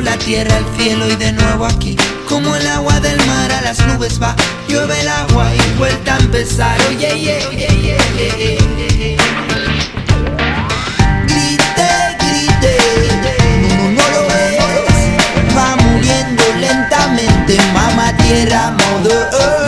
la tierra, el cielo y de nuevo aquí. Como el agua del mar a las nubes va, llueve el agua y vuelta a empezar. Oye, oye, oye, oye, Grite, grite, no, no lo ves. Va muriendo lentamente, mamá tierra, mother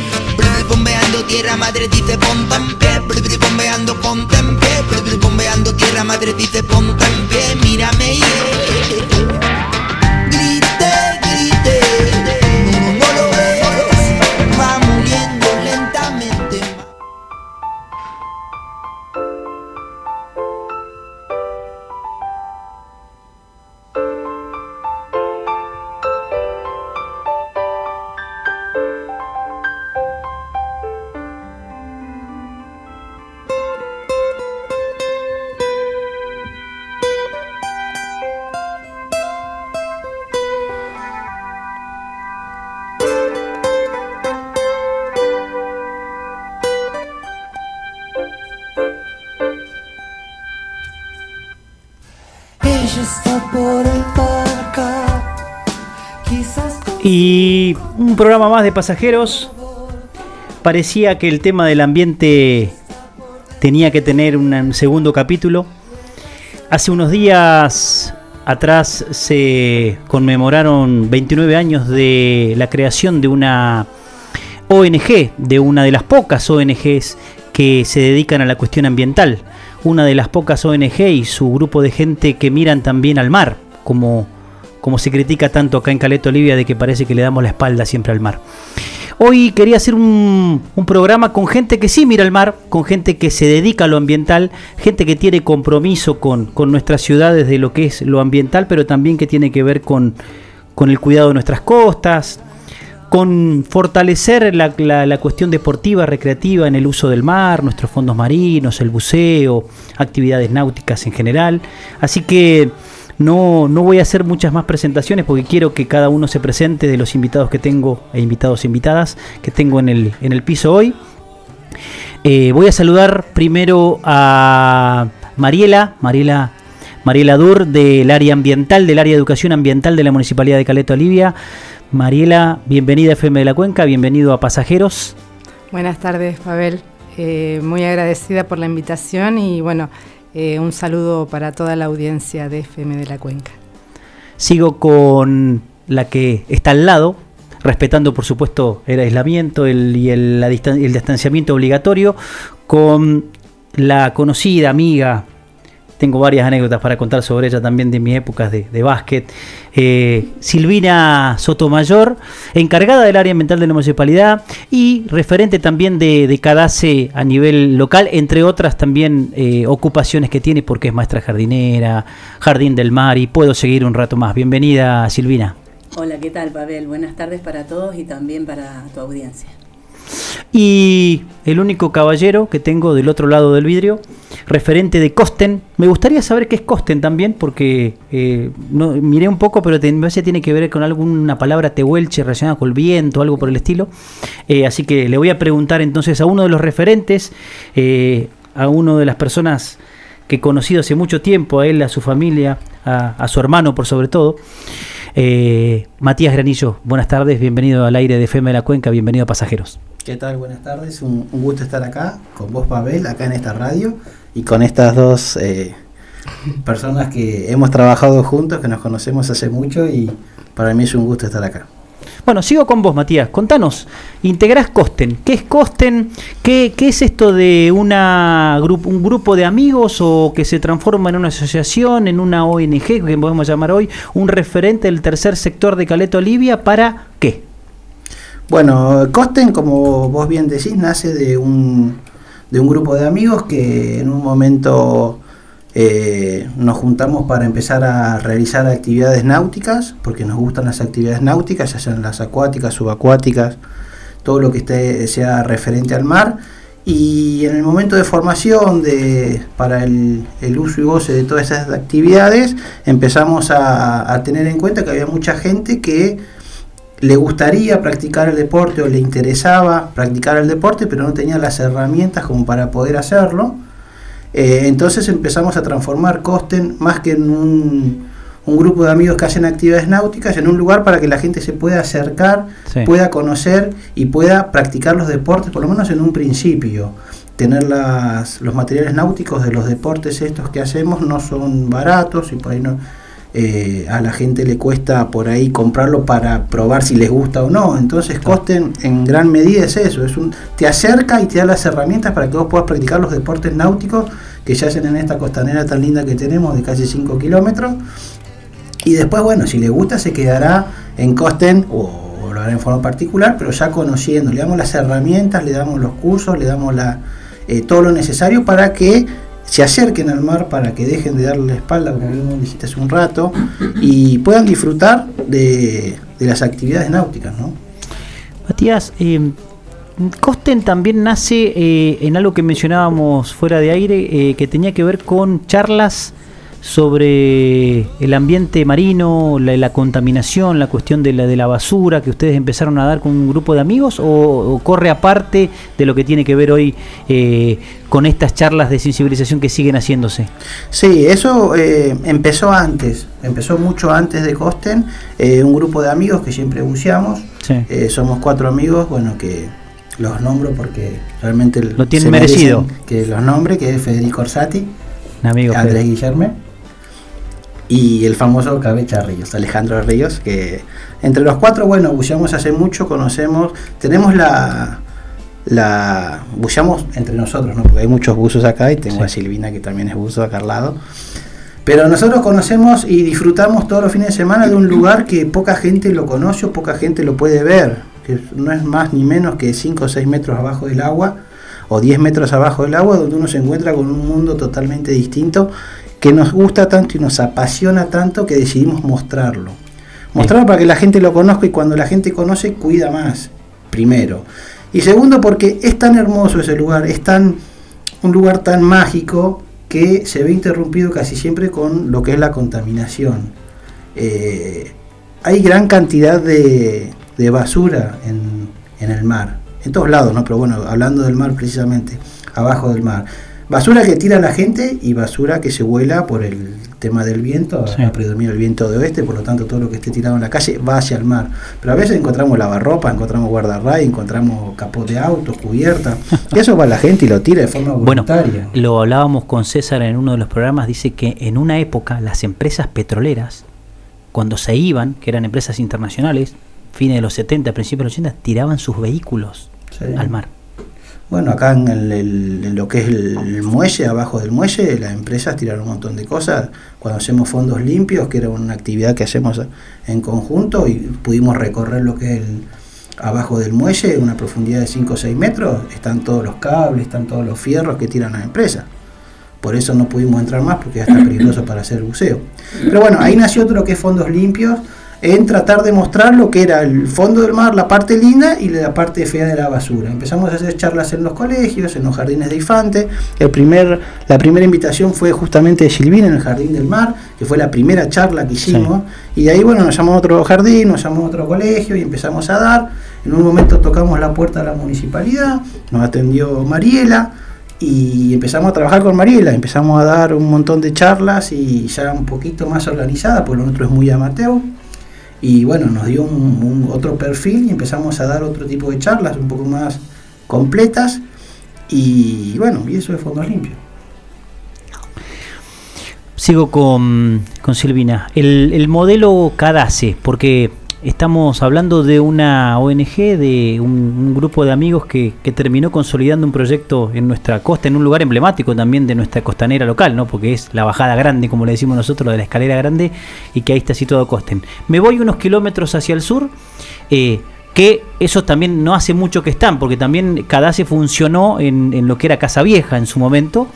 Bombeando tierra madre dice ponte en pie Bombeando ponte en pie Bombeando tierra madre dice ponte en pie Mírame yeah. Un programa más de pasajeros. Parecía que el tema del ambiente tenía que tener un segundo capítulo. Hace unos días atrás se conmemoraron 29 años de la creación de una ONG, de una de las pocas ONGs que se dedican a la cuestión ambiental. Una de las pocas ONG y su grupo de gente que miran también al mar, como, como se critica tanto acá en Caleta Olivia de que parece que le damos la espalda siempre al mar. Hoy quería hacer un, programa con gente que sí mira al mar, con gente que se dedica a lo ambiental, gente que tiene compromiso con, con nuestras ciudades de lo que es lo ambiental, pero también que tiene que ver con, con el cuidado de nuestras costas, con fortalecer la- la cuestión deportiva, recreativa en el uso del mar, nuestros fondos marinos, el buceo, actividades náuticas en general. Así que no, no voy a hacer muchas más presentaciones porque quiero que cada uno se presente de los invitados que tengo e invitados e invitadas que tengo en el, en el piso hoy. Eh, voy a saludar primero a Mariela, Mariela, Mariela Dur del área ambiental, del área de educación ambiental de la Municipalidad de Caleta Olivia. Mariela, bienvenida a FM de la Cuenca, bienvenido a Pasajeros. Buenas tardes, Pavel. Eh, muy agradecida por la invitación y bueno, eh, un saludo para toda la audiencia de FM de la Cuenca. Sigo con la que está al lado, respetando por supuesto el aislamiento y el distanciamiento obligatorio, con la conocida amiga, tengo varias anécdotas para contar sobre ella también de mis épocas de, de básquet, eh, Silvina Sotomayor, encargada del área ambiental de la municipalidad y referente también de, de CADACE a nivel local, entre otras también eh, ocupaciones que tiene porque es maestra jardinera, jardín del mar y puedo seguir un rato más. Bienvenida Silvina. Hola, ¿qué tal, Pavel? Buenas tardes para todos y también para tu audiencia. Y el único caballero que tengo del otro lado del vidrio, referente de Costen. Me gustaría saber qué es Costen también, porque eh, no, miré un poco, pero me parece que tiene que ver con alguna palabra tehuelche relacionada con el viento, algo por el estilo. Eh, así que le voy a preguntar entonces a uno de los referentes, eh, a uno de las personas que he conocido hace mucho tiempo, a él, a su familia, a, a su hermano por sobre todo. Eh, Matías Granillo, buenas tardes, bienvenido al aire de FM de la Cuenca, bienvenido a Pasajeros. ¿Qué tal? Buenas tardes. Un, gusto estar acá con vos, Pavel, acá en esta radio y con estas dos eh, personas que hemos trabajado juntos, que nos conocemos hace mucho y para mí es un gusto estar acá. Bueno, sigo con vos, Matías. Contanos, integrás Costen. ¿Qué es Costen? ¿Qué, qué es esto de una un grupo de amigos o que se transforma en una asociación, en una ONG, que podemos llamar hoy, un referente del tercer sector de Caleta Olivia? ¿Para qué? Bueno, Costen, como vos bien decís, nace de un, de un grupo de amigos que en un momento eh, nos juntamos para empezar a realizar actividades náuticas, porque nos gustan las actividades náuticas, ya sean las acuáticas, subacuáticas, todo lo que esté, sea referente al mar. Y en el momento de formación de, para el, uso y goce de todas esas actividades, empezamos a tener en cuenta que había mucha gente que le gustaría practicar el deporte o le interesaba practicar el deporte, pero no tenía las herramientas como para poder hacerlo. Eh, entonces empezamos a transformar Costen más que en un, grupo de amigos que hacen actividades náuticas, en un lugar para que la gente se pueda acercar, pueda conocer y pueda practicar los deportes, por lo menos en un principio. Tener las, los materiales náuticos de los deportes estos que hacemos no son baratos y por ahí no, eh, a la gente le cuesta por ahí comprarlo para probar si les gusta o no. Entonces Costen en gran medida es eso, es un, te acerca y te da las herramientas para que vos puedas practicar los deportes náuticos que se hacen en esta costanera tan linda que tenemos de casi 5 kilómetros. Y después, bueno, si le gusta se quedará en Costen o, lo hará en forma particular, pero ya conociendo, le damos las herramientas, le damos los cursos, le damos la, eh, todo lo necesario para que se acerquen al mar para que dejen de darle la espalda, como vimos hace un rato, y puedan disfrutar de, las actividades náuticas. ¿no? Matías, eh, Costen también nace eh, en algo que mencionábamos fuera de aire, eh, que tenía que ver con charlas sobre el ambiente marino, la, contaminación, la cuestión de la, de la basura que ustedes empezaron a dar con un grupo de amigos o, corre aparte de lo que tiene que ver hoy eh, con estas charlas de sensibilización que siguen haciéndose? Sí, eso eh, empezó antes, empezó mucho antes de Costen, eh, un grupo de amigos que siempre buceamos, somos cuatro amigos, bueno, que los nombro porque realmente lo tienen merecido. Que los nombre, que es Federico Orsati, Andrés Guillerme y el famoso Cabecha Ríos, Alejandro Ríos, que entre los cuatro, bueno, buceamos hace mucho, conocemos, tenemos la, la buceamos entre nosotros, ¿no? porque hay muchos buzos acá y tengo a Silvina que también es buzo acá al lado. Pero nosotros conocemos y disfrutamos todos los fines de semana de un lugar que poca gente lo conoce o poca gente lo puede ver, que no es más ni menos que 5 o 6 metros abajo del agua o 10 metros abajo del agua, donde uno se encuentra con un mundo totalmente distinto que nos gusta tanto y nos apasiona tanto que decidimos mostrarlo. Mostrarlo para que la gente lo conozca y cuando la gente conoce cuida más, primero. Y segundo porque es tan hermoso ese lugar, es tan un lugar tan mágico que se ve interrumpido casi siempre con lo que es la contaminación. Eh, hay gran cantidad de, basura en, en, el mar, en todos lados, ¿no? pero bueno, hablando del mar precisamente, abajo del mar. Basura que tira la gente y basura que se vuela por el tema del viento, predomina el viento de oeste, por lo tanto todo lo que esté tirado en la calle va hacia el mar. Pero a veces encontramos lavarropa, encontramos guardarray, encontramos capó de autos, cubierta. eso va la gente y lo tira de forma voluntaria. Bueno, lo hablábamos con César en uno de los programas, dice que en una época las empresas petroleras, cuando se iban, que eran empresas internacionales, fines de los 70, principios de los 80, tiraban sus vehículos al mar. Bueno, acá en, lo que es el, muelle, abajo del muelle, las empresas tiraron un montón de cosas. Cuando hacemos fondos limpios, que era una actividad que hacemos en conjunto, y pudimos recorrer lo que es el, abajo del muelle, una profundidad de 5 o 6 metros, están todos los cables, están todos los fierros que tiran las empresas. Por eso no pudimos entrar más, porque ya está peligroso para hacer buceo. Pero bueno, ahí nació otro que es fondos limpios, en tratar de mostrar lo que era el fondo del mar, la parte linda y la parte fea de la basura. Empezamos a hacer charlas en los colegios, en los jardines de Infante. El primer, la primera invitación fue justamente de Silvina en el Jardín del Mar, que fue la primera charla que hicimos. Y de ahí, bueno, nos llamó a otro jardín, nos llamó a otro colegio y empezamos a dar. En un momento tocamos la puerta de la municipalidad, nos atendió Mariela y empezamos a trabajar con Mariela, empezamos a dar un montón de charlas y ya un poquito más organizada, porque lo nuestro es muy amateur y bueno, nos dio un, otro perfil y empezamos a dar otro tipo de charlas un poco más completas y bueno, y eso es Fondo Limpio. Sigo con, con Silvina. El, el modelo CADACE, porque Estamos hablando de una ONG, de un, grupo de amigos que, terminó consolidando un proyecto en nuestra costa, en un lugar emblemático también de nuestra costanera local, ¿no? porque es la bajada grande, como le decimos nosotros, de la escalera grande, y que ahí está situado Costen. Me voy unos kilómetros hacia el sur, eh, que eso también no hace mucho que están, porque también Cadace funcionó en, en lo que era Casa Vieja en su momento,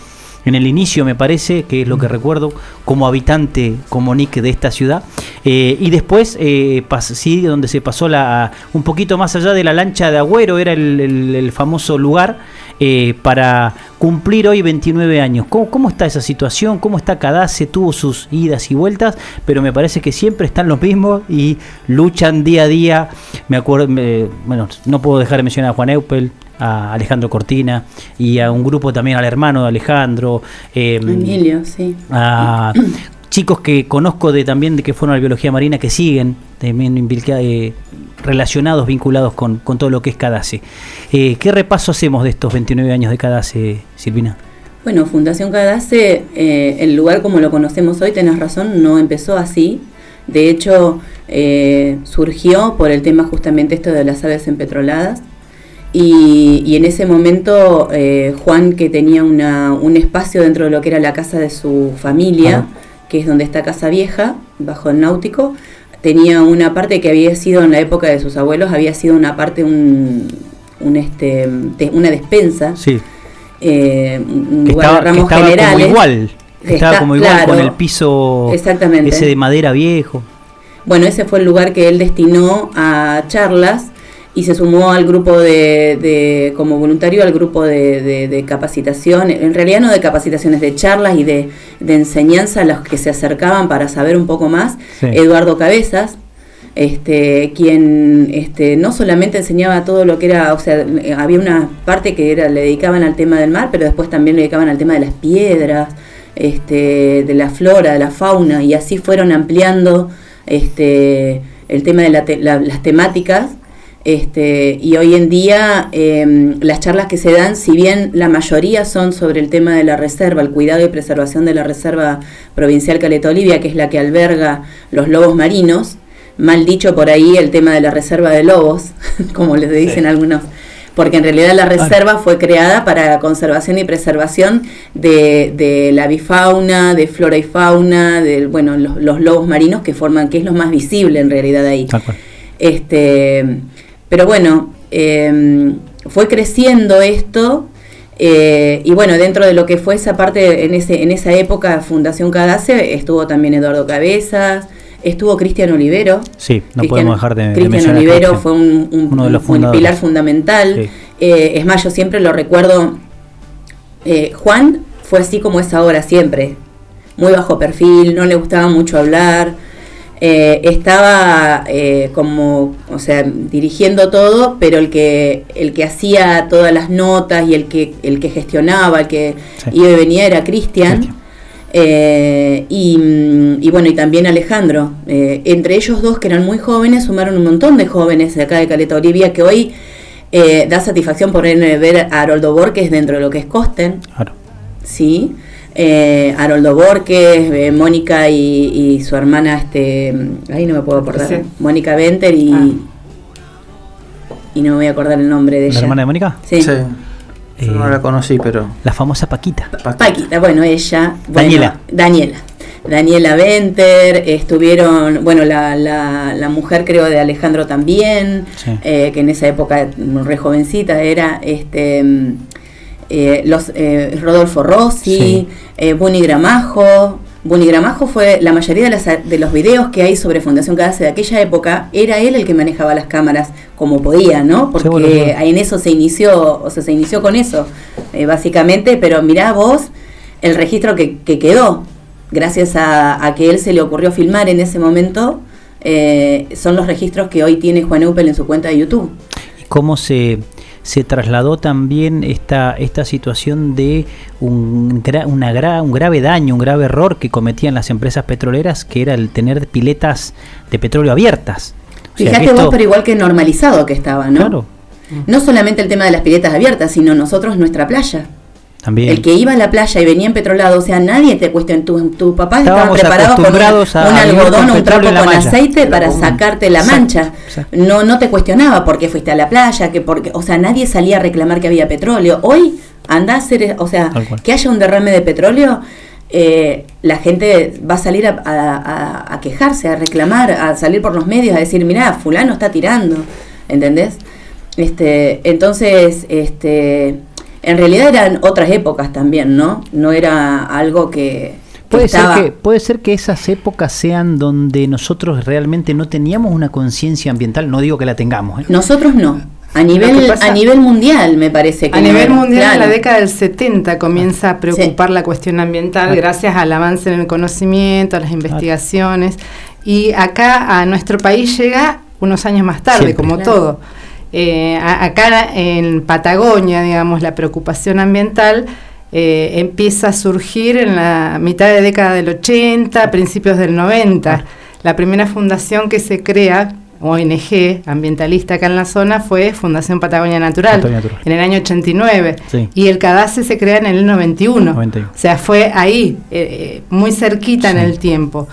en el inicio me parece, que es lo que recuerdo, como habitante, como Nick de esta ciudad, eh, y después, eh, sí, donde se pasó la un poquito más allá de la lancha de Agüero, era el, el- el famoso lugar, eh, para cumplir hoy 29 años. ¿Cómo, cómo está esa situación? ¿Cómo está Cadace? Tuvo sus idas y vueltas, pero me parece que siempre están los mismos y luchan día a día. Me acuerdo, me- bueno, no puedo dejar de mencionar a Juan Eupel, a Alejandro Cortina y a un grupo también al hermano de Alejandro. eh, Emilio, sí. a chicos que conozco de también de que fueron a la biología marina que siguen también eh, relacionados, vinculados con, con todo lo que es Cadace. Eh, ¿Qué repaso hacemos de estos 29 años de Cadace, Silvina? Bueno, Fundación Cadace, eh, el lugar como lo conocemos hoy, tenés razón, no empezó así. De hecho, eh, surgió por el tema justamente esto de las aves empetroladas. Y, y en ese momento, eh, Juan, que tenía una, un espacio dentro de lo que era la casa de su familia, Ajá. que es donde está Casa Vieja, bajo el náutico, tenía una parte que había sido en la época de sus abuelos, había sido una parte, un, un, este, una despensa, Sí, eh, un que lugar estaba, de que ramos estaba generales. como igual. estaba Está- como igual claro, con el piso exactamente. ese de madera viejo. Bueno, ese fue el lugar que él destinó a charlas y se sumó al grupo de, de- como voluntario al grupo de, de- de capacitación, en realidad no de capacitaciones, de charlas y de, enseñanza a los que se acercaban para saber un poco más, Sí. Eduardo Cabezas, este, quien este, no solamente enseñaba todo lo que era, o sea, había una parte que era, le dedicaban al tema del mar, pero después también le dedicaban al tema de las piedras, este, de la flora, de la fauna, y así fueron ampliando este, el tema de la te- la- las temáticas. Este, y hoy en día em, las charlas que se dan, si bien la mayoría son sobre el tema de la reserva, el cuidado y preservación de la reserva provincial Caleta Olivia, que es la que alberga los lobos marinos, mal dicho por ahí el tema de la reserva de lobos, como les dicen algunos, porque en realidad la reserva fue creada para la conservación y preservación de, de la bifauna, de flora y fauna, de bueno, los, los lobos marinos que forman, que es lo más visible en realidad ahí. Tal cual. Este, pero bueno, eh, fue creciendo esto. eh, y bueno, dentro de lo que fue esa parte, en, ese, en esa época, Fundación Cadace, estuvo también Eduardo Cabezas, estuvo Cristian Olivero. Sí, no podemos dejar de, Cristian Olivero fue un, un- Uno de los un pilar fundamental. Sí. Eh, es más, yo siempre lo recuerdo. eh, Juan fue así como es ahora, siempre. Muy bajo perfil, no le gustaba mucho hablar. Eh, estaba eh, como, o sea, dirigiendo todo, pero el que, el que hacía todas las notas y el que, el que gestionaba, el que Sí. iba y venía era Cristian. Eh, y, y bueno, y también Alejandro. Eh, entre ellos dos, que eran muy jóvenes, sumaron un montón de jóvenes de acá de Caleta Olivia, que hoy eh, da satisfacción por ver a Haroldo Borges dentro de lo que es Costen, Claro. ¿sí? Eh, Haroldo Borges, eh, Mónica y, y su hermana, este, ahí no me puedo acordar, Sí. Mónica Venter y, Ah. y no me voy a acordar el nombre de ¿La ella. hermana de Mónica? Sí. Sí. Yo no Eh, la conocí, pero. La famosa Paquita. Paquita, bueno, ella. bueno, Daniela. Daniela. Daniela Venter, estuvieron, bueno, la, la, la mujer creo de Alejandro también, Sí. eh, que en esa época re jovencita era, este, eh, los, eh, Rodolfo Rossi, Sí. eh, Bunny Gramajo. Bunny Gramajo fue, la mayoría de, las, de los videos que hay sobre Fundación Cadace de aquella época, era él el que manejaba las cámaras como podía, ¿no? Porque en eso se inició, o sea, se inició con eso, eh, básicamente, pero mirá vos el registro que, que quedó, gracias a, a que él se le ocurrió filmar en ese momento, eh, son los registros que hoy tiene Juan Eupel en su cuenta de YouTube. cómo se, se trasladó también esta, esta situación de un, una gra- un grave daño, un grave error que cometían las empresas petroleras, que era el tener piletas de petróleo abiertas. O sea, Fíjate que vos, pero igual que normalizado que estaba, ¿no? Claro, No solamente el tema de las piletas abiertas, sino nosotros nuestra playa. También. El que iba a la playa y venía empetrolado, o sea, nadie te cuestiona, tu, tu papá estaba Estábamos preparado con un, algodón o un trapo con aceite para sacarte la mancha. exacto. No, no te cuestionaba por qué fuiste a la playa, que porque, o sea, nadie salía a reclamar que había petróleo. Hoy anda a hacer, o sea, que haya un derrame de petróleo, eh, la gente va a salir a, a- a- a quejarse, a reclamar, a salir por los medios, a decir, mirá, fulano está tirando. ¿entendés? Este, entonces, este, en realidad eran otras épocas también, ¿no? No era algo que... Puede, ser que, puede ser que esas épocas sean donde nosotros realmente no teníamos una conciencia ambiental, no digo que la tengamos. ¿eh? Nosotros no. A nivel, a nivel mundial, me parece que. A nivel mundial, en la década del 70 comienza a preocupar la cuestión ambiental gracias al avance en el conocimiento, a las investigaciones. Y acá a nuestro país llega unos años más tarde, como todo. Eh, acá en Patagonia, digamos, la preocupación ambiental eh, empieza a surgir en la mitad de década del 80, principios del 90. La primera fundación que se crea, ONG ambientalista acá en la zona, fue Fundación Patagonia Natural, en el año 89. Y el CADACE se crea en el 91. O sea, fue ahí, eh, muy cerquita en el tiempo.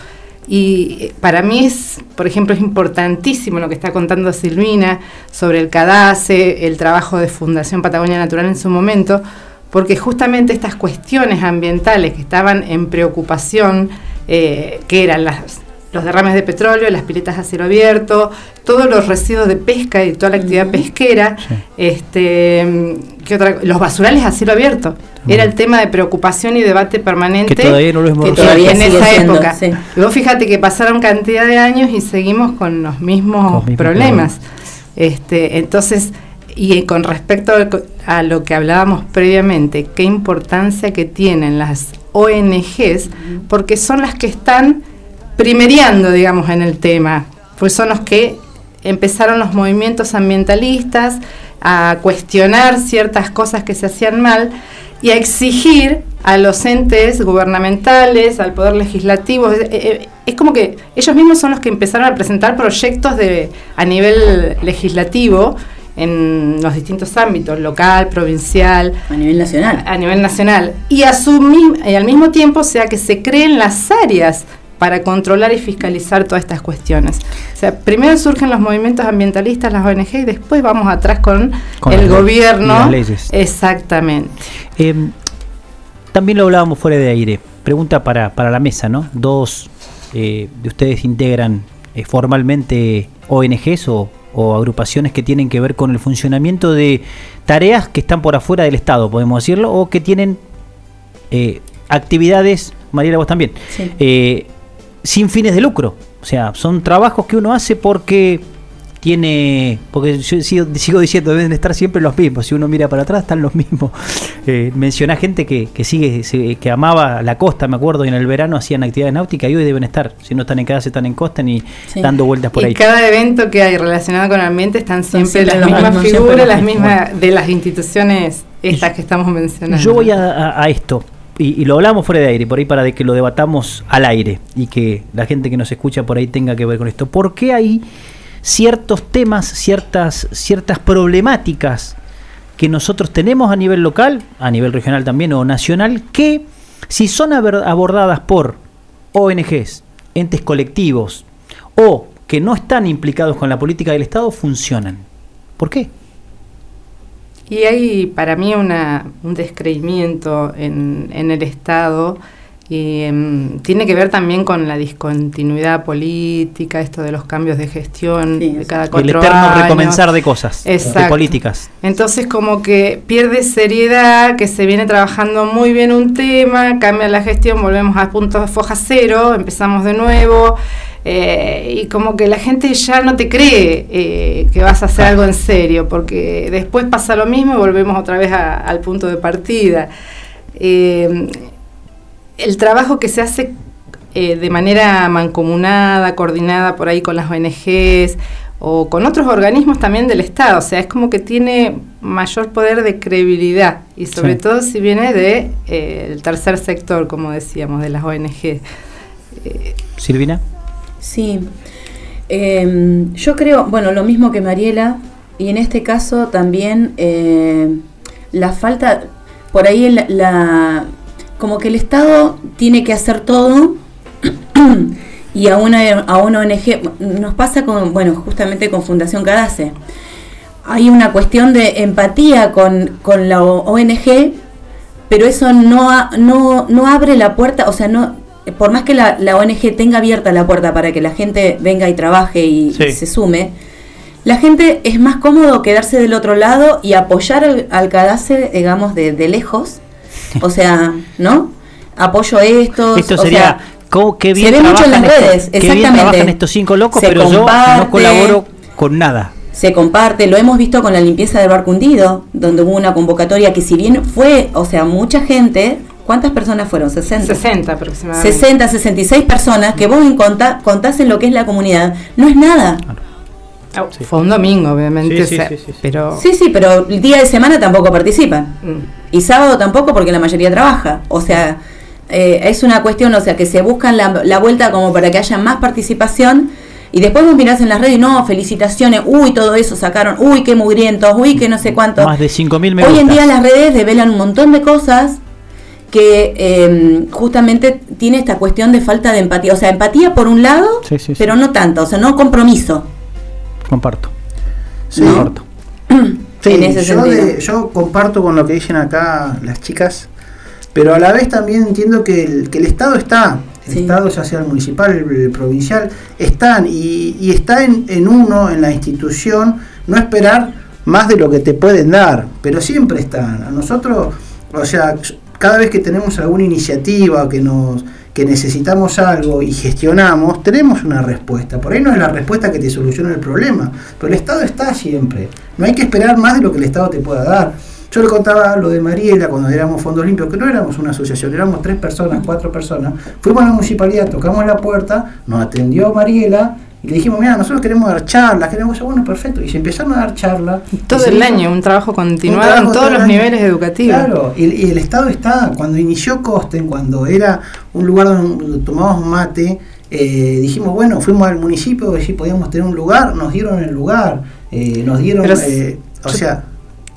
Y para mí es, por ejemplo, es importantísimo lo que está contando Silvina sobre el CADACE, el trabajo de Fundación Patagonia Natural en su momento, porque justamente estas cuestiones ambientales que estaban en preocupación, eh, que eran las, los derrames de petróleo, las piletas a cielo abierto, todos los residuos de pesca y toda la actividad pesquera, este, ¿qué otra? los basurales a cielo abierto. Era el tema de preocupación y debate permanente que todavía no lo hemos en esa época. Y vos fíjate que pasaron cantidad de años y seguimos con los mismos, problemas. Este, entonces, y con respecto a lo que hablábamos previamente, qué importancia que tienen las ONGs, porque son las que están primereando, digamos, en el tema, pues son los que empezaron los movimientos ambientalistas a cuestionar ciertas cosas que se hacían mal y a exigir a los entes gubernamentales, al poder legislativo. Es, como que ellos mismos son los que empezaron a presentar proyectos de, a nivel legislativo en los distintos ámbitos, local, provincial. A nivel nacional. A, nivel nacional. Y, a su, y al mismo tiempo, sea, que se creen las áreas para controlar y fiscalizar todas estas cuestiones. O sea, primero surgen los movimientos ambientalistas, las ONG, y después vamos atrás con, el gobierno. las leyes. Exactamente. Em, también lo hablábamos fuera de aire. Pregunta para, para la mesa, ¿no? Dos eh, de ustedes integran eh, formalmente ONGs o, o agrupaciones que tienen que ver con el funcionamiento de tareas que están por afuera del Estado, podemos decirlo, o que tienen eh, actividades, Mariela, vos también, sí sin fines de lucro. O sea, son trabajos que uno hace porque tiene, porque yo sigo, diciendo, deben estar siempre los mismos. Si uno mira para atrás, están los mismos. Eh, menciona gente que, que sigue, que amaba la costa, me acuerdo, y en el verano hacían actividades náuticas y hoy deben estar. Si no están en casa, están en costa ni dando vueltas por y ahí. Cada evento que hay relacionado con el ambiente están siempre, las mismas figuras, las mismas de las instituciones estas que estamos mencionando. Yo voy a esto y, lo hablamos fuera de aire, por ahí para de que lo debatamos al aire y que la gente que nos escucha por ahí tenga que ver con esto. ¿Por qué hay ciertos temas, ciertas, ciertas problemáticas que nosotros tenemos a nivel local, a nivel regional también o nacional, que si son abordadas por ONGs, entes colectivos o que no están implicados con la política del Estado, funcionan? ¿Por qué? Y hay para mí una, un descreimiento en, en el Estado y em, tiene que ver también con la discontinuidad política, esto de los cambios de gestión de cada cuatro El eterno años. recomenzar de cosas, de políticas. Entonces como que pierde seriedad, que se viene trabajando muy bien un tema, cambia la gestión, volvemos a punto de foja cero, empezamos de nuevo. Eh, y como que la gente ya no te cree eh, que vas a hacer algo en serio, porque después pasa lo mismo y volvemos otra vez al punto de partida. Eh, el trabajo que se hace de manera mancomunada, coordinada por ahí con las ONGs o con otros organismos también del Estado, o sea, es como que tiene mayor poder de credibilidad y sobre todo si viene del de, el tercer sector, como decíamos, de las ONG. Silvina. Sí, em, yo creo, bueno, lo mismo que Mariela, y en este caso también eh, la falta, por ahí la, como que el Estado tiene que hacer todo y a una, a una ONG, nos pasa con, bueno, justamente con Fundación Cadace, hay una cuestión de empatía con, con la ONG, pero eso no, no, no abre la puerta, o sea, no, por más que la, ONG tenga abierta la puerta para que la gente venga y trabaje y, se sume, la gente es más cómodo quedarse del otro lado y apoyar al, al cadace, digamos, de, de lejos. O sea, ¿no? Apoyo esto. Esto o sería. sea, ¿cómo- qué bien se ve mucho en las redes, bien exactamente. trabajan estos cinco locos, Se pero yo no colaboro con nada. se comparte, lo hemos visto con la limpieza del barco hundido, donde hubo una convocatoria que si bien fue, o sea, mucha gente, ¿cuántas personas fueron? 60. 60 aproximadamente. 60, 66 personas que vos en conta- contás en lo que es la comunidad, no es nada. Ah, Fue un domingo, obviamente, Sí, sí, sí, sí, sí. pero... Sí, sí, pero el día de semana tampoco participan. Mm. Y sábado tampoco porque la mayoría trabaja. O sea, eh, es una cuestión, o sea, que se buscan la, la vuelta como para que haya más participación. Y después vos mirás en las redes, no, felicitaciones, uy, todo eso sacaron, uy, qué mugrientos, uy, qué no sé cuánto. Más de 5.000 me Hoy en día las redes develan un montón de cosas que eh, justamente tiene esta cuestión de falta de empatía. O sea, empatía por un lado, Sí, sí, sí. pero no tanto, o sea, no compromiso. Comparto. Sí. Comparto. Sí, en ese yo, sentido. de- yo comparto con lo que dicen acá las chicas, pero a la vez también entiendo que el, que el Estado está, el Sí. Estado, ya sea el municipal, el, el provincial, están y, y está en, en uno, en la institución, no esperar más de lo que te pueden dar, pero siempre están. A nosotros, o sea, cada vez que tenemos alguna iniciativa que nos que necesitamos algo y gestionamos, tenemos una respuesta. Por ahí no es la respuesta que te soluciona el problema, pero el Estado está siempre. No hay que esperar más de lo que el Estado te pueda dar. Yo le contaba lo de Mariela cuando éramos fondos limpios, que no éramos una asociación, éramos tres personas, cuatro personas. Fuimos a la municipalidad, tocamos la puerta, nos atendió Mariela y le dijimos, mira, nosotros queremos dar charlas, queremos, bueno, perfecto. Y se empezaron a dar charlas. Todo el año, un trabajo continuado un trabajo en todos los año. niveles educativos. Claro, y, y el Estado está, cuando inició Costen, cuando era un lugar donde tomábamos mate, eh, dijimos, bueno, fuimos al municipio, si podíamos tener un lugar, nos dieron el lugar, eh, nos dieron, eh, o sea,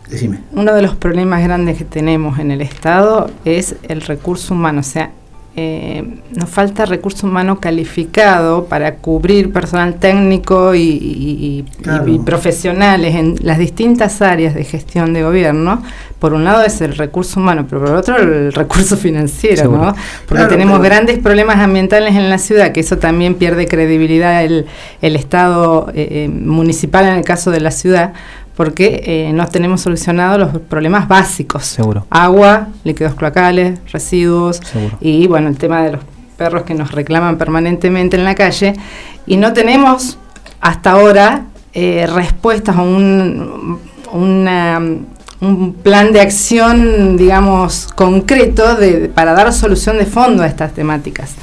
decime. Uno de los problemas grandes que tenemos en el Estado es el recurso humano, o sea, eh, nos falta recurso humano calificado para cubrir personal técnico y, y- y- Claro. y profesionales en las distintas áreas de gestión de gobierno. Por un lado es el recurso humano, pero por otro el recurso financiero, Seguro. ¿no? Porque Claro, tenemos pero- grandes problemas ambientales en la ciudad, que eso también pierde credibilidad el, el Estado eh, eh, municipal en el caso de la ciudad, porque eh, no tenemos solucionados los problemas básicos. Seguro. Agua, líquidos cloacales, residuos Seguro. y bueno, el tema de los perros que nos reclaman permanentemente en la calle y no tenemos hasta ahora eh, respuestas a un, una- un plan de acción, digamos, concreto de, para dar solución de fondo a estas temáticas.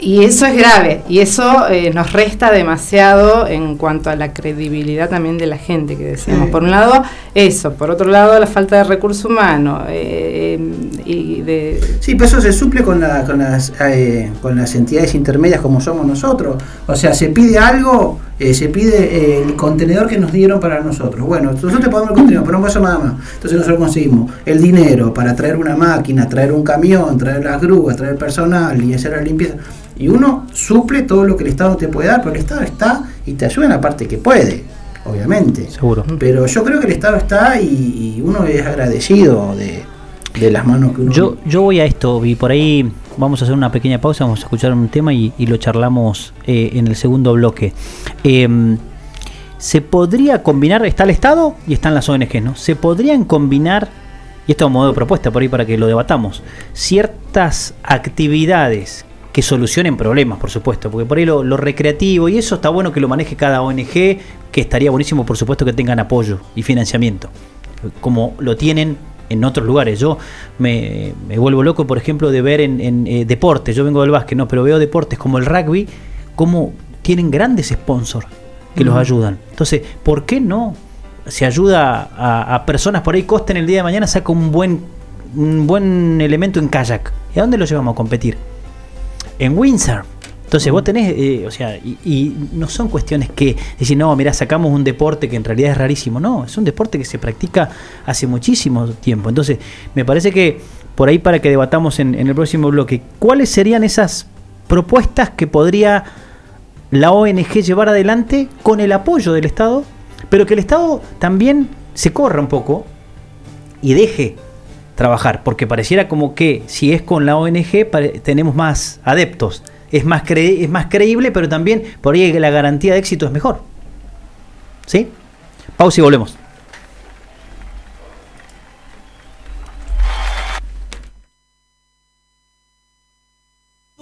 Y eso es grave, y eso eh, nos resta demasiado en cuanto a la credibilidad también de la gente que decíamos. Sí. Por un lado, eso, por otro lado, la falta de recurso humano eh, y de... Sí, pero eso se suple con, la- con, las, eh, con las entidades intermedias como somos nosotros. O sea, se pide algo, eh, se pide eh, el contenedor que nos dieron para nosotros. Bueno, nosotros te pagamos el contenedor, pero no pasa nada más. Entonces nosotros conseguimos el dinero para traer una máquina, traer un camión, traer las grúas, traer personal y hacer la limpieza. Y uno suple todo lo que el Estado te puede dar, pero el Estado está y te ayuda en la parte que puede, obviamente. Seguro. Pero yo creo que el Estado está y, y uno es agradecido de, de las manos que uno... Yo, yo voy a esto y por ahí vamos a hacer una pequeña pausa, vamos a escuchar un tema y, y lo charlamos eh, en el segundo bloque. Em, se podría combinar, está el Estado y están las ONG, ¿no? Se podrían combinar, y esto a modo de propuesta por ahí para que lo debatamos, ciertas actividades que solucionen problemas, por supuesto, porque por ahí lo, lo recreativo y eso está bueno que lo maneje cada ONG, que estaría buenísimo, por supuesto, que tengan apoyo y financiamiento, como lo tienen en otros lugares. Yo me, me vuelvo loco, por ejemplo, de ver en, en, eh, deportes, yo vengo del básquet, no, pero veo deportes como el rugby, como tienen grandes sponsors que los ayudan. Entonces, ¿por qué no? Se ayuda a, a personas por ahí, Costa en el día de mañana saca un buen, un buen elemento en kayak. ¿Y a dónde lo llevamos a competir? En windsurf. Entonces vos tenés, eh, o sea, y, y no son cuestiones que decir, no, mira, sacamos un deporte que en realidad es rarísimo. No, es un deporte que se practica hace muchísimo tiempo. Entonces, me parece que por ahí para que debatamos en, en el próximo bloque, ¿cuáles serían esas propuestas que podría la ONG llevar adelante con el apoyo del Estado, pero que el Estado también se corra un poco y deje trabajar, porque pareciera como que si es con la ONG tenemos más adeptos, es más, cre- es más creíble, pero también por ahí la garantía de éxito es mejor. ¿Sí? Pausa y volvemos.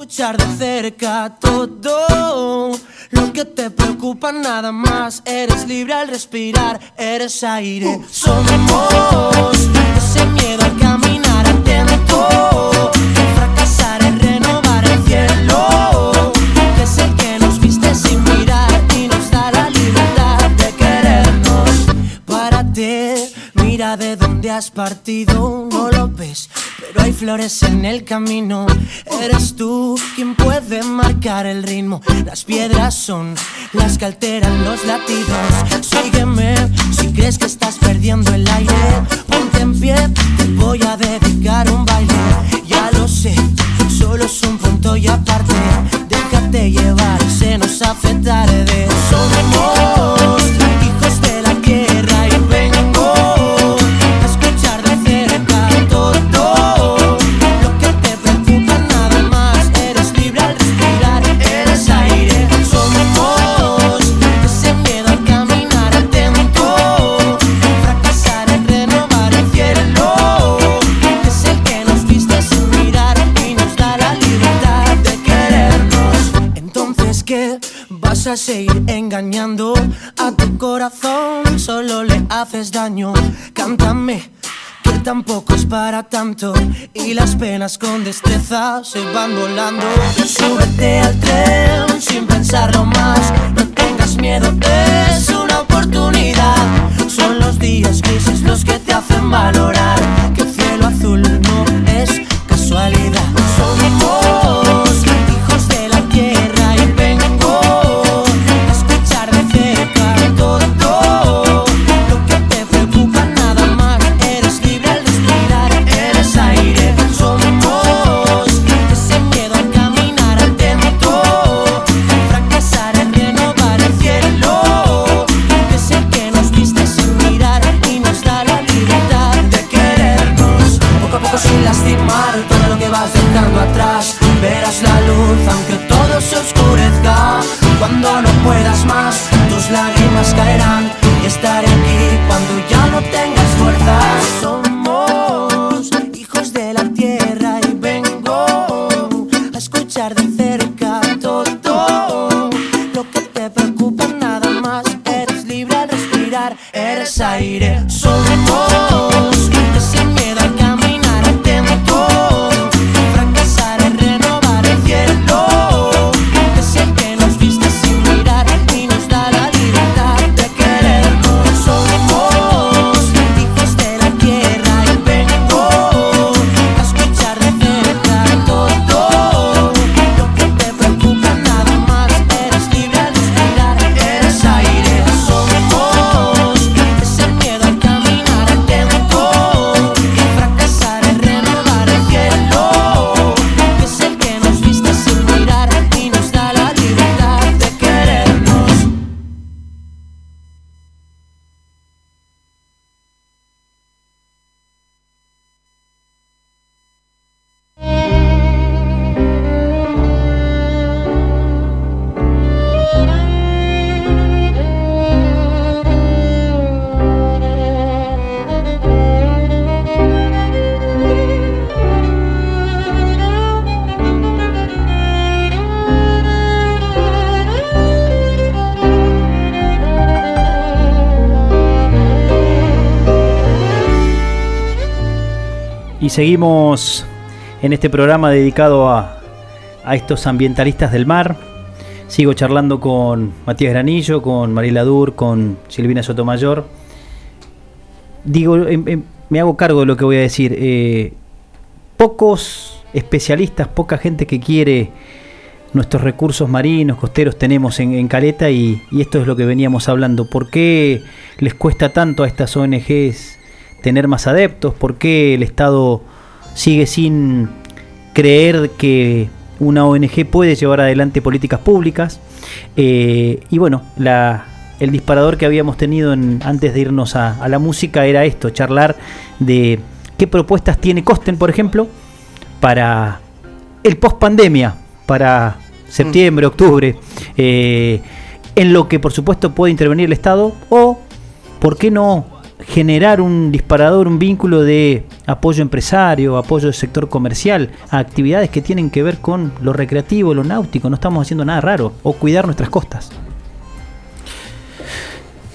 Escuchar de cerca todo lo que te preocupa nada más. Eres libre al respirar, eres aire. Somos ese miedo al caminar atento. Fracasar mira de dónde has partido, no lo ves. Pero hay flores en el camino. Eres tú quien puede marcar el ritmo. Las piedras son las que alteran los latidos. Sígueme si crees que estás perdiendo el aire. Ponte en pie, te voy a dedicar un baile. Ya lo sé, solo es un punto y aparte. Déjate llevar, se nos hace tarde. Somos para tanto y las penas con destreza se van volando. Súbete al tren sin pensarlo más, no tengas miedo, es una oportunidad. Son los días grises los que te hacen valorar seguimos en este programa dedicado a, estos ambientalistas del mar. Sigo charlando con Matías Granillo, con Mariela Dur, con Silvina Sotomayor. Digo, em- em, me hago cargo de lo que voy a decir. Eh, pocos especialistas, poca gente que quiere nuestros recursos marinos, costeros tenemos en, Caleta y esto es lo que veníamos hablando. ¿Por qué les cuesta tanto a estas ONGs tener más adeptos? ¿Por qué el Estado sigue sin creer que una ONG puede llevar adelante políticas públicas? Eh, y bueno, la, el disparador que habíamos tenido en- antes de irnos a, a la música era esto, charlar de qué propuestas tiene Costen, por ejemplo, para el post pandemia, para septiembre, octubre. Eh, en lo que por supuesto puede intervenir el Estado, o por qué no generar un disparador, un vínculo de apoyo empresario, apoyo del sector comercial a actividades que tienen que ver con lo recreativo, lo náutico, no estamos haciendo nada raro, o cuidar nuestras costas.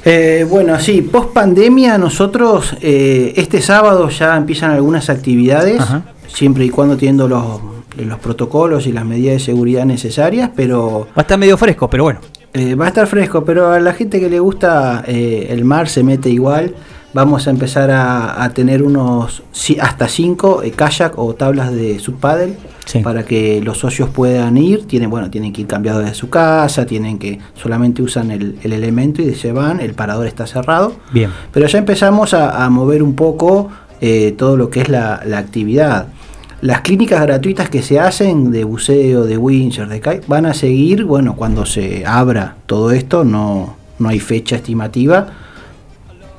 Eh, bueno, sí, post pandemia nosotros eh, este sábado ya empiezan algunas actividades, siempre y cuando teniendo los, los protocolos y las medidas de seguridad necesarias, pero... Va a estar medio fresco, pero bueno. Eh, va a estar fresco, pero a la gente que le gusta el mar se mete igual. Vamos a empezar a, tener unos hasta cinco kayak o tablas de subpaddle para que los socios puedan ir. Tienen, bueno, tienen que ir cambiados de su casa, tienen que solamente usan el, elemento y se van. El parador está cerrado. Bien. Pero ya empezamos a, mover un poco eh, todo lo que es la, actividad. Las clínicas gratuitas que se hacen de buceo, de wincher, de kite, van a seguir, bueno, cuando se abra todo esto, no, no hay fecha estimativa.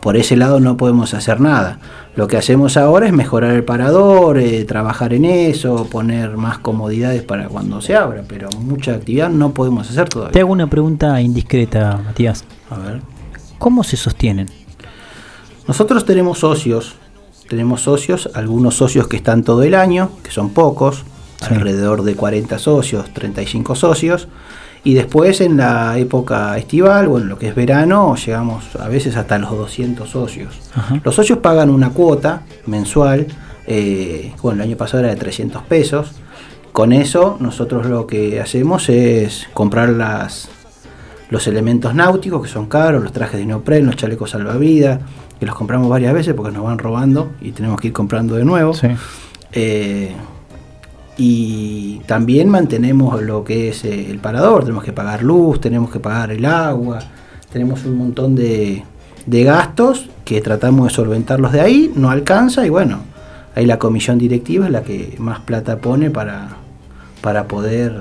Por ese lado no podemos hacer nada. Lo que hacemos ahora es mejorar el parador, eh, trabajar en eso, poner más comodidades para cuando se abra, pero mucha actividad no podemos hacer todavía. Te hago una pregunta indiscreta, Matías. A ver. ¿Cómo se sostienen? Nosotros tenemos socios, tenemos socios, algunos socios que están todo el año, que son pocos, alrededor de 40 socios, 35 socios, y después en la época estival, o en lo que es verano, llegamos a veces hasta los 200 socios. Los socios pagan una cuota mensual, eh, bueno, el año pasado era de 300 pesos. Con eso nosotros lo que hacemos es comprar las, los elementos náuticos, que son caros, los trajes de neopren, los chalecos salvavidas, que los compramos varias veces porque nos van robando y tenemos que ir comprando de nuevo. Eh, y también mantenemos lo que es eh, el parador, tenemos que pagar luz, tenemos que pagar el agua, tenemos un montón de, gastos que tratamos de solventarlos de ahí, no alcanza y bueno, ahí la comisión directiva es la que más plata pone para, para poder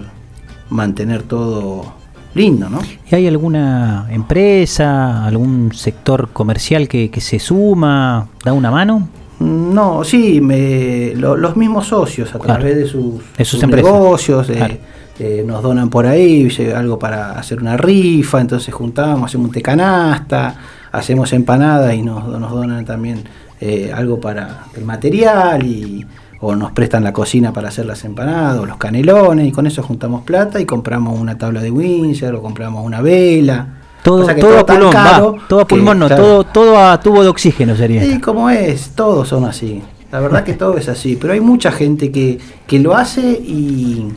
mantener todo lindo, ¿no? ¿Y hay alguna empresa, algún sector comercial que, que se suma, da una mano? No, sí, me, los mismos socios a través de sus, negocios eh, eh, nos donan por ahí algo para hacer una rifa, entonces juntamos, hacemos un tecanasta, hacemos empanadas y nos, nos donan también eh, algo para el material y o nos prestan la cocina para hacer las empanadas o los canelones y con eso juntamos plata y compramos una tabla de Windsor o compramos una vela todo, todo, a pulmón, todo a pulmón, no, todo, todo a tubo de oxígeno sería. Sí, como es, todos son así. La verdad que todo es así, pero hay mucha gente que, que lo hace y,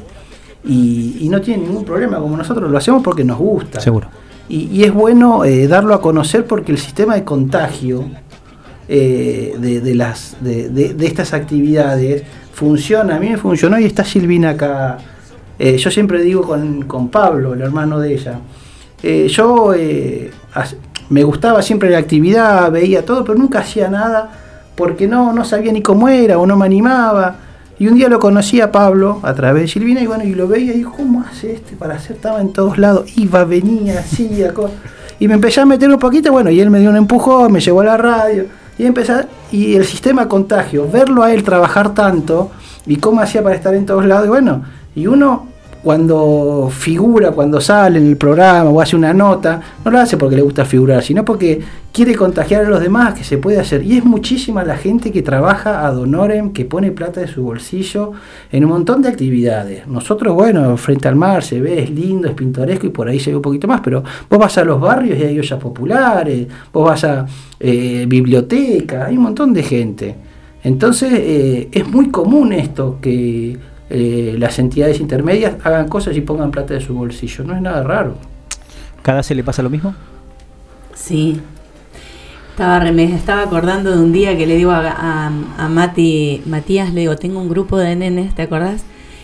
y, no tiene ningún problema, como nosotros lo hacemos porque nos gusta. Seguro. Y, es bueno eh, darlo a conocer porque el sistema de contagio eh, de, las, de, estas actividades funciona. A mí me funcionó y está Silvina acá. Eh, yo siempre digo con, con Pablo, el hermano de ella eh, yo me gustaba siempre la actividad, veía todo, pero nunca hacía nada porque no, no sabía ni cómo era o no me animaba. Y un día lo conocí a Pablo a través de Silvina y bueno, y lo veía y dijo, ¿cómo hace este para hacer? Estaba en todos lados, iba, venía, hacía Y me empecé a meter un poquito, bueno, y él me dio un empujón, me llevó a la radio. Y empecé, y el sistema contagio, verlo a él trabajar tanto y cómo hacía para estar en todos lados, y bueno, y uno cuando figura, cuando sale en el programa o hace una nota, no lo hace porque le gusta figurar, sino porque quiere contagiar a los demás que se puede hacer. Y es muchísima la gente que trabaja a Donorem, que pone plata de su bolsillo en un montón de actividades. Nosotros, bueno, frente al mar se ve, es lindo, es pintoresco y por ahí se ve un poquito más, pero vos vas a los barrios y hay ollas populares, vos vas a eh, biblioteca, hay un montón de gente. Entonces eh, es muy común esto que eh, las entidades intermedias hagan cosas y pongan plata de su bolsillo. No es nada raro. ¿Cada se le pasa lo mismo? Sí. Estaba, me estaba acordando de un día que le digo a, a, Mati, Matías, le digo, tengo un grupo de nenes, ¿te acordás?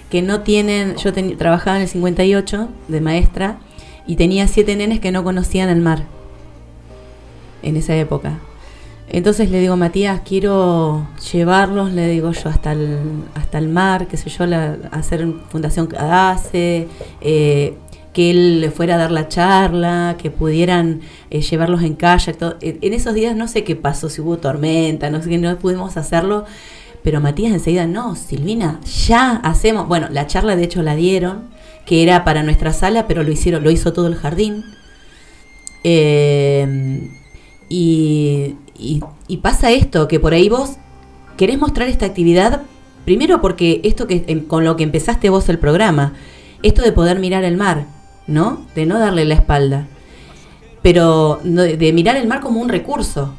Que no tienen, yo trabajaba en el 58 de maestra y tenía siete nenes que no conocían el mar en esa época. Entonces le digo, Matías, quiero llevarlos, le digo yo, hasta el, hasta el mar, qué sé yo, hacer Fundación Cadase, eh, que él le fuera a dar la charla, que pudieran eh, llevarlos en kayak. Todo. En esos días no sé qué pasó, si hubo tormenta, no sé no pudimos hacerlo. Pero Matías enseguida, no, Silvina, ya hacemos. Bueno, la charla de hecho la dieron, que era para nuestra sala, pero lo hicieron, lo hizo todo el jardín. Eh, y, y- y pasa esto, que por ahí vos querés mostrar esta actividad, primero porque esto que em, con lo que empezaste vos el programa, esto de poder mirar el mar, ¿no? De no darle la espalda. Pero de mirar el mar como un recurso.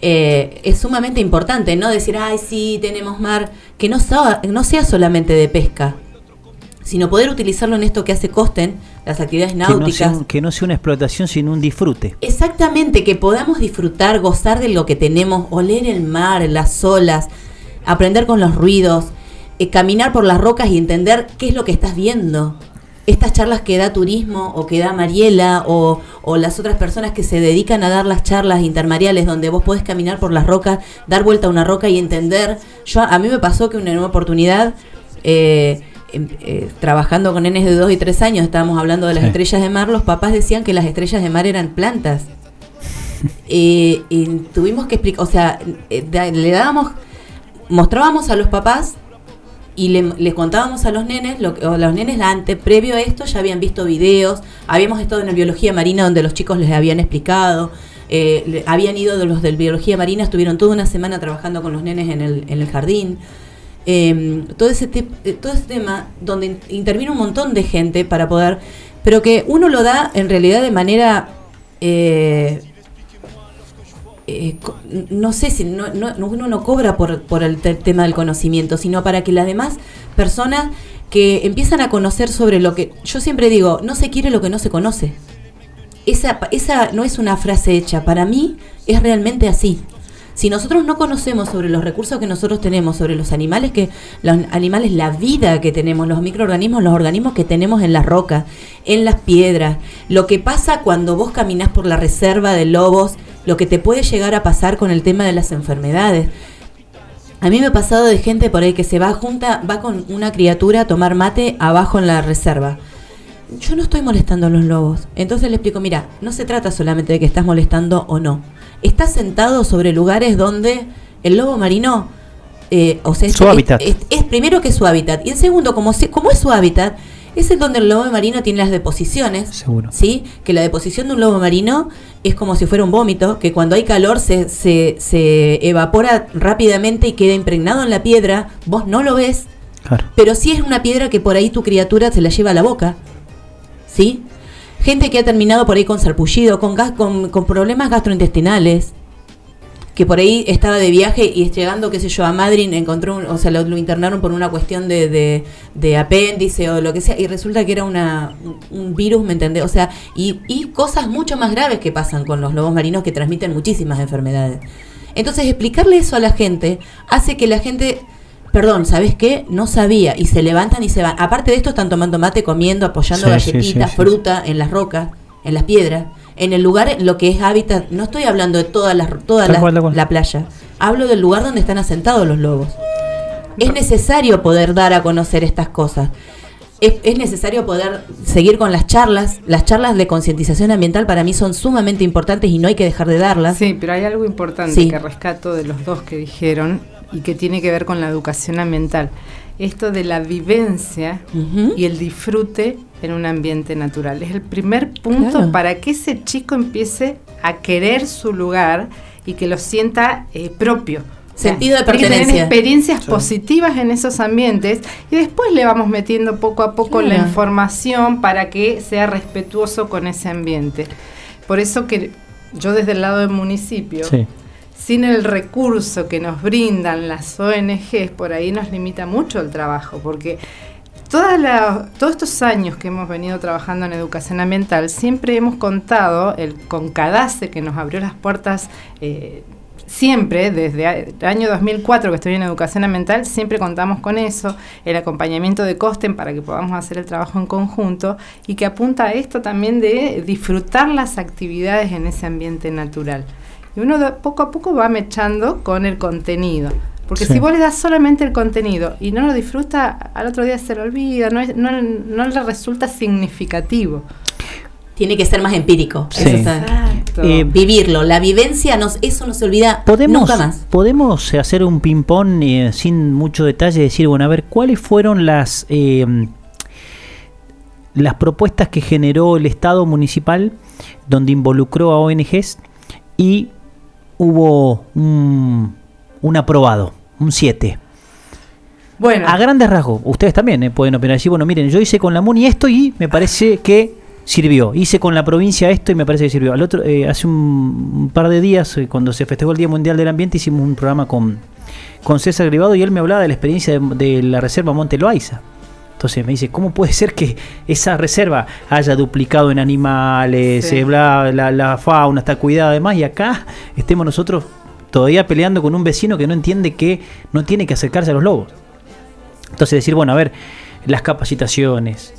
Eh, es sumamente importante, ¿no? Decir, ay, sí, tenemos mar, que no, sea- no sea solamente de pesca, sino poder utilizarlo en esto que hace Costen, las actividades Que no, sea náuticas. un- que no sea una explotación, sino un disfrute. Exactamente, que podamos disfrutar, gozar de lo que tenemos, oler el mar, las olas, aprender con los ruidos, eh, caminar por las rocas y entender qué es lo que estás viendo. Estas charlas que da turismo o que da Mariela o, o las otras personas que se dedican a dar las charlas intermariales donde vos podés caminar por las rocas, dar vuelta a una roca y entender. Yo A mí me pasó que una nueva oportunidad, eh, eh, trabajando con nenes de 2 y 3 años, estábamos hablando de las Sí. estrellas de mar, los papás decían que las estrellas de mar eran plantas. Eh, y tuvimos que explicar, o sea, eh, le dábamos, mostrábamos a los papás y le, les contábamos a los nenes, lo que- o los nenes antes, previo a esto ya habían visto videos, habíamos estado en la biología marina donde los chicos les habían explicado, eh, le- habían ido de los de biología marina, estuvieron toda una semana trabajando con los nenes en el, en el jardín. Eh, todo, ese eh, todo ese tema donde in- interviene un montón de gente para poder, pero que uno lo da en realidad de manera eh, eh, no sé si no, no- no- uno no cobra por, por el te- tema del conocimiento, sino para que las demás personas que empiezan a conocer sobre lo que yo siempre digo, no se quiere lo que no se conoce. Esa, esa no es una frase hecha, para mí es realmente así. Si nosotros no conocemos sobre los recursos que nosotros tenemos, sobre los animales que los animales, la vida que tenemos, los microorganismos, los organismos que tenemos en las rocas, en las piedras, lo que pasa cuando vos caminás por la reserva de lobos, lo que te puede llegar a pasar con el tema de las enfermedades. A mí me ha pasado de gente por ahí que se va junta, va con una criatura a tomar mate abajo en la reserva. Yo no estoy molestando a los lobos. Entonces le explico, mira, no se trata solamente de que estás molestando o no. Estás sentado sobre lugares donde el lobo marino, eh, o sea, es, Su es- hábitat. Es, es primero que es su hábitat. Y en segundo, como, se- como es su hábitat, es el donde el lobo marino tiene las deposiciones. Seguro. ¿sí? Que la deposición de un lobo marino es como si fuera un vómito, que cuando hay calor se, se, se evapora rápidamente y queda impregnado en la piedra, vos no lo ves, Claro. pero sí es una piedra que por ahí tu criatura se la lleva a la boca, ¿sí? Gente que ha terminado por ahí con sarpullido, con, gas, con, problemas gastrointestinales, que por ahí estaba de viaje y llegando, qué sé yo, a Madrid, encontró, un- o sea, lo, internaron por una cuestión de, de, apéndice o lo que sea, y resulta que era una, un, virus, ¿me entendés? O sea, y cosas mucho más graves que pasan con los lobos marinos que transmiten muchísimas enfermedades. Entonces, explicarle eso a la gente hace que la gente, perdón, ¿sabes qué? No sabía, y se levantan y se van. Aparte de esto, están tomando mate, comiendo, apoyando Sí, galletitas, sí, sí. fruta en las rocas, en las piedras. En el lugar, en lo que es hábitat, no estoy hablando de toda la, toda la, cual, tal cual. la playa. Hablo del lugar donde están asentados los lobos. Es necesario poder dar a conocer estas cosas. Es, es necesario poder seguir con las charlas. Las charlas de concientización ambiental para mí son sumamente importantes y no hay que dejar de darlas. Sí, pero hay algo importante Sí. que rescato de los dos que dijeron y que tiene que ver con la educación ambiental. Esto de la vivencia y el disfrute en un ambiente natural. Es el primer punto Claro. para que ese chico empiece a querer su lugar y que lo sienta eh, propio. O sea, Sentido de que tener pertenencia. experiencias Sí. positivas en esos ambientes y después le vamos metiendo poco a poco la información para que sea respetuoso con ese ambiente. Por eso que yo desde el lado del municipio, Sí. Sin el recurso que nos brindan las ONGs, por ahí nos limita mucho el trabajo, porque la- todos estos años que hemos venido trabajando en educación ambiental, siempre hemos contado el, con Cadase, que nos abrió las puertas eh, siempre, desde el año 2004 que estoy en educación ambiental, siempre contamos con eso, el acompañamiento de Costen para que podamos hacer el trabajo en conjunto y que apunta a esto también de disfrutar las actividades en ese ambiente natural. Y uno de- poco a poco va mechando con el contenido. Porque Sí. si vos le das solamente el contenido y no lo disfruta, al otro día se lo olvida, no, es- no, no le resulta significativo. Tiene que ser más empírico. Sí. Eso está- Exacto. Eh, Vivirlo. La vivencia, nos, eso no se olvida Podemos, nunca más. podemos hacer un ping-pong eh, sin mucho detalle, decir, bueno, a ver, ¿cuáles fueron las, eh, las propuestas que generó el Estado municipal, donde involucró a ONGs y hubo un, un aprobado, un 7. Bueno, A grandes rasgos, ustedes también eh, pueden opinar así, bueno, miren, yo hice con la MUNI esto y me parece que sirvió. Hice con la provincia esto y me parece que sirvió. Al otro, eh, hace un, un par de días, eh, cuando se festejó el Día Mundial del Ambiente, hicimos un programa con, con César Gribado y él me hablaba de la experiencia de, de la reserva Monte Loaiza. Entonces me dice, ¿cómo puede ser que esa reserva haya duplicado en animales, Sí. eh, bla, la, la fauna está cuidada además y acá estemos nosotros todavía peleando con un vecino que no entiende que no tiene que acercarse a los lobos? Entonces decir, bueno, a ver, las capacitaciones,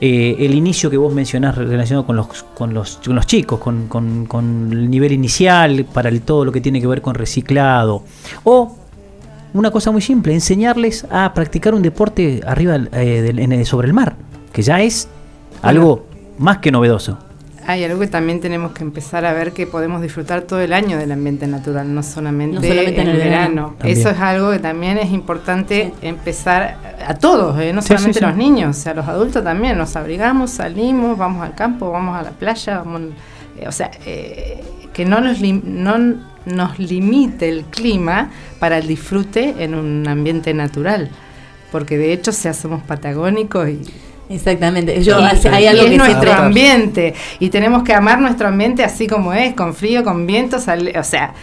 eh, el inicio que vos mencionás relacionado con los, con los, con los chicos, con, con- con el nivel inicial, para el, todo lo que tiene que ver con reciclado, o una cosa muy simple, enseñarles a practicar un deporte arriba eh, del- en el- sobre el mar, que ya es algo más que novedoso. hay algo que también tenemos que empezar a ver que podemos disfrutar todo el año del ambiente natural, no solamente, No solamente en el verano. Eso es algo que también es importante empezar a todos, ¿eh? no Sí, solamente sí, sí. los niños, o sea, los adultos también. Nos abrigamos, salimos, vamos al campo, vamos a la playa, vamos, eh, o sea, eh, que no nos, lim- no nos limite el clima para el disfrute en un ambiente natural. Porque de hecho, si somos patagónicos y Exactamente. Yo, y- hace- hay y algo es que nuestro ambiente y tenemos que amar nuestro ambiente así como es, con frío, con viento, sale- o sea,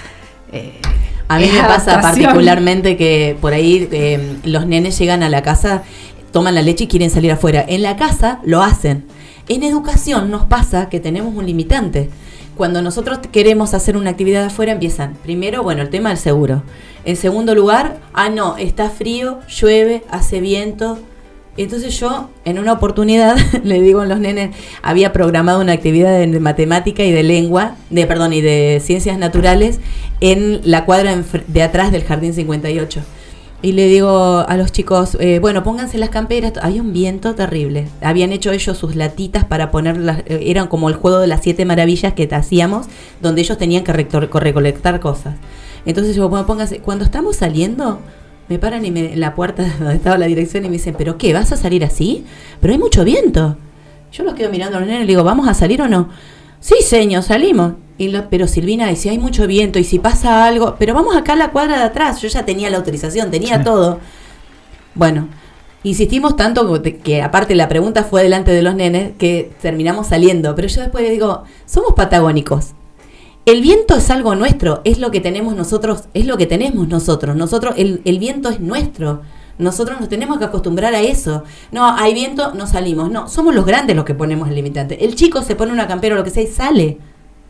eh, A mí es me pasa adaptación. particularmente que por ahí eh, los nenes llegan a la casa, toman la leche y quieren salir afuera. En la casa lo hacen. En educación nos pasa que tenemos un limitante. Cuando nosotros queremos hacer una actividad afuera empiezan, primero, bueno, el tema del seguro. En segundo lugar, ah, no, está frío, llueve, hace viento. Entonces yo, en una oportunidad, le digo a los nenes, había programado una actividad de matemática y de lengua, de perdón, y de ciencias naturales en la cuadra de atrás del Jardín 58. Y le digo a los chicos, eh, bueno, pónganse las camperas. Había un viento terrible. Habían hecho ellos sus latitas para ponerlas, eh, eran como el juego de las siete maravillas que hacíamos, donde ellos tenían que recolectar cosas. Entonces yo, bueno, pónganse, cuando estamos saliendo, me paran y me, en la puerta donde estaba la dirección y me dicen, ¿pero qué? ¿Vas a salir así? Pero hay mucho viento. Yo los quedo mirando a los nenes y le digo, ¿vamos a salir o no? Sí, señor, salimos. Y lo- pero Silvina, y si hay mucho viento, y si pasa algo, pero vamos acá a la cuadra de atrás. Yo ya tenía la autorización, tenía Sí. todo. Bueno, insistimos tanto que, que aparte la pregunta fue delante de los nenes que terminamos saliendo. Pero yo después le digo, somos patagónicos. El viento es algo nuestro, es lo que tenemos nosotros, es lo que tenemos nosotros. Nosotros, el, el viento es nuestro. Nosotros nos tenemos que acostumbrar a eso. No, hay viento, no salimos. No, somos los grandes los que ponemos el limitante. El chico se pone una campera o lo que sea y sale.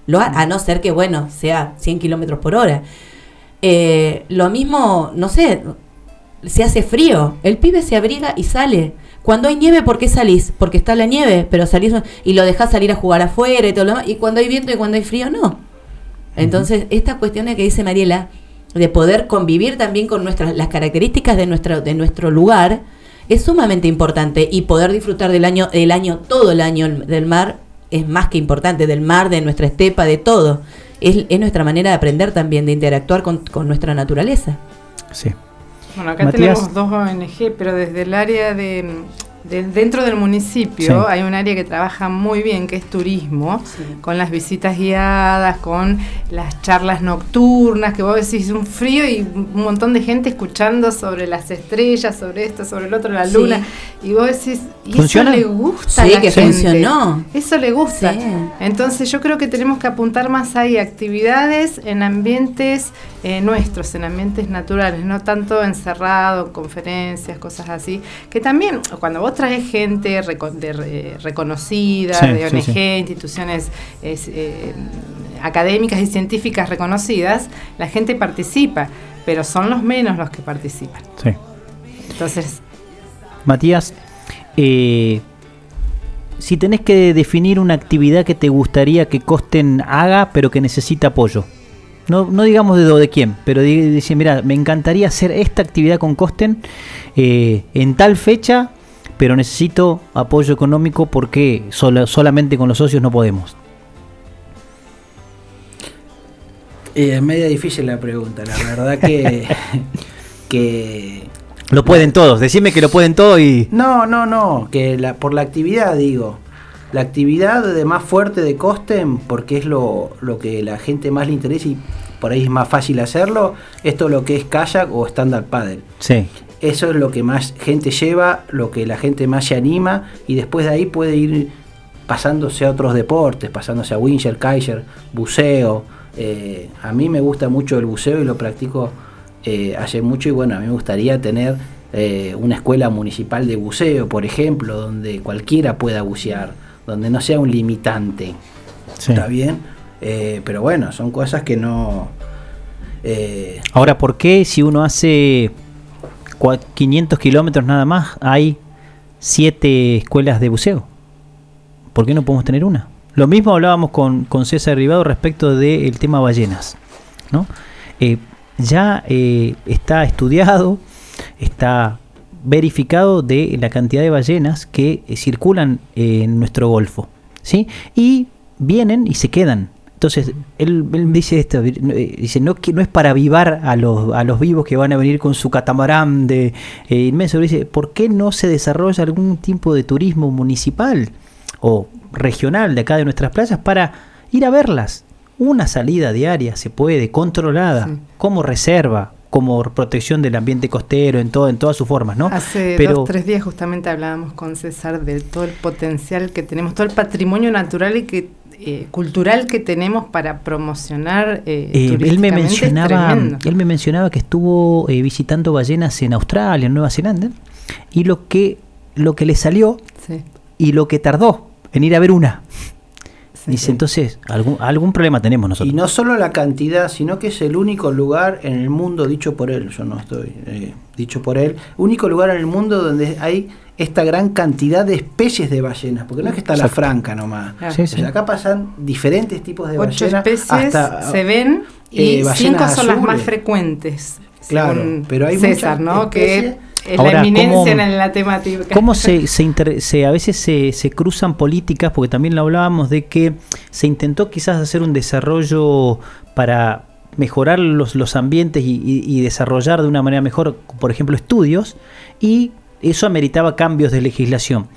Lo ha- a no ser que, bueno, sea 100 kilómetros por hora. Eh, lo mismo, no sé, se hace frío. El pibe se abriga y sale. Cuando hay nieve, ¿por qué salís? Porque está la nieve, pero salís y lo dejás salir a jugar afuera y todo lo demás. Y cuando hay viento y cuando hay frío, no. Entonces, esta cuestión que dice Mariela, de poder convivir también con nuestras las características de nuestro, de nuestro lugar, es sumamente importante. Y poder disfrutar del año, del año, todo el año del mar, es más que importante, del mar, de nuestra estepa, de todo. Es, es nuestra manera de aprender también, de interactuar con, con nuestra naturaleza. Sí. Bueno, acá Matías. tenemos dos ONG, pero desde el área de, de- dentro del municipio Sí. hay un área que trabaja muy bien, que es turismo, con las visitas guiadas, con las charlas nocturnas, que vos decís un frío y un montón de gente escuchando sobre las estrellas, sobre esto, sobre el otro, la Sí. luna, y vos decís, y ¿Funciona? eso le gusta Sí, a la que gente. funcionó. Eso le gusta. Sí. Entonces yo creo que tenemos que apuntar más ahí actividades en ambientes eh, nuestros, en ambientes naturales, no tanto encerrado, conferencias, cosas así. Que también cuando vos traes gente de re- reconocida, Sí, de ONG, sí. instituciones es, eh, académicas y científicas reconocidas, la gente participa, pero son los menos los que participan. sí. Entonces, Matías, eh, si tenés que definir una actividad que te gustaría que Costen haga, pero que necesita apoyo. No, no digamos de, do- de quién, pero di- dice, mira, me encantaría hacer esta actividad con Costen eh, en tal fecha, pero necesito apoyo económico porque sola- solamente con los socios no podemos. Eh, es media difícil la pregunta, la verdad que, que Lo pueden todos, decime que lo pueden todos y... No, no, no, que la, por la actividad digo. La actividad de más fuerte de Costen, porque es lo, lo que la gente más le interesa y por ahí es más fácil hacerlo, esto lo que es kayak o stand-up paddle. Sí. Eso es lo que más gente lleva, lo que la gente más se anima y después de ahí puede ir pasándose a otros deportes, pasándose a wincher, kaiser, buceo. Eh, a mí me gusta mucho el buceo y lo practico eh, hace mucho y bueno, a mí me gustaría tener eh, una escuela municipal de buceo, por ejemplo, donde cualquiera pueda bucear, donde no sea un limitante. Sí. ¿Está bien? Eh, pero bueno, son cosas que no... eh, Ahora, ¿por qué si uno hace cua- 500 kilómetros nada más hay 7 escuelas de buceo? ¿Por qué no podemos tener una? Lo mismo hablábamos con, con César Ribado respecto del tema ballenas. ¿no? Eh, ya está estudiado, está verificado de la cantidad de ballenas que eh, circulan en nuestro golfo. ¿sí? Y vienen y se quedan. Entonces, él, él dice esto, eh, dice, no, que no es para avivar a los, a los vivos que van a venir con su catamarán de eh, inmenso, dice, ¿por qué no se desarrolla algún tipo de turismo municipal o regional de acá de nuestras playas para ir a verlas? Una salida diaria se puede, controlada, Sí. como reserva, como protección del ambiente costero, en, todo, en todas sus formas, ¿no? Hace Pero- dos, tres días justamente hablábamos con César de todo el potencial que tenemos, todo el patrimonio natural y que eh, cultural que tenemos para promocionar eh, Eh, él me mencionaba, él me mencionaba que estuvo eh, visitando ballenas en Australia, en Nueva Zelanda, y lo que lo que le salió Sí, y lo que tardó en ir a ver una. Sí. Dice, entonces, algún, algún problema tenemos nosotros. Y no solo la cantidad, sino que es el único lugar en el mundo, dicho por él, yo no estoy eh, dicho por él, único lugar en el mundo donde hay esta gran cantidad de especies de ballenas, porque no es que está la franca nomás. Ah. Sí, O sea, sí. acá pasan diferentes tipos de Ocho ballenas. especies hasta, se ven y eh, cinco son las más frecuentes. Claro, pero hay César, muchas ¿no? Que especies. Es Ahora, la eminencia ¿cómo- en la temática. ¿Cómo se, se, inter- se- a veces se, se cruzan políticas? Porque también lo hablábamos de que se intentó quizás hacer un desarrollo para mejorar los, los ambientes y, y- y desarrollar de una manera mejor, por ejemplo, estudios, y eso ameritaba cambios de legislación.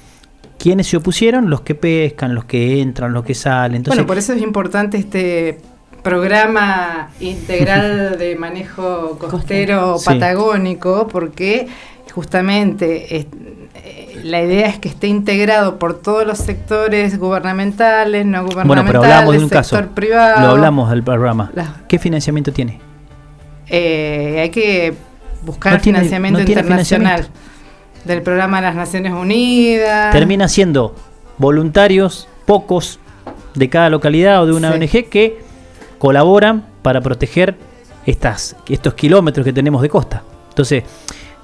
¿Quiénes se opusieron? Los que pescan, los que entran, los que salen. Entonces, bueno, por eso es importante este programa integral de manejo costero Sí. patagónico, porque justamente eh, la idea es que esté integrado por todos los sectores gubernamentales, no gubernamentales, bueno, pero hablamos de un caso. sector privado. Lo hablamos del programa. La- ¿Qué financiamiento tiene? Eh, hay que buscar No tiene- financiamiento no internacional financiamiento. del programa de las Naciones Unidas. termina siendo voluntarios, pocos, de cada localidad o de una Sí. ONG que colaboran para proteger estas, estos kilómetros que tenemos de costa. Entonces,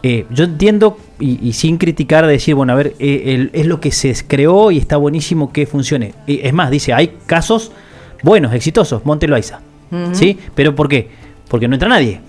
eh, yo entiendo, y, y sin criticar, de decir, bueno, a ver, eh, el- es lo que se creó y está buenísimo que funcione. Es más, dice, hay casos buenos, exitosos, Monte Loaiza. Ujú. ¿Sí? ¿Pero por qué? Porque no entra nadie.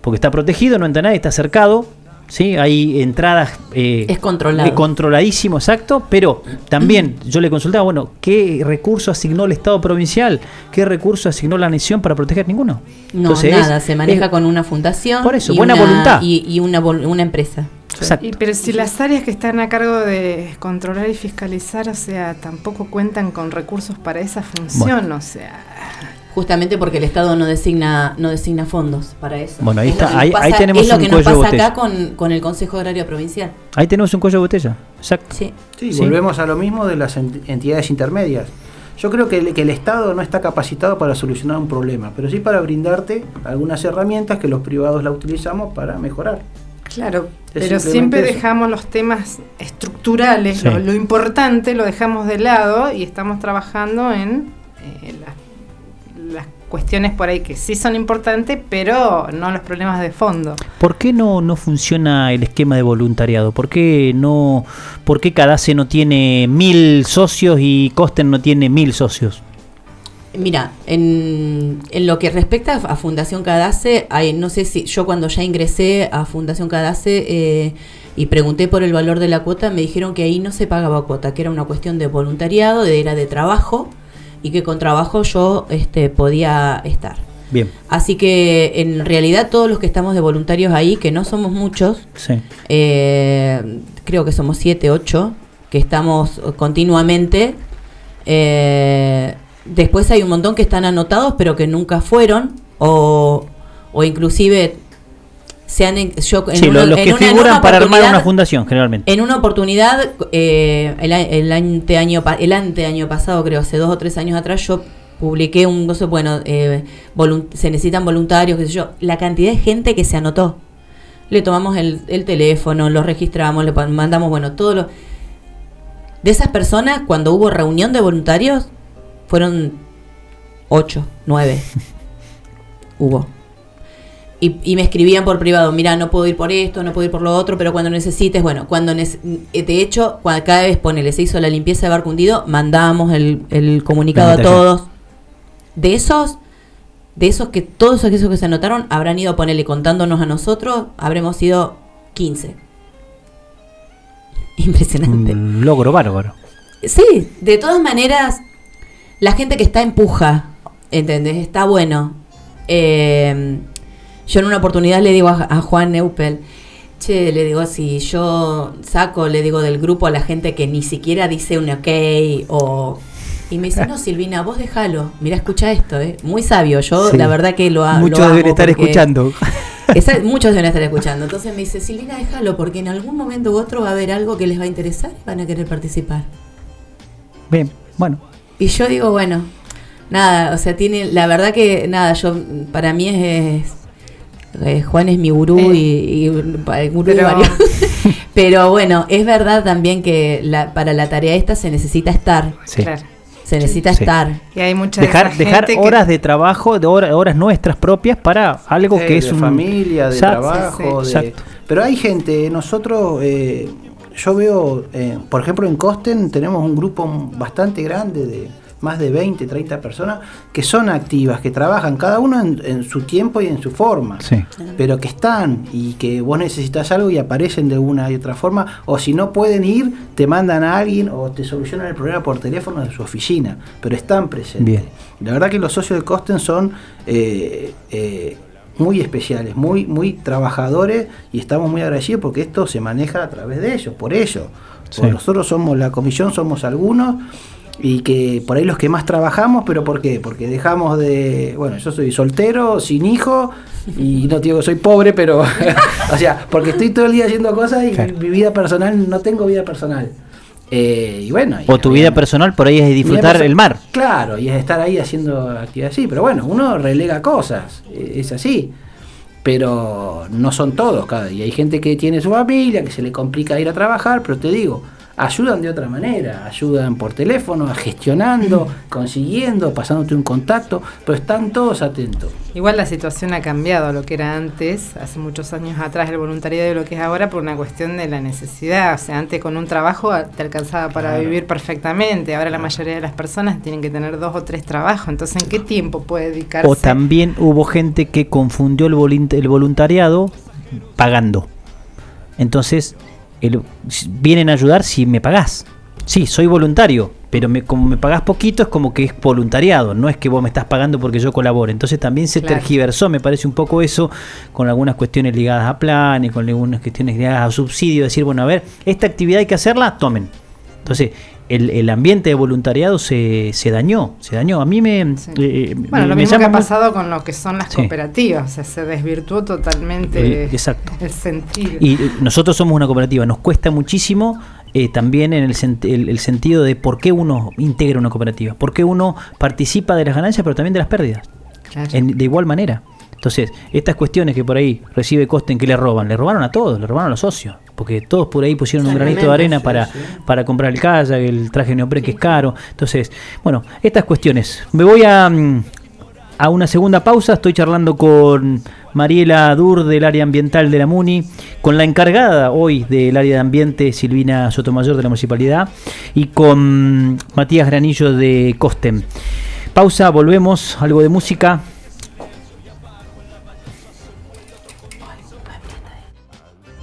Porque está protegido, no entra nadie, está cercado. ¿Sí? Hay entradas. eh, Es controlado. eh, controladísimo, exacto. Pero también yo le consultaba, bueno, ¿qué recurso asignó el Estado provincial? ¿Qué recurso asignó la nación para proteger? Ninguno. No, Entonces, nada, es- se maneja es- con una fundación. Por eso, y buena una- voluntad. Y, y una, una empresa. Exacto. Y, pero si las áreas que están a cargo de controlar y fiscalizar, o sea, tampoco cuentan con recursos para esa función, o sea, Justamente porque el Estado no designa no designa fondos para eso. Bueno, ahí Es está, ahí- tenemos es lo un que nos cuello de pasa botella. acá con, con el Consejo Agrario Provincial. Ahí tenemos un cuello de botella. Exacto. Sí. Sí, Sí. volvemos a lo mismo de las ent- entidades intermedias. Yo creo que el, que el Estado no está capacitado para solucionar un problema, pero sí para brindarte algunas herramientas que los privados la utilizamos para mejorar. claro, Es pero siempre eso. dejamos los temas estructurales, Sí. lo, lo importante lo dejamos de lado y estamos trabajando en eh, las, las cuestiones por ahí que sí son importantes, pero no los problemas de fondo. ¿Por qué no, no funciona el esquema de voluntariado? ¿Por qué no, por qué Cadace no tiene mil socios y Costen no tiene mil socios? Mira, en, en lo que respecta a Fundación Cadace, hay, no sé si yo cuando ya ingresé a Fundación Cadace eh, y pregunté por el valor de la cuota, me dijeron que ahí no se pagaba cuota, que era una cuestión de voluntariado, de, era de trabajo y que con trabajo yo este, podía estar. Bien. Así que en realidad todos los que estamos de voluntarios ahí, que no somos muchos, Sí. eh, creo que somos siete, ocho, que estamos continuamente. eh, después hay un montón que están anotados, pero que nunca fueron, o, o inclusive se han en- yo en Sí, los que en figuran para armar una fundación, generalmente. en una oportunidad, eh, el, a- el anteaño, pa- el anteaño pasado, creo, hace dos o tres años atrás, yo publiqué un, no sé, bueno, eh, se necesitan voluntarios, qué sé yo, la cantidad de gente que se anotó. Le tomamos el, el teléfono, lo registramos, le mandamos, bueno, todo lo... De esas personas, cuando hubo reunión de voluntarios, fueron ocho, nueve. hubo. Y, y me escribían por privado, mira, no puedo ir por esto, no puedo ir por lo otro, pero cuando necesites, bueno, cuando eh, de hecho, cua- cada vez ponele, se hizo la limpieza de barco hundido, mandábamos el, el comunicado a todos. De esos, de esos que todos esos que se anotaron habrán ido a ponerle contándonos a nosotros, habremos sido 15. Impresionante. Un logro bárbaro. Sí, de todas maneras, la gente que está empuja, ¿entendés? Está bueno. Eh, yo en una oportunidad le digo a, a Juan Neupel, che, le digo, si yo saco, le digo del grupo a la gente que ni siquiera dice un ok o... Y me dice, no, Silvina, vos déjalo. Mira, escucha esto, ¿eh? Muy sabio. Yo, Sí. la verdad que lo, ha- lo Muchos deben estar escuchando. Esa- muchos deben estar escuchando. Entonces me dice, Silvina, déjalo, porque en algún momento u otro va a haber algo que les va a interesar y van a querer participar. Bien, bueno. Y yo digo, bueno, nada, o sea, tiene, la verdad que nada, yo, para mí es, eh, Juan es mi gurú Eh, y, y gurú de pero- varios. Pero bueno, es verdad también que la, para la tarea esta se necesita estar, Sí. Claro. se necesita Sí. estar. Y hay mucha de Dejar, dejar gente que- horas de trabajo, de hora- horas nuestras propias para algo Sí, que es de un familia, de Exacto. trabajo, Sí, de- exacto. pero hay gente, nosotros, eh, yo veo, eh, por ejemplo en Costen tenemos un grupo bastante grande de más de 20, 30 personas que son activas, que trabajan cada uno en, en su tiempo y en su forma, Sí. pero que están y que vos necesitas algo y aparecen de una y otra forma, o si no pueden ir, te mandan a alguien o te solucionan el problema por teléfono de su oficina, pero están presentes. Bien. La verdad que los socios de Costen son eh, eh, muy especiales, muy, muy trabajadores y estamos muy agradecidos porque esto se maneja a través de ellos, por ellos. Sí. Nosotros somos la comisión, somos algunos y que por ahí los que más trabajamos, pero ¿por qué? Porque dejamos de, bueno, yo soy soltero, sin hijo y no digo que soy pobre, pero, o sea, porque estoy todo el día haciendo cosas y Claro. mi vida personal, no tengo vida personal. Eh, y bueno, y O tu vida personal por ahí es disfrutar el mar. Claro, y es estar ahí haciendo actividades así, pero bueno, uno relega cosas, eh, es así. Pero no son todos, y hay gente que tiene su familia, que se le complica ir a trabajar, pero te digo, ayudan de otra manera, ayudan por teléfono, gestionando, consiguiendo, pasándote un contacto, pero están todos atentos. Igual la situación ha cambiado a lo que era antes, hace muchos años atrás el voluntariado de lo que es ahora por una cuestión de la necesidad. O sea, antes con un trabajo te alcanzaba para Claro. vivir perfectamente. Ahora la mayoría de las personas tienen que tener dos o tres trabajos. Entonces, ¿en qué tiempo puede dedicarse? O también hubo gente que confundió el voluntariado pagando. Entonces, el- vienen a ayudar si me pagás. Sí, soy voluntario, pero me, como me pagás poquito es como que es voluntariado, no es que vos me estás pagando porque yo colabore. Entonces también se Claro. tergiversó, me parece un poco eso, con algunas cuestiones ligadas a planes, con algunas cuestiones ligadas a subsidio, decir, bueno, a ver, esta actividad hay que hacerla, tomen. Entonces, el, el ambiente de voluntariado se, se dañó, se dañó. A mí me... Sí. eh, Bueno, me- lo me mismo que ha pasado con lo que son las Sí. cooperativas. O sea, se desvirtuó totalmente El- exacto. el sentido. Y eh, nosotros somos una cooperativa, nos cuesta muchísimo eh, también en el, sent- el- el sentido de por qué uno integra una cooperativa, por qué uno participa de las ganancias, pero también de las pérdidas, Claro. en- de igual manera. Entonces, estas cuestiones que por ahí recibe Costen, que le roban? Le robaron a todos, le robaron a los socios, porque todos por ahí pusieron un granito de arena para, para comprar el kayak, el traje neopren que es caro. Entonces, bueno, estas cuestiones. Me voy a, mm, a una segunda pausa, estoy charlando con Mariela Dur del área ambiental de la MUNI, con la encargada hoy del área de ambiente, Silvina Sotomayor de la municipalidad, y con Matías Granillo de Costen. Pausa, volvemos, algo de música.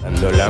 Dando la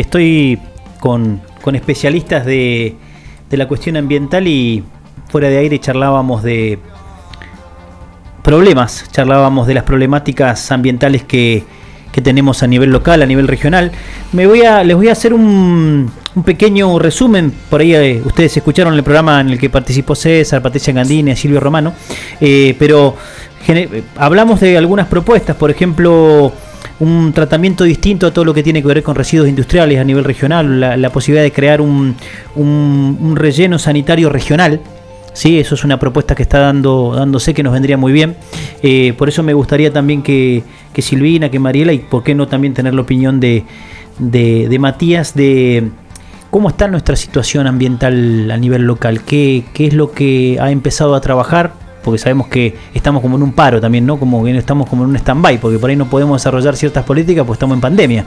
estoy con, especialistas de, la cuestión ambiental y fuera de aire charlábamos de problemas, charlábamos de las problemáticas ambientales que, tenemos a nivel local, a nivel regional. Me voy a, les voy a hacer un, pequeño resumen. Por ahí eh, ustedes escucharon el programa en el que participó César, Patricia Gandini, Silvio Romano. Eh, pero hablamos de algunas propuestas, por ejemplo, un tratamiento distinto a todo lo que tiene que ver con residuos industriales a nivel regional, la, posibilidad de crear un, un, relleno sanitario regional. Sí, eso es una propuesta que está dando, dándose que nos vendría muy bien. Eh, por eso me gustaría también que, que, Silvina, que Mariela y por qué no también tener la opinión de, de, de Matías de cómo está nuestra situación ambiental a nivel local, qué, qué es lo que ha empezado a trabajar porque sabemos que estamos como en un paro también, ¿no? Como que estamos como en un stand-by, porque por ahí no podemos desarrollar ciertas políticas, pues estamos en pandemia.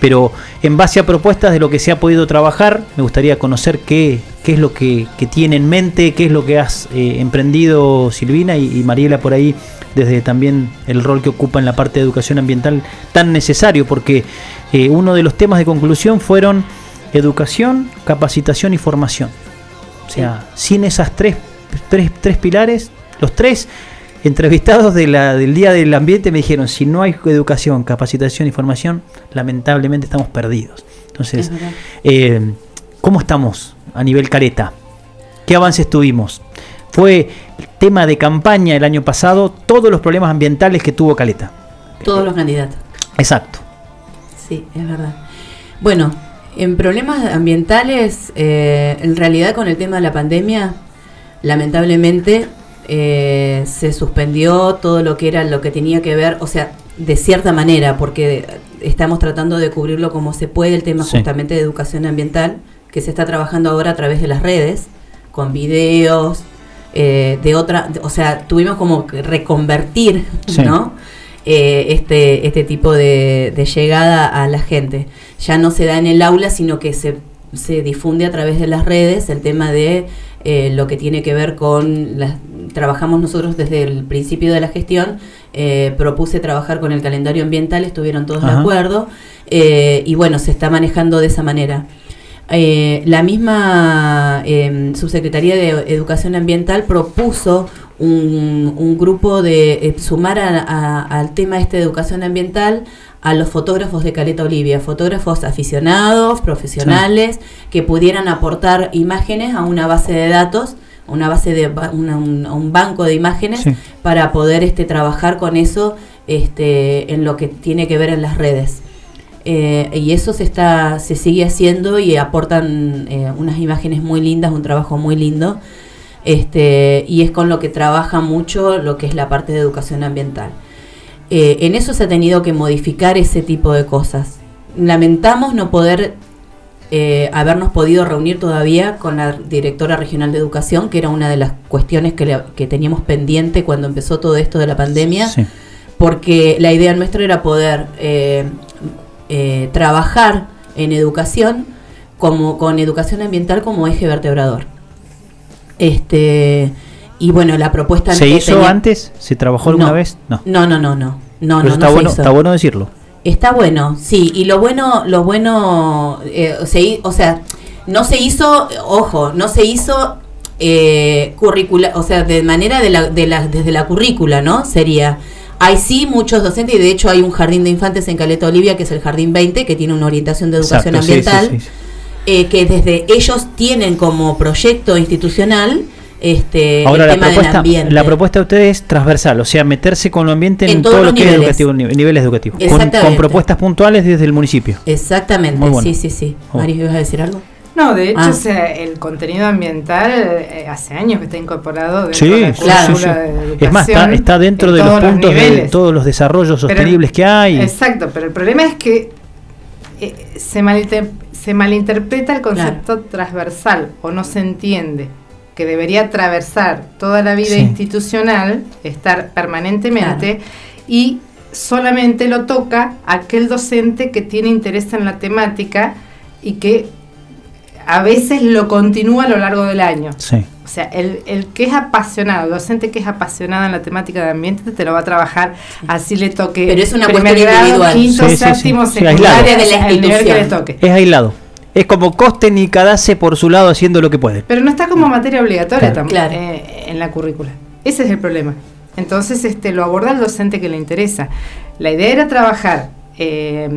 Pero en base a propuestas de lo que se ha podido trabajar, me gustaría conocer qué, qué es lo que, tiene en mente, qué es lo que has eh, emprendido Silvina y, Mariela por ahí, desde también el rol que ocupa en la parte de educación ambiental tan necesario, porque eh, uno de los temas de conclusión fueron educación, capacitación y formación. O sea, sin esas tres, tres, tres pilares los tres entrevistados de la, del Día del Ambiente me dijeron, si no hay educación, capacitación y formación, lamentablemente estamos perdidos. Entonces, eh, ¿cómo estamos a nivel careta? ¿Qué avances tuvimos? Fue tema de campaña el año pasado todos los problemas ambientales que tuvo Caleta. Todos los candidatos. Exacto. Sí, es verdad. Bueno, en problemas ambientales, eh, en realidad con el tema de la pandemia, lamentablemente eh, se suspendió todo lo que era lo que tenía que ver, o sea, de cierta manera, porque estamos tratando de cubrirlo como se puede, el tema justamente de educación ambiental, que se está trabajando ahora a través de las redes, con videos, eh, de otra, o sea, tuvimos como que reconvertir, ¿no? Eh, este, este tipo de, de, llegada a la gente. Ya no se da en el aula, sino que se, se difunde a través de las redes el tema de eh, lo que tiene que ver con, las, trabajamos nosotros desde el principio de la gestión, eh, propuse trabajar con el calendario ambiental, estuvieron todos de acuerdo, eh, y bueno, se está manejando de esa manera. la misma em, subsecretaría de Educación Ambiental propuso un, grupo de sumar al tema este de educación ambiental a los fotógrafos de Caleta Olivia, fotógrafos aficionados, profesionales, que pudieran aportar imágenes a una base de datos, una base de un, banco de imágenes para poder este trabajar con eso este, en lo que tiene que ver en las redes. Eh, y eso se está se sigue haciendo y aportan eh, unas imágenes muy lindas, un trabajo muy lindo. Este, y es con lo que trabaja mucho lo que es la parte de educación ambiental. Eh, en eso se ha tenido que modificar ese tipo de cosas. Lamentamos no poder eh, habernos podido reunir todavía con la directora regional de educación, que era una de las cuestiones que, teníamos pendiente cuando empezó todo esto de la pandemia, porque la idea nuestra era poder eh, trabajar en educación como con educación ambiental como eje vertebrador. Este y bueno, la propuesta... ¿Se hizo antes? ¿Se trabajó alguna vez? No. No, no, no, no. no, no está, bueno, está bueno decirlo. Está bueno, sí. Y lo bueno, lo bueno, eh, o sea, no se hizo, ojo, no se hizo eh, curricula, o sea, de manera de la, de la, desde la currícula, ¿no? Sería... Hay sí muchos docentes y de hecho hay un jardín de infantes en Caleta Olivia que es el Jardín 20 que tiene una orientación de educación ambiental eh, que desde ellos tienen como proyecto institucional este, Ahora, la propuesta, La propuesta de ustedes es transversal, o sea, meterse con el ambiente en, todo lo que es educativo, niveles educativos, con, propuestas puntuales desde el municipio. Exactamente, sí, sí, sí. Oh. ¿ibas a decir algo? No, de hecho, ah. el contenido ambiental eh, hace años que está incorporado dentro de la claro. Es más, está, dentro de los puntos de todos los desarrollos sostenibles que hay. Exacto, pero el problema es que eh, se, se malinterpreta el concepto transversal o no se entiende que debería atravesar toda la vida institucional, estar permanentemente, y solamente lo toca aquel docente que tiene interés en la temática y que a veces lo continúa a lo largo del año. O sea, el, el, que es apasionado, el docente que es apasionado en la temática de ambiente, te lo va a trabajar, así le toque. Pero es una cuestión individual. Quinto, séptimo, secundaria de la institución. Es aislado es como coste y cadase por su lado haciendo lo que puede. Pero no está como materia obligatoria tampoco eh, en la currícula. Ese es el problema. Entonces este, lo aborda el docente que le interesa. La idea era trabajar eh,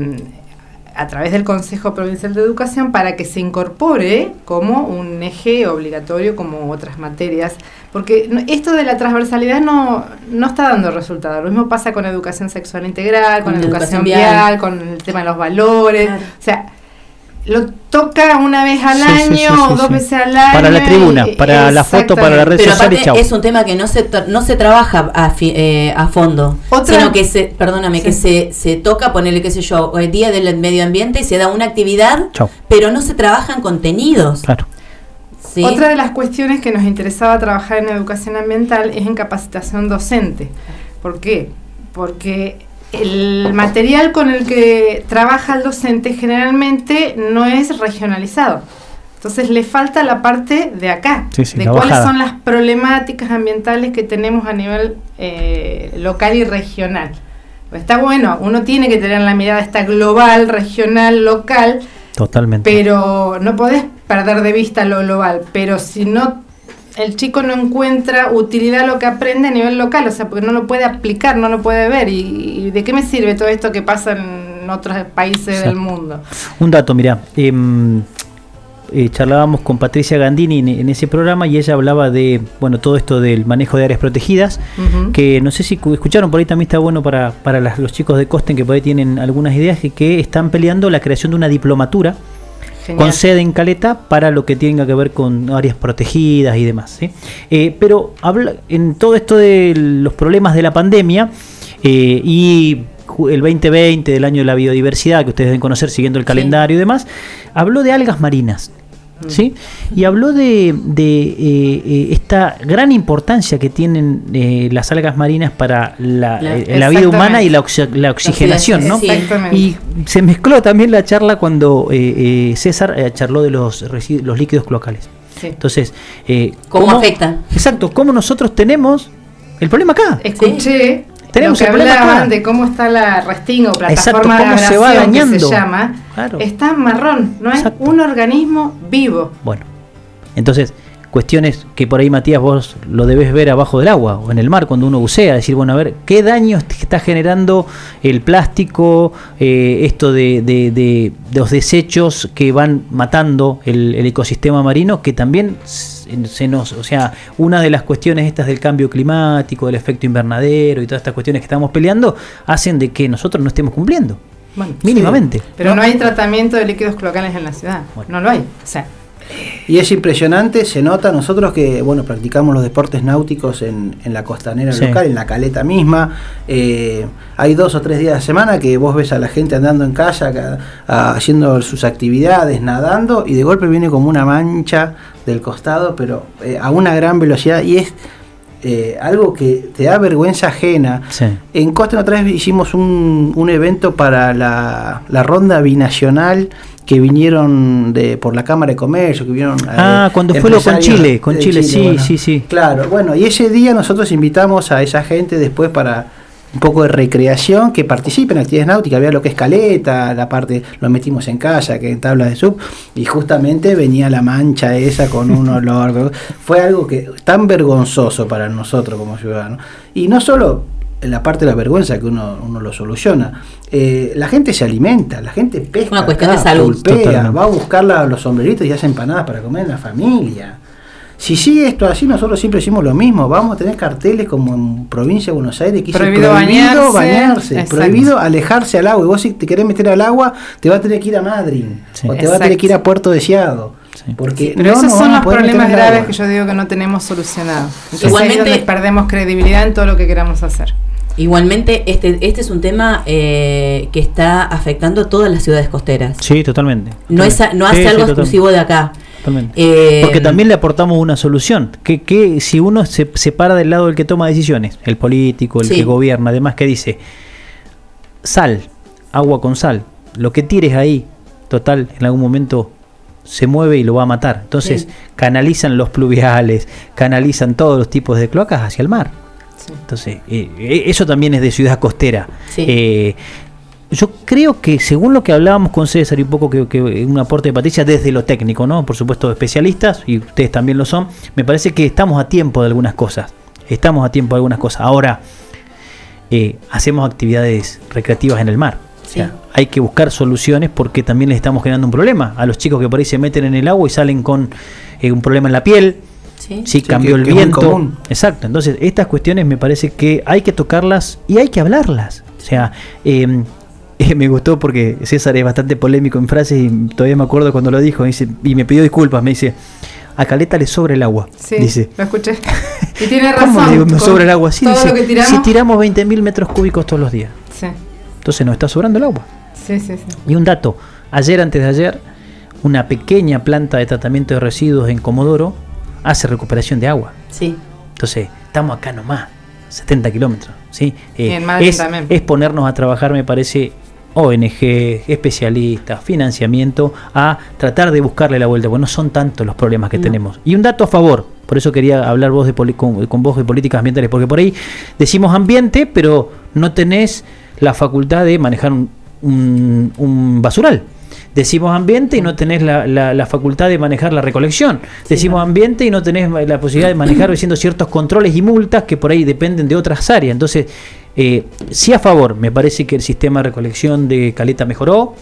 a través del Consejo Provincial de Educación para que se incorpore como un eje obligatorio como otras materias, porque esto de la transversalidad no, no está dando resultado. Lo mismo pasa con educación sexual integral, con, educación, vial, con el tema de los valores, o sea, lo toca una vez al año o dos veces al año. Para la tribuna, para la foto, para la red social y Es un tema que no se, no se trabaja a, eh, a fondo, sino que se, perdóname, que se, se toca, ponerle, qué sé yo, el día del medio ambiente y se da una actividad, pero no se trabajan contenidos. Claro. Otra de las cuestiones que nos interesaba trabajar en educación ambiental es en capacitación docente. ¿Por qué? Porque el material con el que trabaja el docente generalmente no es regionalizado. Entonces le falta la parte de acá, de cuáles son las problemáticas ambientales que tenemos a nivel eh, local y regional. Está bueno, uno tiene que tener la mirada esta global, regional, local. Totalmente. Pero no podés perder de vista lo global. Pero si no el chico no encuentra utilidad a lo que aprende a nivel local, o sea, porque no lo puede aplicar, no lo puede ver. ¿Y, de qué me sirve todo esto que pasa en otros países del mundo? Un dato, mira, em, eh, charlábamos con Patricia Gandini en, ese programa y ella hablaba de, bueno, todo esto del manejo de áreas protegidas, que no sé si escucharon, por ahí también está bueno para, para los chicos de Costen que por ahí tienen algunas ideas, que, que están peleando la creación de una diplomatura con sede en Caleta para lo que tenga que ver con áreas protegidas y demás. Eh, pero habla, en todo esto de los problemas de la pandemia eh, y el 2020 del año de la biodiversidad, que ustedes deben conocer siguiendo el calendario y demás, habló de algas marinas. ¿Sí? Y habló de, de eh, eh, esta gran importancia que tienen eh, las algas marinas para la, la, vida humana y la, la oxigenación, ¿no? Y se mezcló también la charla cuando César charló de los, los líquidos cloacales. Entonces, ¿cómo, afecta? Exacto, cómo nosotros tenemos el problema acá. Escuché tenemos que hablaban de cómo está la resting o plataforma de se va dañando. que se llama, está marrón, no es un organismo vivo. Bueno, entonces cuestiones que por ahí Matías vos lo debes ver abajo del agua o en el mar cuando uno bucea, decir, bueno, a ver, ¿qué daño está generando el plástico, eh, esto de, de, los desechos que van matando el, ecosistema marino, que también se nos, o sea, una de las cuestiones estas del cambio climático, del efecto invernadero y todas estas cuestiones que estamos peleando, hacen de que nosotros no estemos cumpliendo. mínimamente. pero no, hay tratamiento de líquidos cloacales en la ciudad. No lo hay. O sea, y es impresionante, se nota nosotros que, bueno, practicamos los deportes náuticos en, la costanera local, en la caleta misma. Eh, hay dos o tres días de semana que vos ves a la gente andando en calle, haciendo sus actividades, nadando, y de golpe viene como una mancha del costado, pero eh, a una gran velocidad, y es eh, algo que te da vergüenza ajena. En Costa otra vez hicimos un, un evento para la, la ronda binacional que vinieron de por la Cámara de Comercio, que vieron... Ah, cuando fue lo con Chile, con Chile, sí, sí, sí. Claro, bueno, y ese día nosotros invitamos a esa gente después para un poco de recreación, que participen en actividades náuticas, había lo que es caleta, la parte, lo metimos en casa, que en tabla de sub, y justamente venía la mancha esa con un olor, fue algo que tan vergonzoso para nosotros como ciudadanos. Y no solo la parte de la vergüenza que uno, uno lo soluciona. Eh, la gente se alimenta, la gente pesca, Una cuestión de salud. va a buscar los sombreritos y hace empanadas para comer en la familia. Si sigue esto así, nosotros siempre decimos lo mismo. Vamos a tener carteles como en provincia de Buenos Aires que dice prohibido, bañarse, prohibido alejarse al agua. Y vos si te querés meter al agua, te va a tener que ir a Madrid o te va a tener que ir a Puerto Deseado. Porque Pero esos son los problemas graves que yo digo que no tenemos solucionados. Igualmente perdemos credibilidad en todo lo que queramos hacer. Igualmente, este, este es un tema eh, que está afectando a todas las ciudades costeras. Sí, totalmente. No, es, no hace algo exclusivo de acá. Eh, Porque también le aportamos una solución. Que, que si uno se, se, para del lado del que toma decisiones, el político, el que gobierna, además que dice, sal, agua con sal, lo que tires ahí, total, en algún momento se mueve y lo va a matar. Entonces canalizan los pluviales, canalizan todos los tipos de cloacas hacia el mar. Entonces, eh, eh, eso también es de ciudad costera. Eh, yo creo que según lo que hablábamos con César y un poco que, un aporte de Patricia desde lo técnico, ¿no? Por supuesto especialistas, y ustedes también lo son, me parece que estamos a tiempo de algunas cosas. Estamos a tiempo de algunas cosas. Ahora, hacemos actividades recreativas en el mar. O sea, hay que buscar soluciones porque también les estamos generando un problema a los chicos que por ahí se meten en el agua y salen con eh, un problema en la piel. Sí. Sí, cambió que- el que viento. Exacto. Entonces, estas cuestiones me parece que hay que tocarlas y hay que hablarlas. O sea, eh, eh, me gustó porque César es bastante polémico en frases y todavía me acuerdo cuando lo dijo. dice, y me pidió disculpas. Me dice: A Caleta le sobra el agua. Sí, Dice. lo escuché. Y tiene razón. ¿Cómo le digo, me con sobra el agua? Sí, dice, si tiramos 20.000 metros cúbicos todos los días. Sí, Entonces nos está sobrando el agua. sí, sí. sí. Y un dato, ayer antes de ayer, una pequeña planta de tratamiento de residuos en Comodoro hace recuperación de agua. Sí. Entonces, estamos acá nomás, 70 kilómetros. ¿sí? Eh, es, es ponernos a trabajar, me parece, ONG, especialistas, financiamiento, a tratar de buscarle la vuelta, porque no son tantos los problemas que No. tenemos. Y un dato a favor, por eso quería hablar vos de con, con vos de políticas ambientales, porque por ahí decimos ambiente, pero no tenés la facultad de manejar un, un- un basural. Decimos ambiente y no tenés la, la- la facultad de manejar la recolección. Decimos ambiente y no tenés la posibilidad de manejar haciendo ciertos controles y multas que por ahí dependen de otras áreas. Entonces, eh, sí a favor, me parece que el sistema de recolección de Caleta mejoró,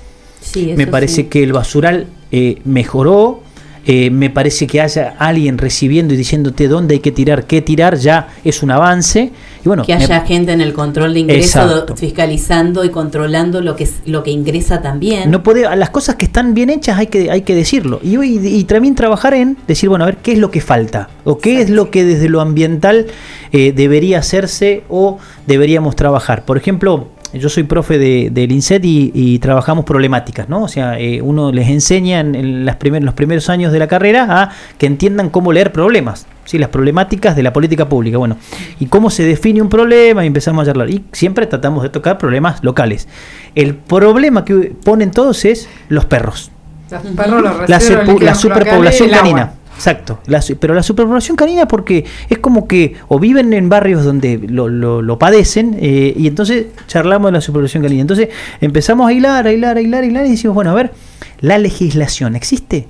Sí, me parece sí. que el basural eh, mejoró, eh, me parece que haya alguien recibiendo y diciéndote dónde hay que tirar, qué tirar, ya es un avance. Y bueno, que me- haya gente en el control de ingreso do- fiscalizando y controlando lo que lo que ingresa también. No puede, las cosas que están bien hechas hay que, hay que decirlo. Y, y, y también trabajar en decir, bueno, a ver qué es lo que falta. O qué es lo que desde lo ambiental eh, debería hacerse o deberíamos trabajar. Por ejemplo, yo soy profe de, del INSET y, y trabajamos problemáticas, ¿no? O sea, eh, uno les enseña en, en las primer- los primeros años de la carrera a que entiendan cómo leer problemas. ¿sí? las problemáticas de la política pública. Bueno, y cómo se define un problema y empezamos a charlar. Y siempre tratamos de tocar problemas locales. El problema que ponen todos es los perros. Los perros, los La, superpoblación canina. Exacto, la pero la superpoblación canina porque es como que o viven en barrios donde lo, lo- padecen eh, y entonces charlamos de la superpoblación canina. Entonces empezamos a hilar, a hilar, a hilar, a hilar y decimos, bueno, a ver, ¿la legislación existe?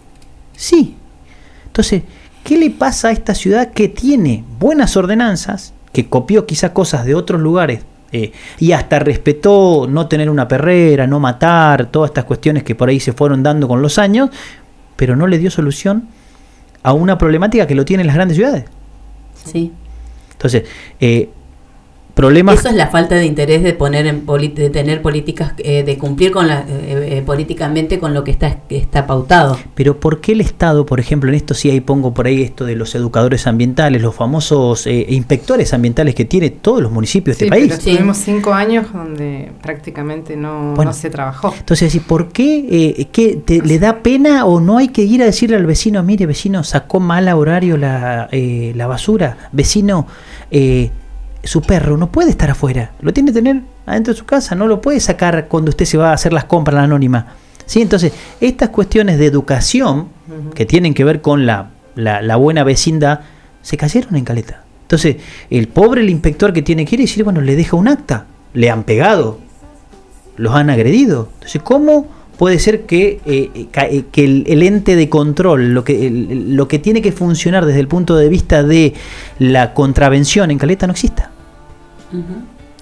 Sí. Entonces, ¿qué le pasa a esta ciudad que tiene buenas ordenanzas, que copió quizá cosas de otros lugares eh, y hasta respetó no tener una perrera, no matar, todas estas cuestiones que por ahí se fueron dando con los años, pero no le dio solución a una problemática que lo tienen las grandes ciudades? Sí. Entonces, eh, problemas... Eso es la falta de interés de poner en de tener políticas eh, de cumplir con la eh, eh, políticamente con lo que está pautado. Pero ¿por qué el Estado, por ejemplo, en esto sí ahí pongo por ahí esto de los educadores ambientales, los famosos eh, inspectores ambientales que tiene todos los municipios de este país? pero estuvimos cinco años donde prácticamente no, Bueno. no se trabajó. Entonces, ¿y por qué, eh, qué te- le da pena o no hay que ir a decirle al vecino, mire, vecino, sacó mal a horario la, eh, la basura? Vecino, eh, su perro no puede estar afuera, lo tiene que tener adentro de su casa, no lo puede sacar cuando usted se va a hacer las compras en la anónima. ¿Sí? Entonces, estas cuestiones de educación que tienen que ver con la, la- la buena vecindad, se cayeron en caleta. Entonces, el pobre el inspector que tiene que ir y decir, bueno, le deja un acta, le han pegado, los han agredido. Entonces, ¿cómo puede ser que, eh, ca- eh, que el, el ente de control, lo que, el- lo que tiene que funcionar desde el punto de vista de la contravención en Caleta no exista?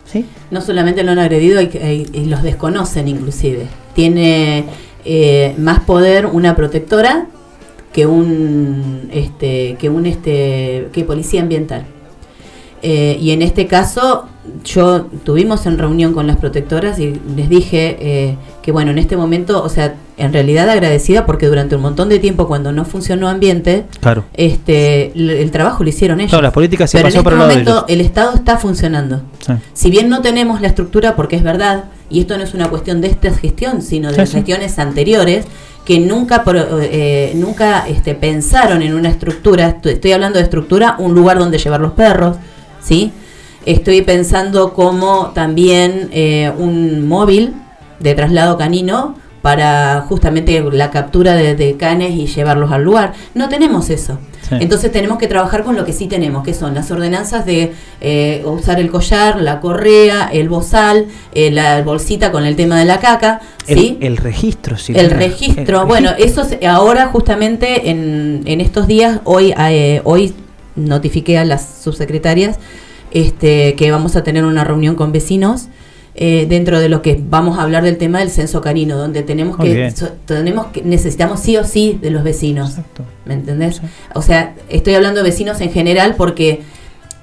¿Sí? No solamente lo han agredido, y los desconocen inclusive. Tiene eh, más poder una protectora que un este que un este que policía ambiental. Eh, y en este caso, yo tuvimos en reunión con las protectoras y les dije eh, que bueno, en este momento, o sea, en realidad agradecida porque durante un montón de tiempo cuando no funcionó ambiente, Claro. este el, el trabajo lo hicieron ellos. Claro, las políticas se Pero pasó en este momento el Estado está funcionando. Sí. Si bien no tenemos la estructura, porque es verdad, y esto no es una cuestión de esta gestión, sino de Sí, sí. gestiones anteriores, que nunca pro- eh, nunca este, pensaron en una estructura, estoy hablando de estructura, un lugar donde llevar los perros, ¿sí? Estoy pensando como también eh, un móvil de traslado canino para justamente la captura de, de canes y llevarlos al lugar. No tenemos eso. Sí. Entonces tenemos que trabajar con lo que sí tenemos, que son las ordenanzas de eh, usar el collar, la correa, el bozal, eh, la bolsita con el tema de la caca, ¿sí? El, el registro, sí. el registro. El bueno, registro. eso se- ahora justamente en, en estos días, hoy, eh, hoy notifiqué a las subsecretarias este, que vamos a tener una reunión con vecinos eh, dentro de lo que vamos a hablar del tema del censo canino, donde tenemos Muy que, so- tenemos que necesitamos sí o sí de los vecinos. Exacto. ¿Me entendés? O sea, estoy hablando de vecinos en general porque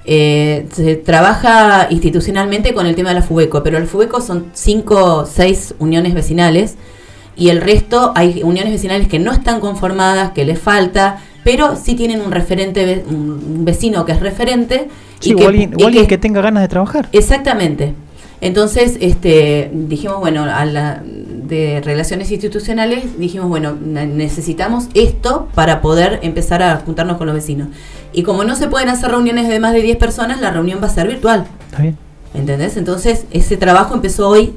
eh, se trabaja institucionalmente con el tema de la FUBECO, pero el FUBECO son cinco o seis uniones vecinales y el resto hay uniones vecinales que no están conformadas, que les falta, pero sí tienen un referente, un vecino que es referente. Sí, que- o alguien, o y alguien que- que tenga ganas de trabajar. Exactamente. Entonces, este, dijimos, bueno, a la de relaciones institucionales, dijimos, bueno, ne- necesitamos esto para poder empezar a juntarnos con los vecinos. Y como no se pueden hacer reuniones de más de 10 personas, la reunión va a ser virtual. Está bien. ¿Entendés? Entonces, ese trabajo empezó hoy.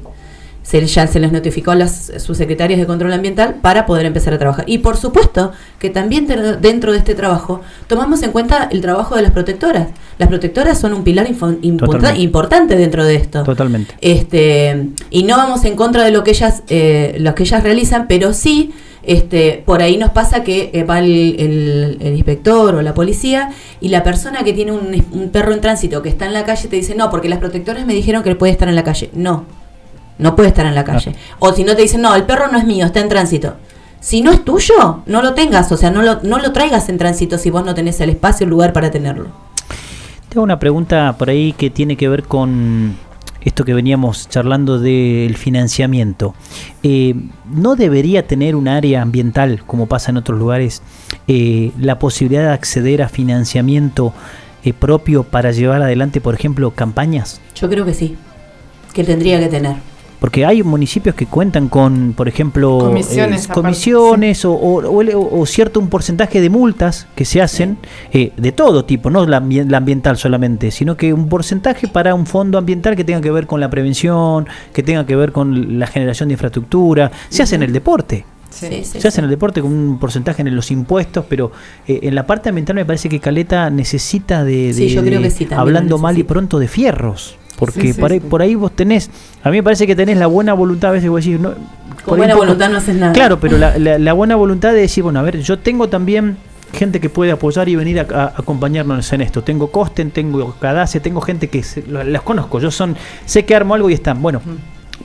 Se, ya se les notificó a las subsecretarias de control ambiental para poder empezar a trabajar. Y por supuesto que también te- dentro de este trabajo tomamos en cuenta el trabajo de las protectoras. Las protectoras son un pilar importa- importante dentro de esto. Totalmente. Este, y no vamos en contra de lo que ellas, eh, lo que ellas realizan, pero sí, este, por ahí nos pasa que eh, va el, el- el inspector o la policía y la persona que tiene un, un perro en tránsito que está en la calle te dice, no, porque las protectoras me dijeron que puede estar en la calle. No, no puede estar en la calle. O si no te dicen, no, el perro no es mío, está en tránsito. Si no es tuyo, no lo tengas, o sea, no lo, no lo traigas en tránsito si vos no tenés el espacio, el lugar para tenerlo. Tengo una pregunta por ahí que tiene que ver con esto que veníamos charlando del financiamiento. Eh, ¿No debería tener un área ambiental, como pasa en otros lugares, eh, la posibilidad de acceder a financiamiento eh, propio para llevar adelante, por ejemplo, campañas? Yo creo que sí, que tendría que tener. Porque hay municipios que cuentan con, por ejemplo, Comisiones, eh, comisiones o, o- o el- o cierto un porcentaje de multas que se hacen eh, de todo tipo, no la, ambien- la ambiental solamente, sino que un porcentaje para un fondo ambiental que tenga que ver con la prevención, que tenga que ver con la generación de infraestructura. Se hace en el deporte. Sí. Sí, sí, Se hace sí. en el deporte con un porcentaje en los impuestos, pero eh, en la parte ambiental me parece que Caleta necesita de, Sí, de- yo creo de- que sí, también hablando mal y pronto de fierros. Porque Sí, por, ahí, por ahí vos tenés, a mí me parece que tenés la buena voluntad, a veces vos decís, no, Con buena poco- voluntad no haces nada. Claro, pero la, la- la buena voluntad de decir, bueno, a ver, yo tengo también gente que puede apoyar y venir a, a- a acompañarnos en esto. Tengo Costen, tengo Cadace, tengo gente que se- las conozco. Yo son, sé que armo algo y están. Bueno,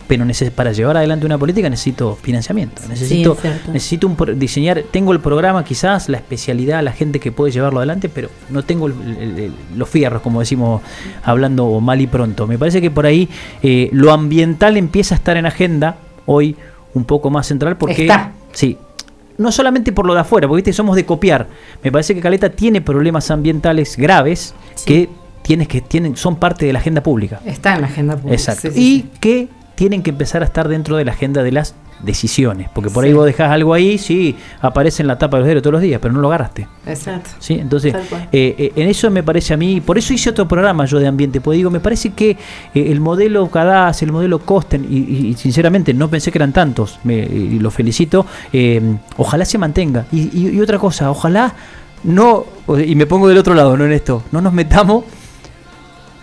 pero para llevar adelante una política necesito financiamiento. Necesito, necesito un pro- diseñar, tengo el programa quizás, la especialidad, la gente que puede llevarlo adelante, pero no tengo el- el- el- los fierros, como decimos, hablando mal y pronto. Me parece que por ahí eh, lo ambiental empieza a estar en agenda hoy un poco más central porque... Está. Sí. No solamente por lo de afuera, porque ¿viste? somos de copiar. Me parece que Caleta tiene problemas ambientales graves Sí. que tienes que tienen son parte de la agenda pública. Está en la agenda pública. Exacto. sí, sí, y que tienen que empezar a estar dentro de la agenda de las decisiones. Porque por Sí. ahí vos dejás algo ahí, sí, aparece en la tapa de los diarios todos los días, pero no lo agarraste. Exacto. ¿sí? Entonces, eh, eh, en eso me parece a mí, por eso hice otro programa yo de ambiente, porque digo, me parece que eh, el modelo Cadaz, el modelo Costen, y, sinceramente no pensé que eran tantos, me, y lo felicito, ojalá se mantenga. Y, y- y otra cosa, ojalá no, y me pongo del otro lado, no en esto, no nos metamos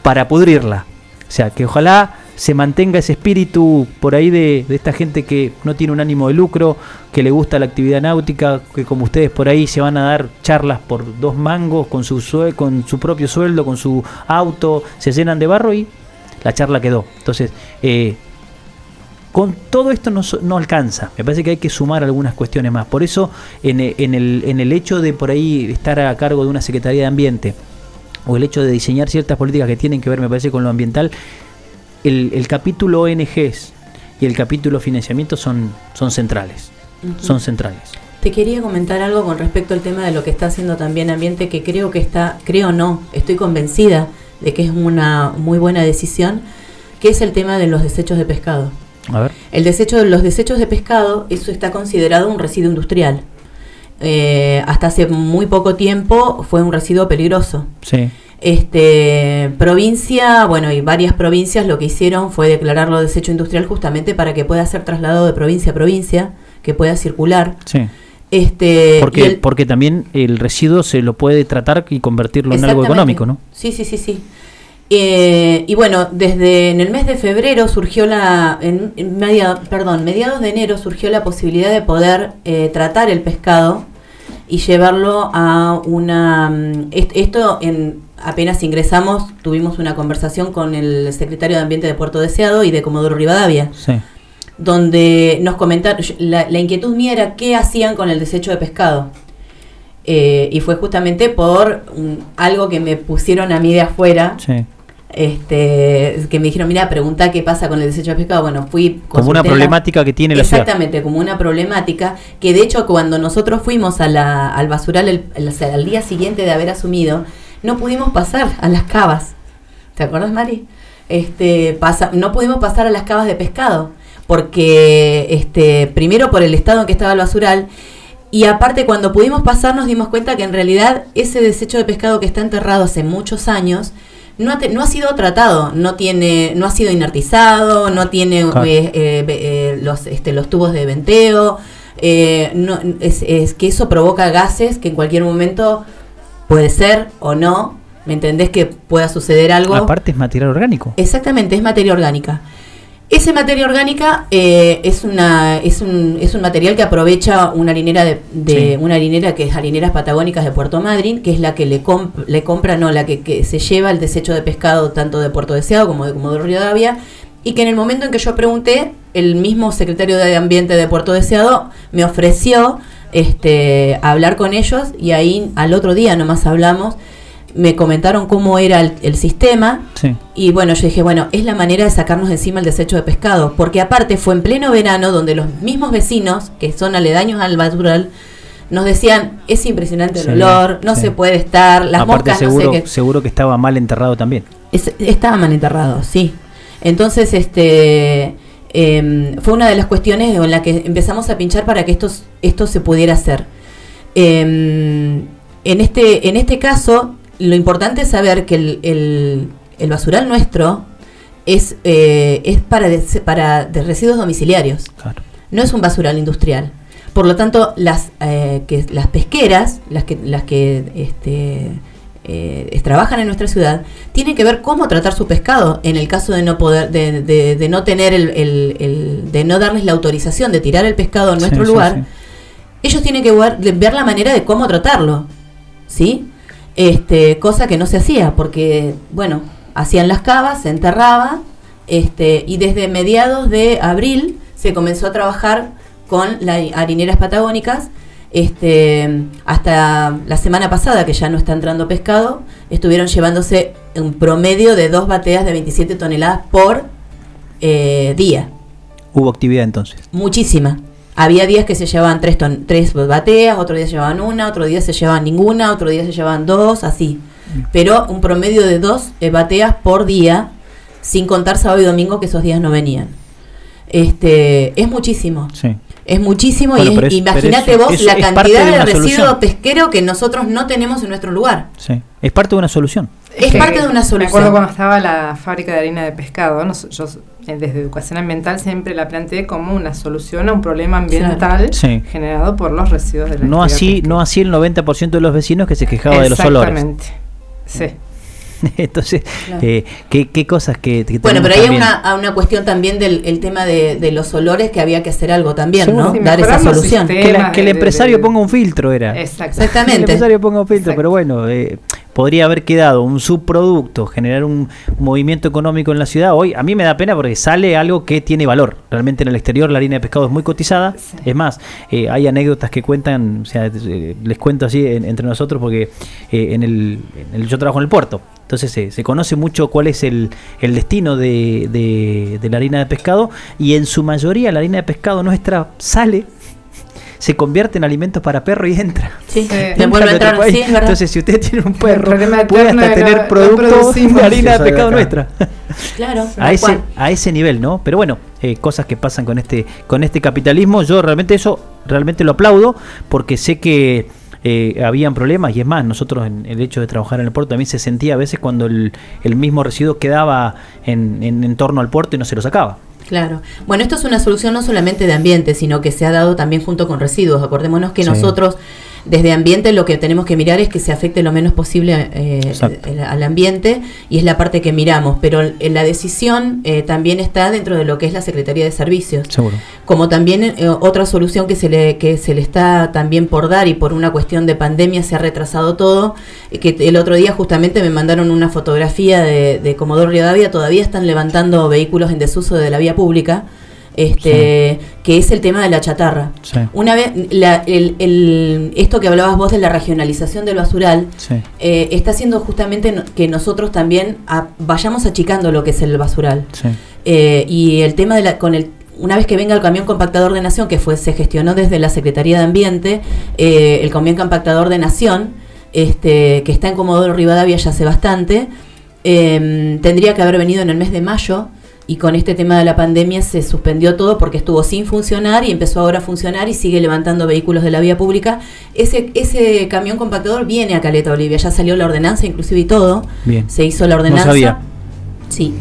para pudrirla. O sea, que ojalá se mantenga ese espíritu por ahí de, esta gente que no tiene un ánimo de lucro, que le gusta la actividad náutica, que como ustedes por ahí se van a dar charlas por dos mangos con su, con su propio sueldo, con su auto, se llenan de barro y la charla quedó. Entonces, eh, con todo esto no, no alcanza. Me parece que hay que sumar algunas cuestiones más. Por eso, en, en el, en el hecho de por ahí estar a cargo de una Secretaría de Ambiente, o el hecho de diseñar ciertas políticas que tienen que ver, me parece, con lo ambiental, el, el capítulo ONGs y el capítulo financiamiento son, son centrales. Son centrales. Te quería comentar algo con respecto al tema de lo que está haciendo también Ambiente, que creo que está, creo no, estoy convencida de que es una muy buena decisión, que es el tema de los desechos de pescado. A ver. El desecho de los desechos de pescado, eso está considerado un residuo industrial. Eh, hasta hace muy poco tiempo fue un residuo peligroso. Sí. Este, provincia, bueno, y varias provincias lo que hicieron fue declararlo desecho industrial justamente para que pueda ser trasladado de provincia a provincia, que pueda circular. Sí. Este, Porque, el- porque también el residuo se lo puede tratar y convertirlo en algo económico, ¿no? Sí, sí, sí, sí. Eh, y bueno, desde en el mes de febrero surgió la, en, en media- perdón, mediados de enero surgió la posibilidad de poder eh, tratar el pescado y llevarlo a una, mm, est- esto en, apenas ingresamos, tuvimos una conversación con el secretario de Ambiente de Puerto Deseado y de Comodoro Rivadavia, Sí. donde nos comentaron, la, la inquietud mía era qué hacían con el desecho de pescado. Eh, y fue justamente por mm, algo que me pusieron a mí de afuera, Sí. este, que me dijeron, mira, pregunta qué pasa con el desecho de pescado. Bueno, fui... Como una problemática que tiene la ciudad. Exactamente, como una problemática que de hecho cuando nosotros fuimos a la, al basural el, al día siguiente de haber asumido, no pudimos pasar a las cavas. ¿Te acuerdas, Mari? Este, pasa, no pudimos pasar a las cavas de pescado porque este, primero por el estado en que estaba el basural y aparte cuando pudimos pasar nos dimos cuenta que en realidad ese desecho de pescado que está enterrado hace muchos años no ha, te- no ha sido tratado, no tiene, no ha sido inertizado, no tiene Claro. eh, eh, eh, los, este, los tubos de venteo, eh, no, es, es que eso provoca gases que en cualquier momento puede ser o no, ¿me entendés que pueda suceder algo? Aparte es material orgánico. Exactamente, es materia orgánica. Esa materia orgánica eh, es una es un, es un material que aprovecha una harinera de, de- Sí. una harinera que es harineras patagónicas de Puerto Madryn, que es la que le, comp- le compra, no, la que, que se lleva el desecho de pescado tanto de Puerto Deseado como de Comodoro Rivadavia, y que en el momento en que yo pregunté, el mismo secretario de Ambiente de Puerto Deseado me ofreció este hablar con ellos y ahí al otro día nomás hablamos, me comentaron cómo era el- el sistema, Sí. y bueno, yo dije, bueno, es la manera de sacarnos de encima el desecho de pescado, porque aparte fue en pleno verano donde los mismos vecinos, que son aledaños al basural, nos decían, es impresionante el Sí, olor, no sí. se puede estar, las Aparte moscas seguro, no sé qué. seguro que estaba mal enterrado también. Es- estaban mal enterrados, sí. Entonces, este em, fue una de las cuestiones en la que empezamos a pinchar para que esto, esto se pudiera hacer. Em, en, este, en este caso, lo importante es saber que el, el- el basural nuestro es, eh, es para, para de residuos domiciliarios Claro. no es un basural industrial. Por lo tanto, las, eh, que, las pesqueras, las que, las que este, eh, trabajan en nuestra ciudad, tienen que ver cómo tratar su pescado en el caso de no poder, de, de- de no tener el, el- el- de no darles la autorización de tirar el pescado en nuestro Sí, lugar. sí. Ellos tienen que ver, ver la manera de cómo tratarlo, ¿sí? Este, cosa que no se hacía, porque, bueno, hacían las cavas, se enterraba, este, y desde mediados de abril se comenzó a trabajar con las harineras patagónicas, este, hasta la semana pasada, que ya no está entrando pescado, estuvieron llevándose un promedio de dos bateas de 27 toneladas por eh, día Hubo actividad entonces. muchísima. Había días que se llevaban tres, ton- tres bateas, otro día se llevaban una, otro día se llevaban ninguna, otro día se llevaban dos, así. Pero un promedio de dos eh, bateas por día, sin contar sábado y domingo que esos días no venían. Este, es muchísimo. Sí. Es muchísimo Bueno, y es- es- imagínate eso- vos eso la cantidad de de, residuo solución. pesquero que nosotros no tenemos en nuestro lugar. Sí. Es parte de una solución. Es que parte de una Me acuerdo solución. cuando estaba la fábrica de harina de pescado, nos- yo eh, desde educación ambiental siempre la planteé como una solución a un problema ambiental Sí. generado por los residuos de la No así, no así el 90% de los vecinos que se quejaba de los olores. Exactamente. Sí. Entonces, Claro. eh, ¿qué, qué cosas que, que Bueno, pero hay una, una cuestión también del el tema de, de los olores que había que hacer algo también, Seguro. ¿no? Dar esa solución. sistemas. que, la- temas que el de- empresario de- ponga un filtro era. Exacto. Que el Exactamente. empresario ponga un filtro, Exacto. pero bueno, eh, podría haber quedado un subproducto, generar un movimiento económico en la ciudad. Hoy a mí me da pena porque sale algo que tiene valor. Realmente en el exterior la harina de pescado es muy cotizada. Sí. Es más, eh, hay anécdotas que cuentan, o sea, eh, les cuento así en- entre nosotros porque eh, en, el, en el- yo trabajo en el puerto. Entonces eh, se conoce mucho cuál es el, el destino de, de- de la harina de pescado y en su mayoría la harina de pescado nuestra sale, se convierte en alimentos para perro y entra. Sí, le vuelve a Nunca entrar, lo sí, trae. es verdad. Entonces, si usted tiene un perro, puede hasta tener productos producimos. de harina de acá. nuestra. claro, a ese, cual. a ese nivel, ¿no? Pero bueno, eh, cosas que pasan con este, con este capitalismo. Yo realmente eso, realmente lo aplaudo, porque sé que eh, habían problemas, y es más, nosotros en el hecho de trabajar en el puerto también se sentía a veces cuando el, el mismo residuo quedaba en, en, en torno al puerto y no se lo sacaba. Claro. Bueno, esto es una solución no solamente de ambiente, sino que se ha dado también junto con residuos. Acordémonos que Sí. nosotros desde ambiente lo que tenemos que mirar es que se afecte lo menos posible eh, el- al ambiente y es la parte que miramos, pero en la decisión eh, también está dentro de lo que es la Secretaría de Servicios. Seguro. Como también eh, otra solución que se le que se le está también por dar y por una cuestión de pandemia se ha retrasado todo, eh, que el otro día justamente me mandaron una fotografía de, de Comodoro Rivadavia, todavía están levantando vehículos en desuso de la vía pública, este que es el tema de la chatarra. Sí. Una vez, la- el- el- esto que hablabas vos de la regionalización del basural, Sí. eh, está haciendo justamente que nosotros también a- vayamos achicando lo que es el basural. Eh, y el tema de la, con el una vez que venga el camión compactador de Nación, que fue se gestionó desde la Secretaría de Ambiente, eh, el camión compactador de Nación, este, que está en Comodoro Rivadavia ya hace bastante, eh, tendría que haber venido en el mes de mayo y con este tema de la pandemia se suspendió todo porque estuvo sin funcionar y empezó ahora a funcionar y sigue levantando vehículos de la vía pública. Ese, ese camión compactador viene a Caleta Olivia, ya salió la ordenanza inclusive y todo. Bien. Se hizo la ordenanza. sabía. Sí.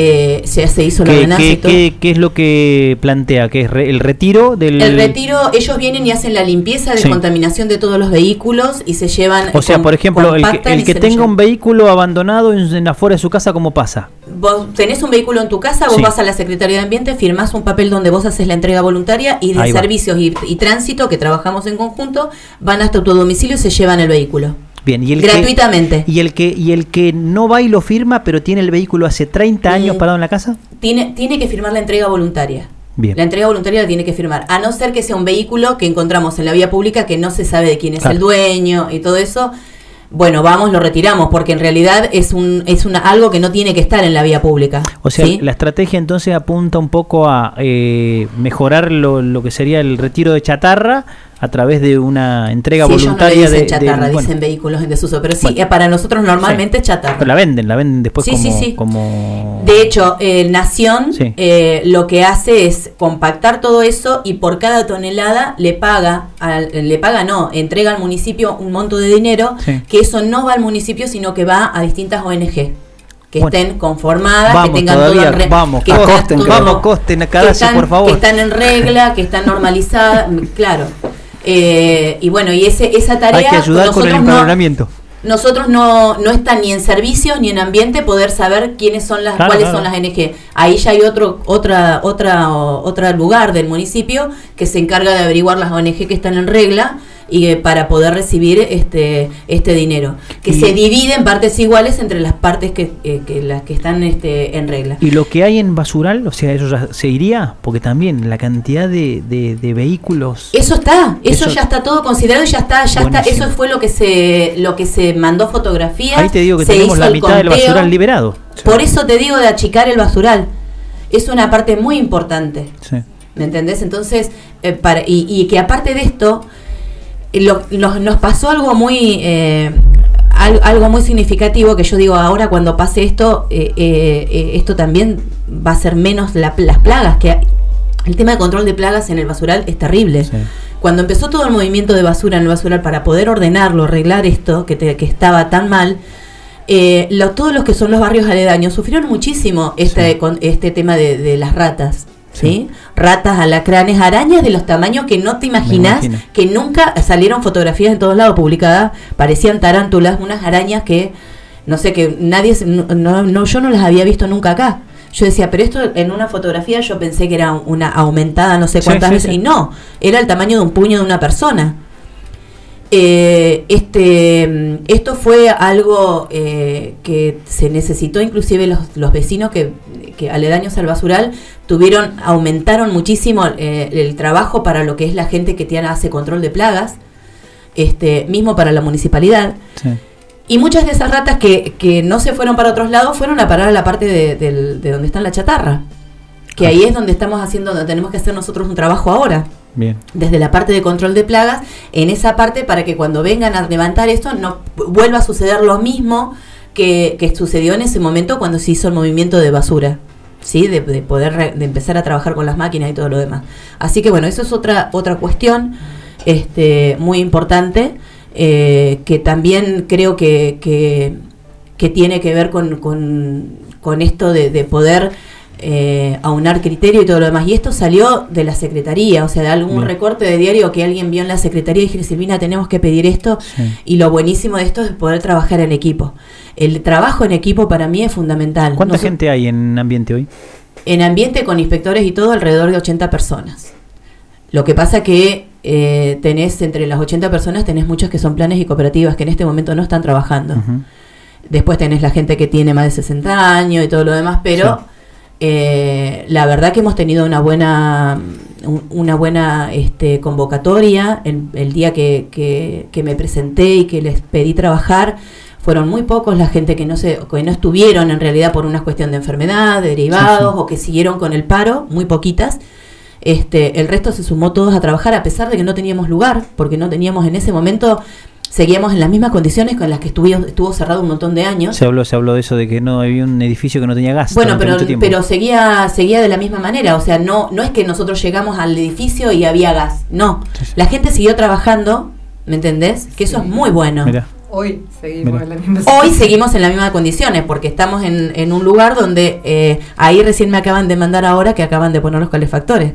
Eh, se, se hizo la ¿Qué, ordenanza y qué- todo. qué- qué es lo que plantea? ¿Que es re- el retiro del...? El retiro, ellos vienen y hacen la limpieza de Sí. contaminación de todos los vehículos y se llevan. O sea, por ejemplo, el que, el que tenga un vehículo abandonado en, en afuera de su casa, ¿cómo pasa? Vos tenés un vehículo en tu casa, vos Sí. vas a la Secretaría de Ambiente, firmás un papel donde vos haces la entrega voluntaria y de Ahí servicios y, y tránsito, que trabajamos en conjunto, van hasta tu domicilio y se llevan el vehículo. Bien, y el que- Gratuitamente. y el que y el que no va y lo firma, pero tiene el vehículo hace 30 años parado en la casa? Tiene, tiene que firmar la entrega voluntaria. Bien. La entrega voluntaria la tiene que firmar, a no ser que sea un vehículo que encontramos en la vía pública que no se sabe de quién es Claro. el dueño y todo eso. Bueno, vamos, lo retiramos, porque en realidad es un es una algo que no tiene que estar en la vía pública. O sea, ¿sí? la estrategia entonces apunta un poco a eh, mejorar lo, lo que sería el retiro de chatarra a través de una entrega Sí, no voluntaria dicen de, chatarra, de- bueno, dicen vehículos en desuso, pero sí, Bueno. eh, para nosotros normalmente sí. chatarra. Pero la venden, la venden después Sí, como, sí, como De hecho, eh, Nación eh, lo que hace es compactar todo eso y por cada tonelada le paga, al- le paga no, entrega al municipio un monto de dinero que eso no va al municipio sino que va a distintas ONG que Bueno. estén conformadas, Vamos que tengan todavía, todo en re- vamos, que costen, todo- vamos, costen, que Cadacio, están- por favor. que están en regla, que están normalizadas, claro. Eh, y bueno, y ese, esa tarea hay que ayudar con el nosotros no- empadronamiento. nosotros no, no está ni en servicios ni en ambiente poder saber quiénes son las Claro, cuáles claro. son las NG. Ahí ya hay otro otra otra otra lugar del municipio que se encarga de averiguar las ONG que están en regla y eh, para poder recibir este este dinero que Y- se divide en partes iguales entre las partes que, eh, que las que están este en regla. Y lo que hay en basural, o sea, eso ya se iría, porque también la cantidad de, de- de vehículos. Eso está, eso, Eso- ya está todo considerado y ya está, ya está, eso fue lo que se lo que se mandó fotografías. Ahí te digo que se tenemos la mitad del basural liberado. Por eso te digo de achicar el basural. Es una parte muy importante. Sí. ¿Me entendés? Entonces, eh, para, y, y que aparte de esto, lo- nos, nos pasó algo muy eh, al- algo muy significativo que yo digo ahora cuando pase esto, eh, eh, eh, esto también va a ser menos la- las plagas, que el tema de control de plagas en el basural es terrible. Sí. Cuando empezó todo el movimiento de basura en el basural para poder ordenarlo, arreglar esto que, te- que estaba tan mal, eh, lo- todos los que son los barrios aledaños sufrieron muchísimo este, Sí. con, este tema de, de las ratas. ¿Sí? Ratas, alacranes, arañas de los tamaños que no te imaginas, que nunca salieron fotografías en todos lados publicadas, parecían tarántulas, unas arañas que, no sé, que nadie, no, no- yo no las había visto nunca acá. Yo decía, pero esto en una fotografía yo pensé que era una aumentada no sé Sí, cuántas sí, veces, sí. y no, era el tamaño de un puño de una persona. Eh, este, mm, esto fue algo eh, que se necesitó, inclusive los, los vecinos que, que aledaños al basural tuvieron, aumentaron muchísimo eh, el trabajo para lo que es la gente que tiene, hace control de plagas, este, mismo para la municipalidad. Sí. Y muchas de esas ratas que, que no se fueron para otros lados fueron a parar a la parte de, donde está la chatarra. Que ahí es donde estamos haciendo, donde tenemos que hacer nosotros un trabajo ahora Desde la parte de control de plagas, en esa parte para que cuando vengan a levantar esto no vuelva a suceder lo mismo que, sucedió en ese momento cuando se hizo el movimiento de basura. ¿Sí? De, de poder re- de empezar a trabajar con las máquinas y todo lo demás. Así que bueno, eso es otra, otra cuestión este, muy importante eh, que también creo que, que, tiene que ver con, con, esto de poder eh, aunar criterio y todo lo demás. Y esto salió de la secretaría, o sea, de algún Bien. recorte de diario que alguien vio en la secretaría y dije, Silvina, tenemos que pedir esto. Sí. Y lo buenísimo de esto es poder trabajar en equipo. El trabajo en equipo para mí es fundamental. ¿Cuánta gente hay en ambiente hoy? En ambiente con inspectores y todo, alrededor de 80 personas. Lo que pasa que eh, tenés, entre las 80 personas, tenés muchos que son planes y cooperativas que en este momento no están trabajando. Después tenés la gente que tiene más de 60 años y todo lo demás, pero Sí. Eh, la verdad que hemos tenido una buena un- una buena este, convocatoria. El, el día que, que- que me presenté y que les pedí trabajar, fueron muy pocos la gente que no se que no estuvieron en realidad por una cuestión de enfermedad, de derivados Sí, sí. o que siguieron con el paro, muy poquitas. Este, el resto se sumó todos a trabajar a pesar de que no teníamos lugar, porque no teníamos en ese momento seguíamos en las mismas condiciones con las que estuvo, estuvo cerrado un montón de años. Se habló, se habló de eso, de que no había un edificio que no tenía gas. Bueno, pero, pero seguía, seguía de la misma manera. O sea, no, no es que nosotros llegamos al edificio y había gas. No. Sí, sí. La gente siguió trabajando, ¿me entendés? Que eso es muy bueno. Mirá. Hoy seguimos en la misma Hoy seguimos en las mismas condiciones porque estamos en, en un lugar donde eh, ahí recién me acaban de mandar ahora que acaban de poner los calefactores.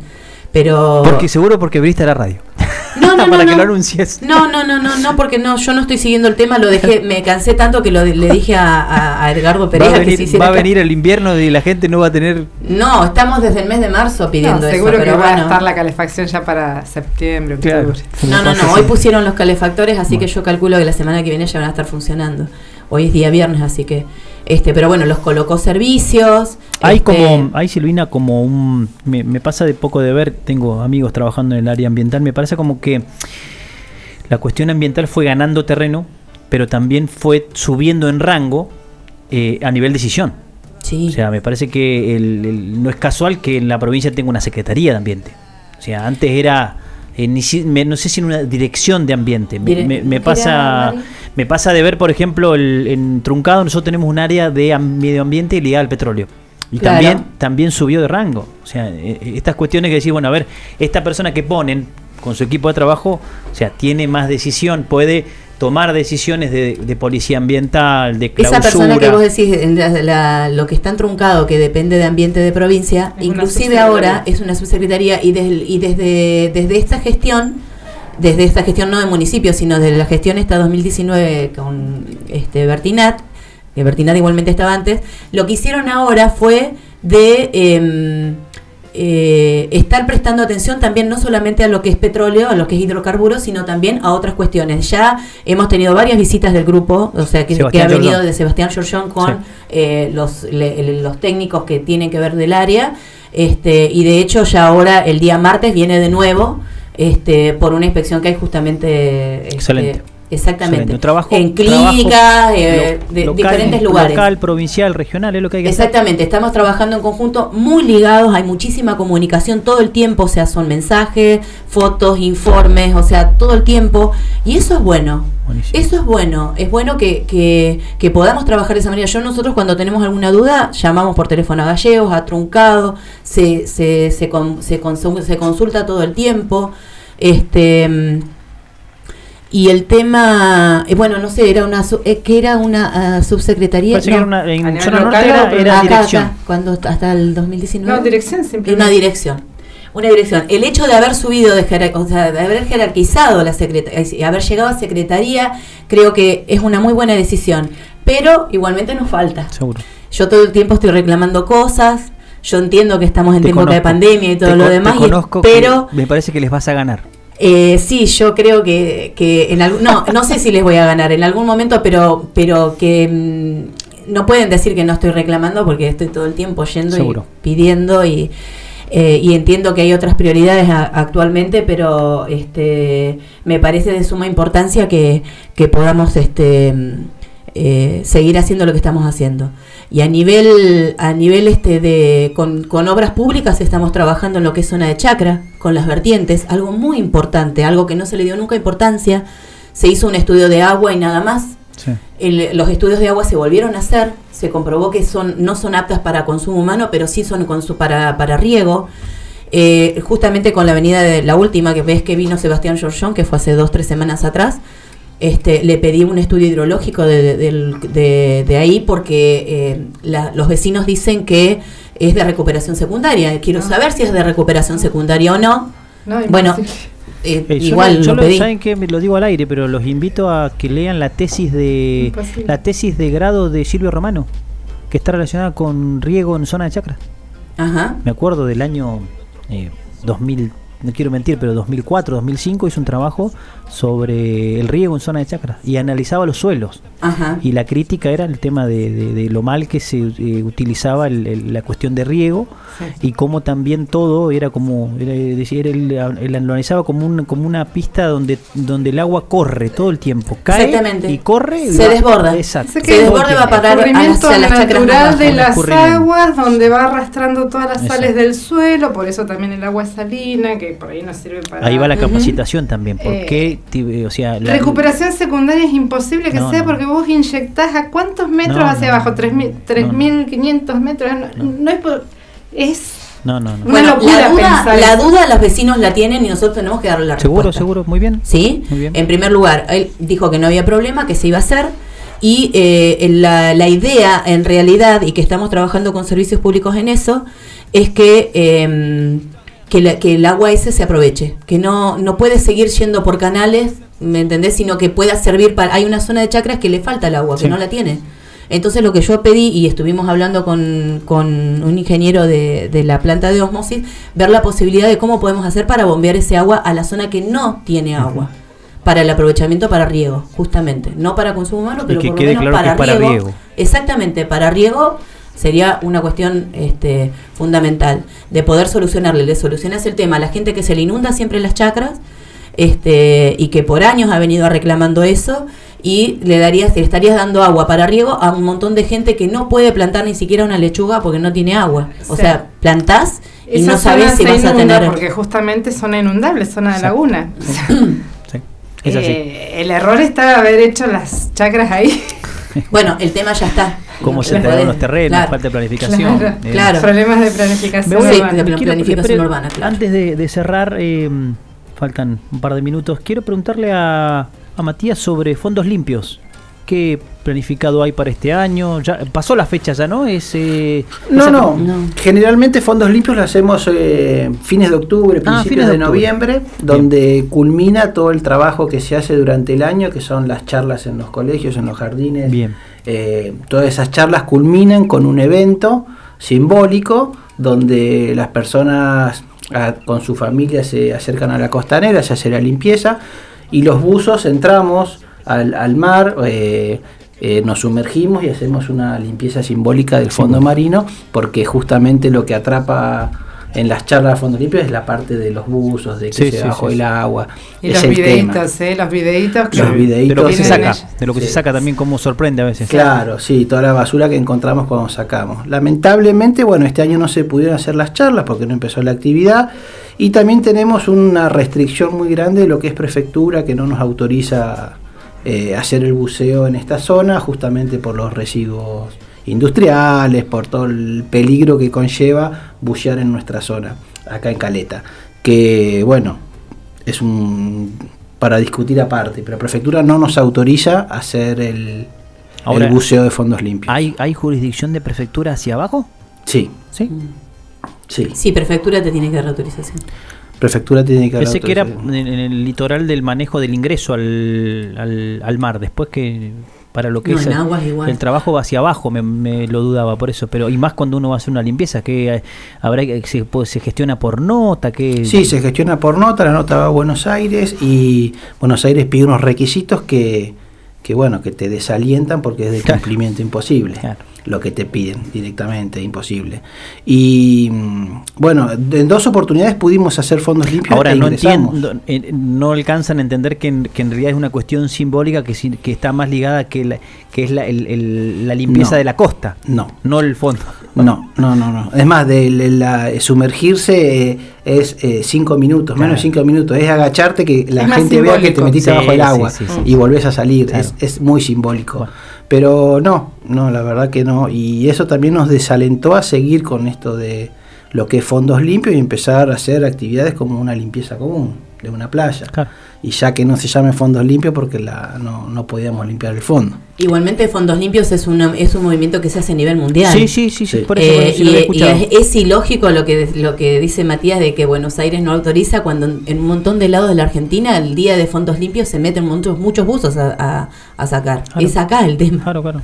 Pero Porque seguro porque abriste la radio. no, no, no, Para que no. lo anuncies. No, no, no, no, no, porque no, yo no estoy siguiendo el tema, lo dejé, me cansé tanto que lo, le dije a, a- a Edgardo Va Pereira a, que se venir, hiciera va a venir el invierno y la gente no va a tener. No, estamos desde el mes de marzo pidiendo No, eso, seguro que pero va a estar la calefacción ya para septiembre, Claro. octubre. No, no, no, hoy pusieron los calefactores, así que yo calculo que la semana que viene ya van a estar funcionando. Hoy es día viernes, así que este, pero bueno, los colocó servicios. Hay este, como, hay Silvina como un, me, me pasa de poco de ver, tengo amigos trabajando en el área ambiental, me parece como que la cuestión ambiental fue ganando terreno, pero también fue subiendo en rango eh, a nivel decisión. Sí. O sea, me parece que el- el- no es casual que en la provincia tenga una secretaría de ambiente. O sea, antes era, eh, ni si- me- no sé si en una dirección de ambiente. Me, Dire- me- me ¿qué era, pasa? Me pasa de ver, por ejemplo, el- en Truncado nosotros tenemos un área de medio ambiente ligada al petróleo. Y Claro. también, también subió de rango. O sea, eh, eh, estas cuestiones que decís, bueno, a ver, esta persona que ponen con su equipo de trabajo, o sea, tiene más decisión, puede tomar decisiones de, de policía ambiental, de clausura. Esa persona que vos decís, en la- la- lo que está entruncado, que depende de ambiente de provincia, Es inclusive ahora es una subsecretaría y, y desde, desde esta gestión, desde esta gestión no de municipio, sino de la gestión esta 2019 con este Bertinat, que Bertinat igualmente estaba antes, lo que hicieron ahora fue de em, eh, estar prestando atención también no solamente a lo que es petróleo, a lo que es hidrocarburos, sino también a otras cuestiones. Ya hemos tenido varias visitas del grupo, o sea, que, ha venido de Sebastián Giorgión con Sí. eh, los, le- le- los técnicos que tienen que ver del área. Este, y de hecho ya ahora el día martes viene de nuevo este, por una inspección que hay justamente este, Excelente. Exactamente trabajo- en clínicas eh, de local, diferentes lugares Local, provincial, regional, es lo que hay que hacer. Exactamente, estamos trabajando en conjunto, muy ligados, hay muchísima comunicación todo el tiempo, o sea, son mensajes, fotos, informes, o sea, todo el tiempo, y eso es bueno. Buenísimo. Eso es bueno, es bueno que, que, que podamos trabajar de esa manera. Yo nosotros cuando tenemos alguna duda llamamos por teléfono a Gallegos, a Truncado, se, se, se, con- se, consulta todo el tiempo. Este y el tema, eh, bueno, no sé, era una su- eh, que era una ah, subsecretaría. Parece que no. era una, en A nivel zona local norte era, no, pero era Acá, dirección. acá, cuando hasta el 2019. No, dirección simplemente. Una dirección. Una dirección. El hecho de haber subido, de, o sea, de haber jerarquizado la secretaría, haber llegado a secretaría, creo que es una muy buena decisión. Pero igualmente nos falta. Seguro. Yo todo el tiempo estoy reclamando cosas. Yo entiendo que estamos en Te época de pandemia y todo Te lo demás. y- pero me parece que les vas a ganar. Eh, sí, yo creo que, que en algún, no, no sé si les voy a ganar en algún momento, pero, pero que mm, no pueden decir que no estoy reclamando porque estoy todo el tiempo yendo Seguro. y pidiendo y, eh, y entiendo que hay otras prioridades a- actualmente, pero este, me parece de suma importancia que, que podamos este, mm, eh, seguir haciendo lo que estamos haciendo. Y a nivel, a nivel este de con, con obras públicas estamos trabajando en lo que es zona de chacra, con las vertientes, algo muy importante, algo que no se le dio nunca importancia. Se hizo un estudio de agua y nada más. Sí. El- los estudios de agua se volvieron a hacer, se comprobó que son no son aptas para consumo humano, pero sí son con su- para, para riego. Eh, justamente con la avenida de la última que ves que vino Sebastián Giorgión, que fue hace dos, tres semanas atrás, este, le pedí un estudio hidrológico de, de- del- de- de ahí porque eh, la- los vecinos dicen que es de recuperación secundaria. Quiero Ah. saber si es de recuperación secundaria o no. No, Bueno, eh, Eh, yo igual lo- yo lo pedí. saben que me lo digo al aire, pero los invito a que lean la tesis de Imposible. la tesis de grado de Silvio Romano, que está relacionada con riego en zona de chacra. Ajá. Me acuerdo del año eh, 2000, no quiero mentir, pero 2004, 2005 hizo un trabajo sobre el riego en zona de chacra y analizaba los suelos. Ajá. Y la crítica era el tema de, de- de lo mal que se eh, utilizaba el- el- la cuestión de riego Sí. y cómo también todo era como, era, decir, él, analizaba como, un, como una pista donde, donde el agua corre todo el tiempo, cae y corre. y Se va- desborda. Exacto. Se desborda y va a parar hacia las chacras de las aguas donde va arrastrando todas las Exacto. sales del suelo, por eso también el agua es salina, que por ahí no sirve para... Ahí va la capacitación también, Eh, porque, ti- o sea, la- Recuperación secundaria es imposible que No, sea no. porque vos inyectás a cuántos metros No, hacia no, abajo, no. 3.000, No, no. 3.500 metros, no, no es, por- es No, no, no. Una Bueno, locura la duda, pensar la eso. duda los vecinos la tienen y nosotros tenemos que darle la Seguro, respuesta. seguro, muy bien. ¿Sí? Muy bien. En primer lugar, él dijo que no había problema, que se iba a hacer. Y eh, la, la idea, en realidad, y que estamos trabajando con servicios públicos en eso, es que, eh, que, la- que el agua ese se aproveche. Que no, no puede seguir yendo por canales, ¿me entendés? Sino que pueda servir para... Hay una zona de chacras que le falta el agua, Sí. que no la tiene. Entonces lo que yo pedí, y estuvimos hablando con, con un ingeniero de, de la planta de osmosis, ver la posibilidad de cómo podemos hacer para bombear ese agua a la zona que no tiene agua. Para el aprovechamiento para riego, justamente. No para consumo humano, Y pero que por lo menos claro que para, es para riego. riego. Exactamente, para riego sería una cuestión este, fundamental de poder solucionarle. Le solucionas el tema a la gente que se le inunda siempre las chacras este, y que por años ha venido reclamando eso y le darías, le estarías dando agua para riego a un montón de gente que no puede plantar ni siquiera una lechuga porque no tiene agua. O sea, plantás y no sabes si vas a tener... Porque justamente zona inundable, zona de laguna. Sí, es así. Eh, el error está haber hecho las chacras ahí. Bueno, el tema ya está. Cómo No se dan los terrenos, claro. falta de planificación. Claro, eh, claro. Problemas de planificación. Me voy a- Sí, urbana. de quiero- planificación urbana, claro. Antes de, de cerrar, eh, faltan un par de minutos. Quiero preguntarle a, a Matías sobre fondos limpios. ¿Qué planificado hay para este año? Ya pasó la fecha ya, ¿no? Es, eh, No, no, no. Generalmente fondos limpios lo hacemos eh, fines de octubre, Ah, principios fines de de, octubre. noviembre, donde culmina todo el trabajo que se hace durante el año, que son las charlas en los colegios, en los jardines. Bien. Eh, todas esas charlas culminan con un evento simbólico donde las personas con su familia se acercan a la costanera, se hace la limpieza y los buzos entramos al, al mar, eh, eh, nos sumergimos y hacemos una limpieza simbólica del fondo marino porque justamente lo que atrapa en las charlas de fondo limpio es la parte de los buzos, de que Sí, se sí, bajó sí, el sí. agua. Y es los el tema. ¿eh? Los videitos que Los de videitos lo que se saca, de lo que se saca también como sorprende a veces. Claro, sí, toda la basura que encontramos cuando sacamos. Lamentablemente, bueno, este año no se pudieron hacer las charlas porque no empezó la actividad y también tenemos una restricción muy grande de lo que es prefectura que no nos autoriza eh, hacer el buceo en esta zona justamente por los residuos industriales, por todo el peligro que conlleva bucear en nuestra zona, acá en Caleta. Que bueno, es un para discutir aparte, pero la prefectura no nos autoriza a hacer el, Ahora, el buceo de fondos limpios. ¿hay, ¿Hay jurisdicción de prefectura hacia abajo? Sí, Sí. sí. Sí, prefectura te tiene que dar la autorización. Prefectura tiene que dar Pensé que era en, en el litoral del manejo del ingreso al, al, al mar. Después que para lo que No, es el, aguas igual. el trabajo va hacia abajo, me, me lo dudaba por eso. Pero y más cuando uno va a hacer una limpieza, que eh, habrá que se, pues, se gestiona por nota, que Sí, se gestiona por nota, la nota va a Buenos Aires y Buenos Aires pide unos requisitos que, que bueno, que te desalientan porque es de Claro. cumplimiento imposible. Claro. Lo que te piden directamente, imposible. Y mm, bueno, en dos oportunidades pudimos hacer fondos limpios. Ahora e no entiendo, eh, no alcanzan a entender que en, que en realidad es una cuestión simbólica que, que está más ligada que la, que es la, el- el- la limpieza No. de la costa, No, no el fondo. No, no, no, no. Es más, de, la- sumergirse eh, es eh, cinco minutos, menos de Claro. cinco minutos. Es agacharte que la Es gente vea que te metiste Sí, bajo el agua sí, sí. y volvés a salir. Claro. Es, es muy simbólico. Bueno. Pero no, no, la verdad que no. Y eso también nos desalentó a seguir con esto de lo que es fondos limpios y empezar a hacer actividades como una limpieza común. De una playa. Claro. Y ya que no se llame fondos limpios porque la, no, no podíamos limpiar el fondo. Igualmente Fondos Limpios es, una, es un movimiento que se hace a nivel mundial. Sí, sí, sí, sí, Sí. por eso, por Eh, eso sí lo y, había y escuchado. es, es ilógico lo que lo que dice Matías de que Buenos Aires no autoriza cuando en, en un montón de lados de la Argentina el día de fondos limpios se meten muchos muchos buzos a, a- a sacar. Claro. Es acá el tema. Claro, claro.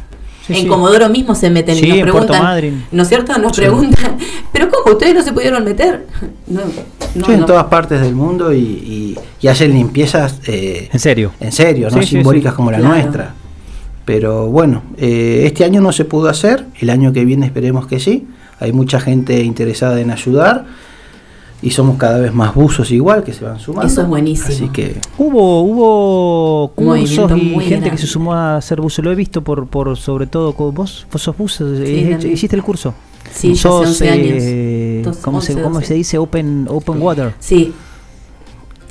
Sí, en sí. Comodoro mismo se meten Sí, y nos en Puerto preguntan. ¿no es cierto? Nos Sí. preguntan, ¿pero cómo ustedes no se pudieron meter? No, no, Sí, en no. todas partes del mundo y, y, y hacen limpiezas eh, En serio. en serio, no Sí, sí, simbólicas sí. como la Claro. nuestra. Pero bueno, eh, este año no se pudo hacer, el año que viene esperemos que sí. Hay mucha gente interesada en ayudar y somos cada vez más buzos igual que se van sumando. Eso es buenísimo. Así que Hubo, hubo cursos y gente que se sumó a hacer buzo. Lo he visto por, por sobre todo con vos. Vos sos buzo. eh, hiciste el curso. Sí, ya hace sos, 11 años. eh, Dos- ¿cómo, se, 11, cómo 12. se dice? Open, open water. Sí.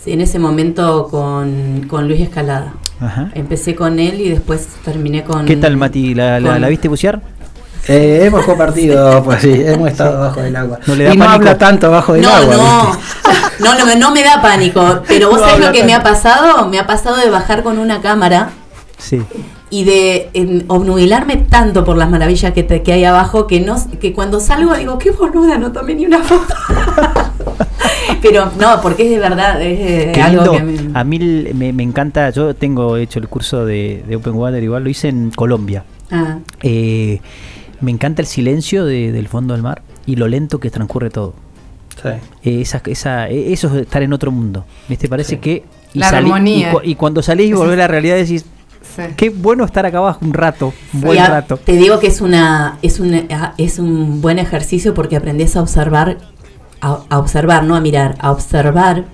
Sí, en ese momento con, con Luis Escalada. Ajá. Empecé con él y después terminé con... ¿Qué tal, Mati? ¿La, la viste bucear? Eh, hemos compartido, pues sí, hemos estado bajo del agua. No le da y no pánico. habla tanto bajo del No, agua. no, no, no, no me da pánico, pero vos No sabés lo que me ha pasado, me ha pasado de bajar con una cámara Sí. y de en, obnubilarme tanto por las maravillas que, te- que hay abajo que no que cuando salgo digo qué boluda no tomé ni una foto pero no porque es de verdad es Qué algo que me- A mí l- me, me encanta. Yo tengo hecho el curso de, de Open Water, igual lo hice en Colombia. Ah, Eh, me encanta el silencio de- del fondo del mar y lo lento que transcurre todo. Sí. Eh, esa, esa, eh, eso es estar en otro mundo. ¿Viste? Parece Sí. que. Y, La salí- armonía. y, cu- y cuando salís y volvés a la realidad decís, Sí. qué bueno estar acá abajo un rato, un buen a- rato. te digo que es una es un es un buen ejercicio porque aprendes a observar a, a observar no a mirar a observar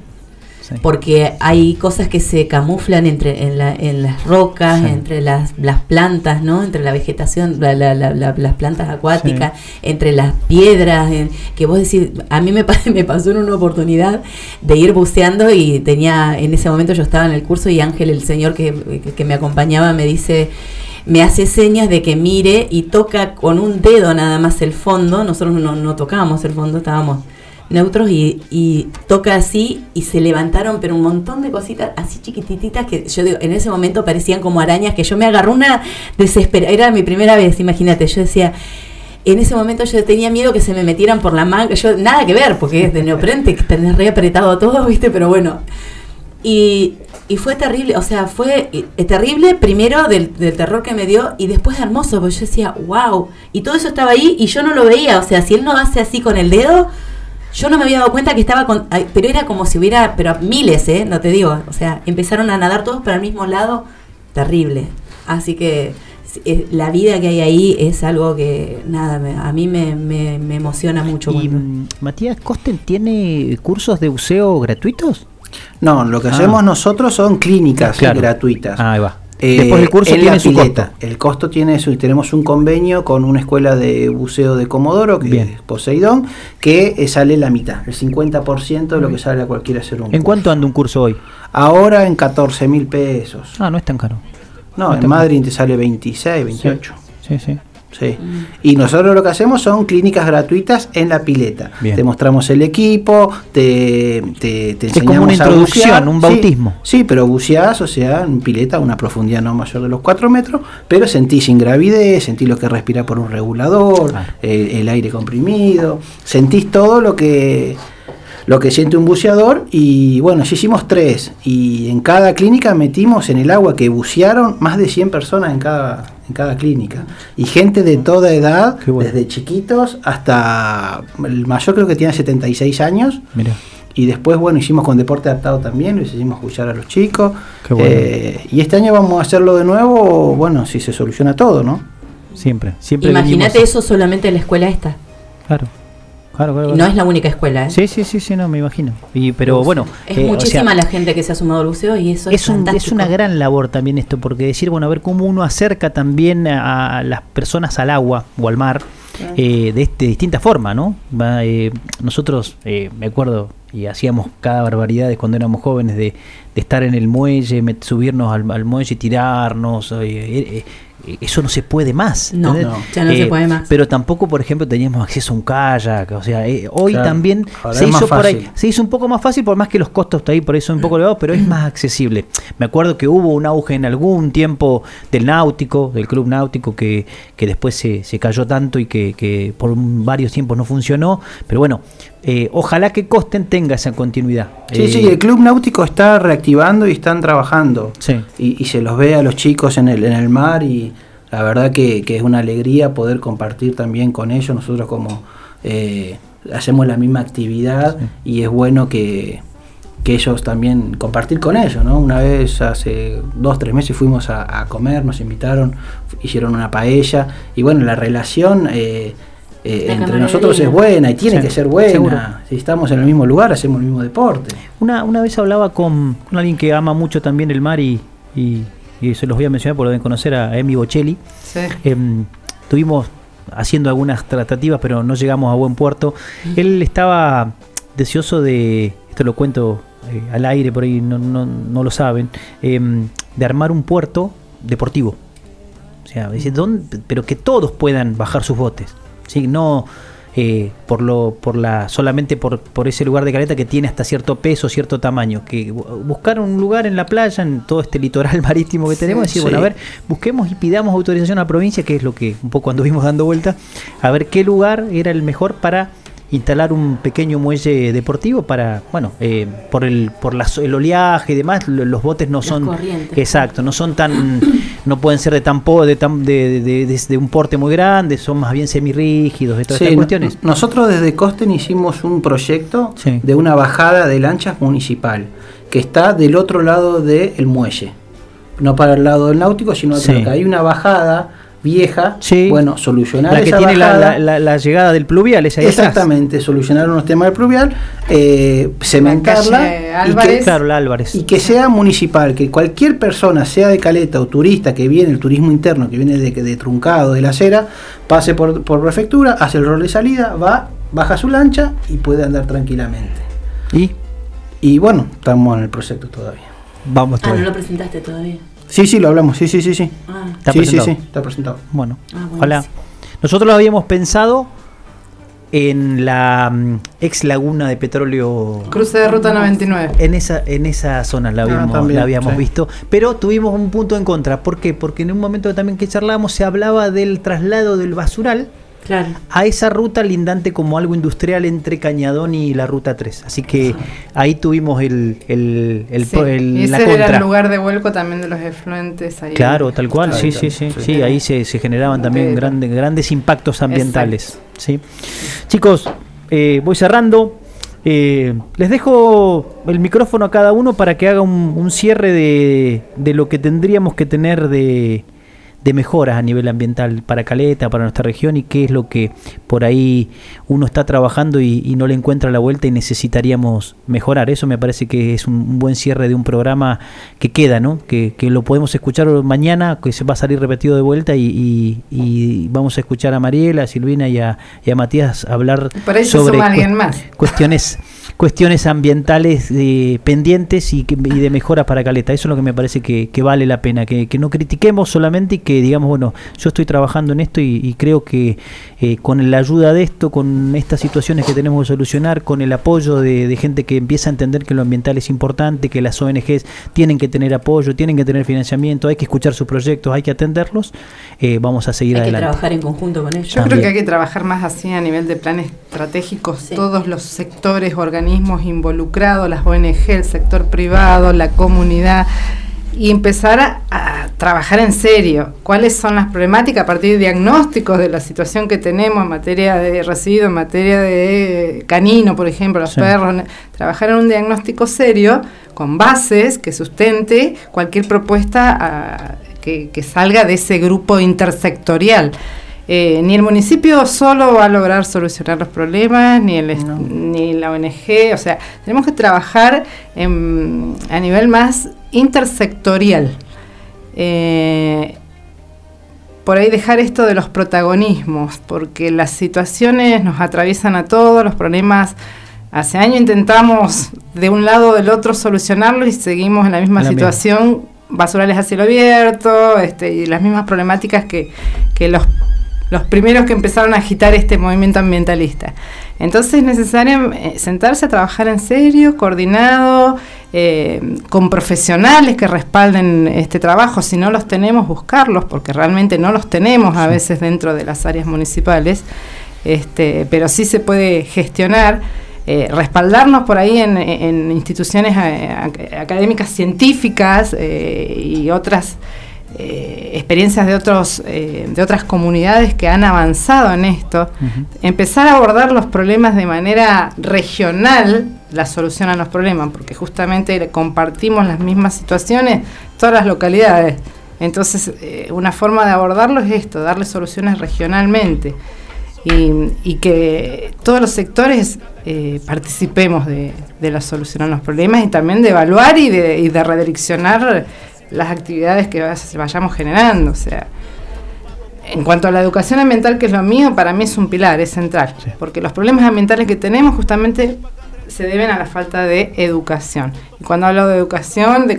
Sí. porque hay cosas que se camuflan entre en, la- en las rocas, Sí. entre las, las plantas, ¿no? Entre la vegetación, la- la- la- la- las plantas acuáticas, entre las piedras, en- que vos decís, a mí me, me pasó en una oportunidad de ir buceando y tenía, en ese momento yo estaba en el curso y Ángel, el señor que, que- que me acompañaba, me dice, me hace señas de que mire y toca con un dedo nada más el fondo, nosotros no, no tocábamos el fondo, estábamos neutros y, y toca así y se levantaron pero un montón de cositas así chiquititas que yo digo, en ese momento parecían como arañas que yo me agarró una desespera era mi primera vez imagínate yo decía en ese momento yo tenía miedo que se me metieran por la manga yo nada que ver porque es de neoprente que tenés re apretado todo viste pero bueno y, y fue terrible, o sea, fue eh, terrible primero del, del terror que me dio y después hermoso, porque yo decía, wow, y todo eso estaba ahí y yo no lo veía, o sea, si él no hace así con el dedo, yo no me había dado cuenta que estaba con, ay, pero era como si hubiera, pero miles, ¿eh? No te digo, o sea, empezaron a nadar todos para el mismo lado, terrible. Así que eh, la vida que hay ahí es algo que, nada, me- a mí me, me, me emociona mucho. ¿Y cuando- mm, Matías Costen tiene cursos de buceo gratuitos? No, lo que Ah. hacemos nosotros son clínicas Claro. gratuitas. Ah, ahí va. Eh, Después el curso en tiene su pileta. costo. El costo tiene su, tenemos un convenio con una escuela de buceo de Comodoro, que Bien. es Poseidón, que eh, sale la mitad, el 50% de lo que sale a cualquiera hacer un ¿En curso. cuánto anda un curso hoy? Ahora en 14 mil pesos. Ah, no es tan caro. No, no en Madrid te sale 26, 28. Sí, sí. Sí. Y nosotros lo que hacemos son clínicas gratuitas en la pileta. Bien. Te mostramos el equipo, te, te, te Es como enseñamos una a introducción, bucear. un Sí, bautismo. Sí, pero buceás, o sea, en pileta una profundidad no mayor de los 4 metros, pero sentís ingravidez, sentís lo que respira por un regulador, Claro. el, el aire comprimido, sentís todo lo que lo que siente un buceador y bueno, ya hicimos tres y en cada clínica metimos en el agua que bucearon más de 100 personas en cada, en cada clínica y gente de toda edad, bueno. desde chiquitos hasta el mayor creo que tiene 76 años Mira. y después, bueno, hicimos con deporte adaptado también, les hicimos escuchar a los chicos. Qué bueno. Eh, y este año vamos a hacerlo de nuevo, bueno, si se soluciona todo, ¿no? Siempre. Siempre Imagínate eso solamente en la escuela esta. Claro. Claro, claro, Y claro. no es la única escuela, ¿eh? Sí, sí, sí, sí, no, me imagino. Y, pero bueno, Es eh, o muchísima sea, la gente que se ha sumado al buceo y eso es, es, un- es una gran labor también esto, porque decir, bueno, a ver cómo uno acerca también a, a las personas al agua o al mar eh, de, este, de distinta forma, ¿no? Va, eh, nosotros, eh, me acuerdo, y hacíamos cada barbaridad cuando éramos jóvenes de, de estar en el muelle, met- subirnos al, al muelle y tirarnos. Eh, eh, eh, eso no se puede más. No, no, ya no se puede más. Pero tampoco, por ejemplo, teníamos acceso a un kayak. O sea, eh, hoy Claro, también se hizo por ahí. Se hizo un poco más fácil, por más que los costos está ahí por eso un poco elevados, pero es más accesible. Me acuerdo que hubo un auge en algún tiempo del náutico, del club náutico, que, que después se, se cayó tanto y que, que por varios tiempos no funcionó. Pero bueno, eh, ojalá que Costen tenga esa continuidad. Sí, Eh, sí, el Club Náutico está reactivando y están trabajando. Sí. Y, y se los ve a los chicos en el, en el mar y la verdad que, que es una alegría poder compartir también con ellos. Nosotros como eh, hacemos la misma actividad y es bueno que, que ellos también compartir con ellos, ¿no? Una vez hace dos, tres meses fuimos a, a comer, nos invitaron, hicieron una paella y bueno, la relación... eh, eh, La entre nosotros es buena y tiene Sí, que ser buena. seguro. Si estamos en el mismo lugar, hacemos el mismo deporte. Una, una vez hablaba con, con alguien que ama mucho también el mar y, y, y se los voy a mencionar porque lo deben conocer a Emi Bocelli. Sí. Em, estuvimos haciendo algunas tratativas, pero no llegamos a buen puerto. Él estaba deseoso de, esto lo cuento eh, al aire, por ahí no, no, no lo saben, em, de armar un puerto deportivo. O sea, dice, ¿dónde- pero que todos puedan bajar sus botes. ¿sí? No eh, por lo, por la, solamente por, por ese lugar de caleta que tiene hasta cierto peso, cierto tamaño. Que bu- buscar un lugar en la playa, en todo este litoral marítimo que tenemos, decir, Sí. bueno, a ver, busquemos y pidamos autorización a la provincia, que es lo que un poco anduvimos dando vuelta, a ver qué lugar era el mejor para instalar un pequeño muelle deportivo para, bueno, eh, por el por la- el oleaje y demás, lo- los botes no Las son corrientes. exacto, no son tan no pueden ser de tan po- de tan de, de- de- de un porte muy grande, son más bien semirrígidos, de todas Sí, estas no- cuestiones. Nosotros desde Costen hicimos un proyecto Sí. de una bajada de lanchas municipal que está del otro lado del muelle. No para el lado del náutico, sino Sí. que hay una bajada vieja. Sí. Bueno, solucionar La que esa tiene la, bajada. la- la- la llegada del pluvial, esa ahí atrás. Exactamente, solucionar unos temas del pluvial, eh, cementarla calle y que- Álvarez. Claro, la Álvarez. y que sea municipal, que cualquier persona, sea de Caleta o turista que viene, el turismo interno, que viene de, de Truncado, de la acera, pase por, por prefectura, hace el rol de salida, va, baja su lancha y puede andar tranquilamente. Y Y bueno, estamos en el proyecto todavía. vamos Ah, no todavía. lo presentaste todavía. Sí, sí, lo hablamos, sí, sí, sí, sí. Ah, Está sí, sí, presentado. sí, está presentado. Bueno, Ah, ojalá. Nosotros lo habíamos pensado en la mm, ex laguna de petróleo Cruce de ruta 99. En esa, en esa zona la Ah, habíamos, también, la habíamos sí. visto, pero tuvimos un punto en contra. ¿Por qué? Porque en un momento también que charlábamos se hablaba del traslado del basural Claro. a esa ruta lindante como algo industrial entre Cañadón y la ruta 3. Así que ahí tuvimos el, el, el, Sí, pro- el- y la ese era el lugar de vuelco también de los efluentes ahí. Claro, tal cual, sí, sí, sí, sí. sí, ahí se, se generaban también grandes, grandes impactos ambientales. ¿sí? Chicos, eh, voy cerrando. Eh, les dejo el micrófono a cada uno para que haga un, un cierre de, de lo que tendríamos que tener de, de mejoras a nivel ambiental para Caleta, para nuestra región y qué es lo que por ahí uno está trabajando y, y no le encuentra la vuelta y necesitaríamos mejorar. Eso me parece que es un, un buen cierre de un programa que queda, ¿no? Que, que lo podemos escuchar mañana, que se va a salir repetido de vuelta y, y- y vamos a escuchar a Mariela, a Silvina y a, a Matías hablar sobre alguien más. cuestiones cuestiones ambientales eh, pendientes y, que- y de mejora para Caleta. Eso es lo que me parece que, que vale la pena, que, que no critiquemos solamente y que digamos, bueno, yo estoy trabajando en esto y, y creo que eh, con la ayuda de esto, con estas situaciones que tenemos que solucionar, con el apoyo de, de gente que empieza a entender que lo ambiental es importante, que las ONGs tienen que tener apoyo, tienen que tener financiamiento, hay que escuchar sus proyectos, hay que atenderlos, eh, vamos a seguir Hay que adelante. trabajar en conjunto con ellos. Yo creo que hay que trabajar más así a nivel de planes estratégicos, Sí. todos los sectores, organismos involucrados, las ONG, el sector privado, la comunidad, y empezar a, a trabajar en serio. ¿Cuáles son las problemáticas a partir de diagnósticos de la situación que tenemos en materia de residuos, en materia de canino, por ejemplo, los Sí. perros? Trabajar en un diagnóstico serio, con bases, que sustente cualquier propuesta ah, que, que salga de ese grupo intersectorial. Eh, ni el municipio solo va a lograr solucionar los problemas, ni, el, No. ni la ONG, o sea, tenemos que trabajar en- a nivel más intersectorial. Eh, por ahí dejar esto de los protagonismos, porque las situaciones nos atraviesan a todos, los problemas. Hace años intentamos de un lado o del otro solucionarlo y seguimos en la misma la situación basurales a cielo abierto este, y las mismas problemáticas que, que los, los primeros que empezaron a agitar este movimiento ambientalista. Entonces es necesario eh, sentarse a trabajar en serio, coordinado, eh, con profesionales que respalden este trabajo. Si no los tenemos, buscarlos, porque realmente no los tenemos a veces dentro de las áreas municipales, este, pero sí se puede gestionar. Eh, respaldarnos por ahí en, instituciones académicas científicas y otras eh, experiencias de otros eh, de otras comunidades que han avanzado en esto, empezar a abordar los problemas de manera regional, la solución a los problemas, porque justamente compartimos las mismas situaciones todas las localidades. Entonces, eh, una forma de abordarlo es esto, darle soluciones regionalmente y, que todos los sectores participemos de, la solución a los problemas y también de evaluar y de, y de redireccionar las actividades que vayamos generando. O sea, en cuanto a la educación ambiental, que es lo mío, para mí es un pilar, es central, porque los problemas ambientales que tenemos justamente se deben a la falta de educación. Y cuando hablo de educación, de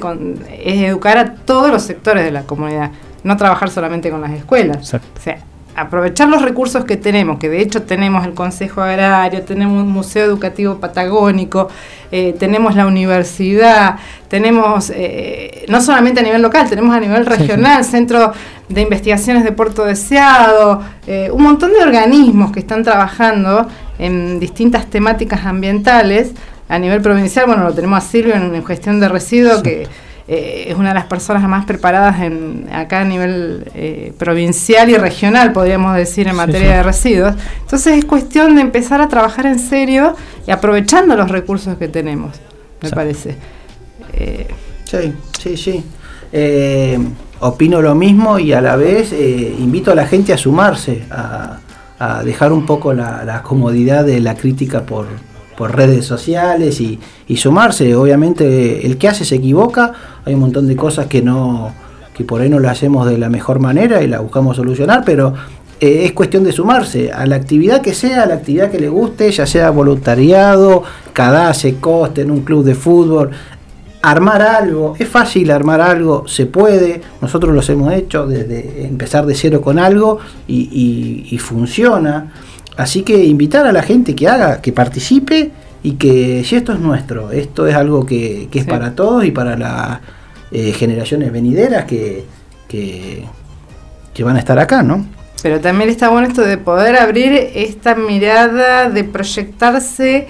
es educar a todos los sectores de la comunidad, no trabajar solamente con las escuelas. O sea, aprovechar los recursos que tenemos, que de hecho tenemos el Consejo Agrario, tenemos un Museo Educativo Patagónico, eh, tenemos la universidad, tenemos eh, no solamente a nivel local, tenemos a nivel regional, Centro de Investigaciones de Puerto Deseado, eh, un montón de organismos que están trabajando en distintas temáticas ambientales. A nivel provincial, bueno, lo tenemos a Silvio en gestión de residuos, que eh, es una de las personas más preparadas en, acá a nivel eh, provincial y regional, podríamos decir, en materia de residuos. Entonces es cuestión de empezar a trabajar en serio y aprovechando los recursos que tenemos, me parece. Eh, sí, sí, sí. opino lo mismo y a la vez invito a la gente a sumarse, a, dejar un poco la comodidad de la crítica por por redes sociales y, sumarse. Obviamente el que hace se equivoca, hay un montón de cosas que no que por ahí no lo hacemos de la mejor manera y la buscamos solucionar, pero eh, es cuestión de sumarse a la actividad que sea, a la actividad que le guste, ya sea voluntariado, cadase, coste, en un club de fútbol, armar algo, es fácil armar algo, se puede, nosotros los hemos hecho desde empezar de cero con algo y, y funciona. Así que invitar a la gente que haga, que participe y que si esto es nuestro, esto es algo que, es para todos y para las eh, generaciones venideras que, que, que van a estar acá, ¿no? Pero también está bueno esto de poder abrir esta mirada, de proyectarse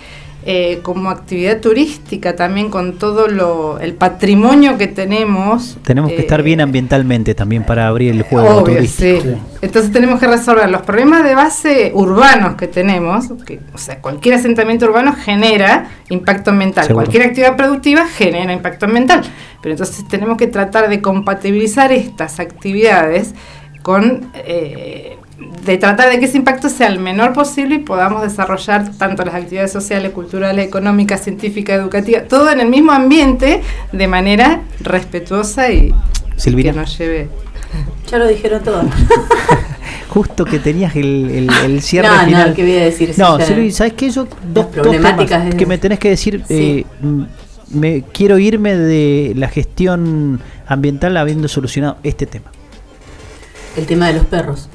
eh, como actividad turística también con todo lo, el patrimonio que tenemos. Tenemos que estar bien eh, ambientalmente también para abrir el juego turístico. Entonces tenemos que resolver los problemas de base urbanos que tenemos, que, o sea, cualquier asentamiento urbano genera impacto ambiental, cualquier actividad productiva genera impacto ambiental, pero entonces tenemos que tratar de compatibilizar estas actividades con eh, de tratar de que ese impacto sea el menor posible y podamos desarrollar tanto las actividades sociales, culturales, económicas, científicas, educativas, todo en el mismo ambiente de manera respetuosa y que nos lleve. Ya lo dijeron todo. Justo que tenías el, el, cierre no, final. No, ¿qué voy a decir? No, Silvi, ¿sabes qué? Yo, dos, problemáticas que me tenés que decir. Eh, me quiero irme de la gestión ambiental habiendo solucionado este tema. El tema de los perros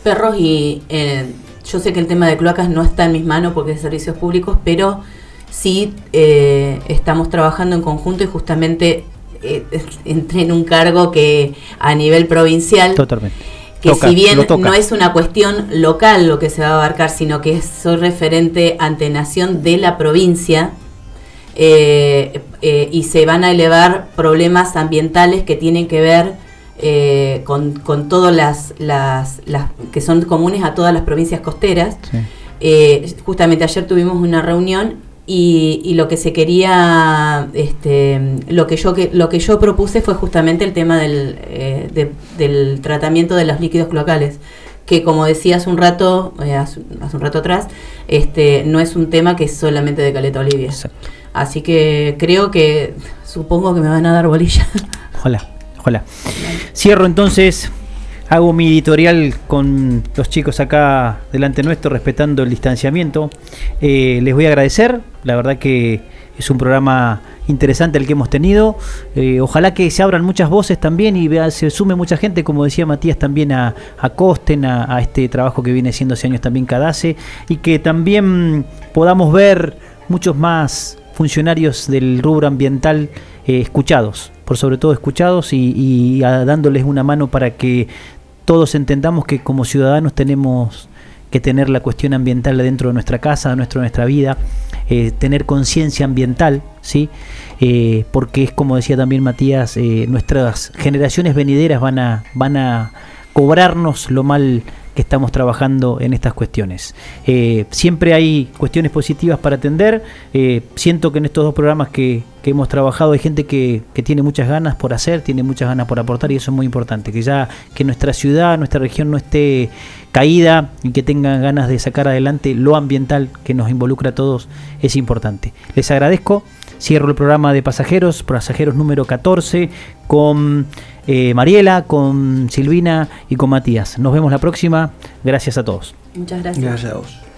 perros y eh, yo sé que el tema de cloacas no está en mis manos porque es de servicios públicos, pero sí eh, estamos trabajando en conjunto y justamente eh, entré en un cargo que a nivel provincial, Totalmente. que si bien no es una cuestión local lo que se va a abarcar, sino que soy referente ante nación de la provincia, y se van a elevar problemas ambientales que tienen que ver eh, con, con todas las, las, que son comunes a todas las provincias costeras. Eh, justamente ayer tuvimos una reunión y, lo que se quería, este, lo que yo que lo que yo propuse fue justamente el tema del, eh, del tratamiento de los líquidos cloacales que como decía hace un rato, hace, un rato atrás, este, no es un tema que es solamente de Caleta Olivia. Así que creo que supongo que me van a dar bolilla. Hola. Ojalá. Cierro entonces, hago mi editorial con los chicos acá delante nuestro, respetando el distanciamiento. Eh, les voy a agradecer, la verdad que es un programa interesante el que hemos tenido. Eh, ojalá que se abran muchas voces también y vea, se sume mucha gente, como decía Matías, también a, a Costen, a, este trabajo que viene siendo hace años también Cadase, y que también podamos ver muchos más funcionarios del rubro ambiental eh, escuchados, por sobre todo escuchados y, dándoles una mano para que todos entendamos que como ciudadanos tenemos que tener la cuestión ambiental dentro de nuestra casa, dentro de nuestra vida, eh, tener conciencia ambiental, ¿sí? Eh, porque es como decía también Matías, eh, nuestras generaciones venideras van a, van a cobrarnos lo mal estamos trabajando en estas cuestiones. Eh, siempre hay cuestiones positivas para atender. eh, siento que en estos dos programas que, que hemos trabajado hay gente que, que tiene muchas ganas por hacer, tiene muchas ganas por aportar y eso es muy importante. Que ya que nuestra ciudad, nuestra región no esté caída y que tengan ganas de sacar adelante lo ambiental que nos involucra a todos es importante. Les agradezco. Cierro el programa de pasajeros, pasajeros número 14, con eh, Mariela, con Silvina y con Matías. Nos vemos la próxima. Gracias a todos. Muchas gracias. Gracias a vos.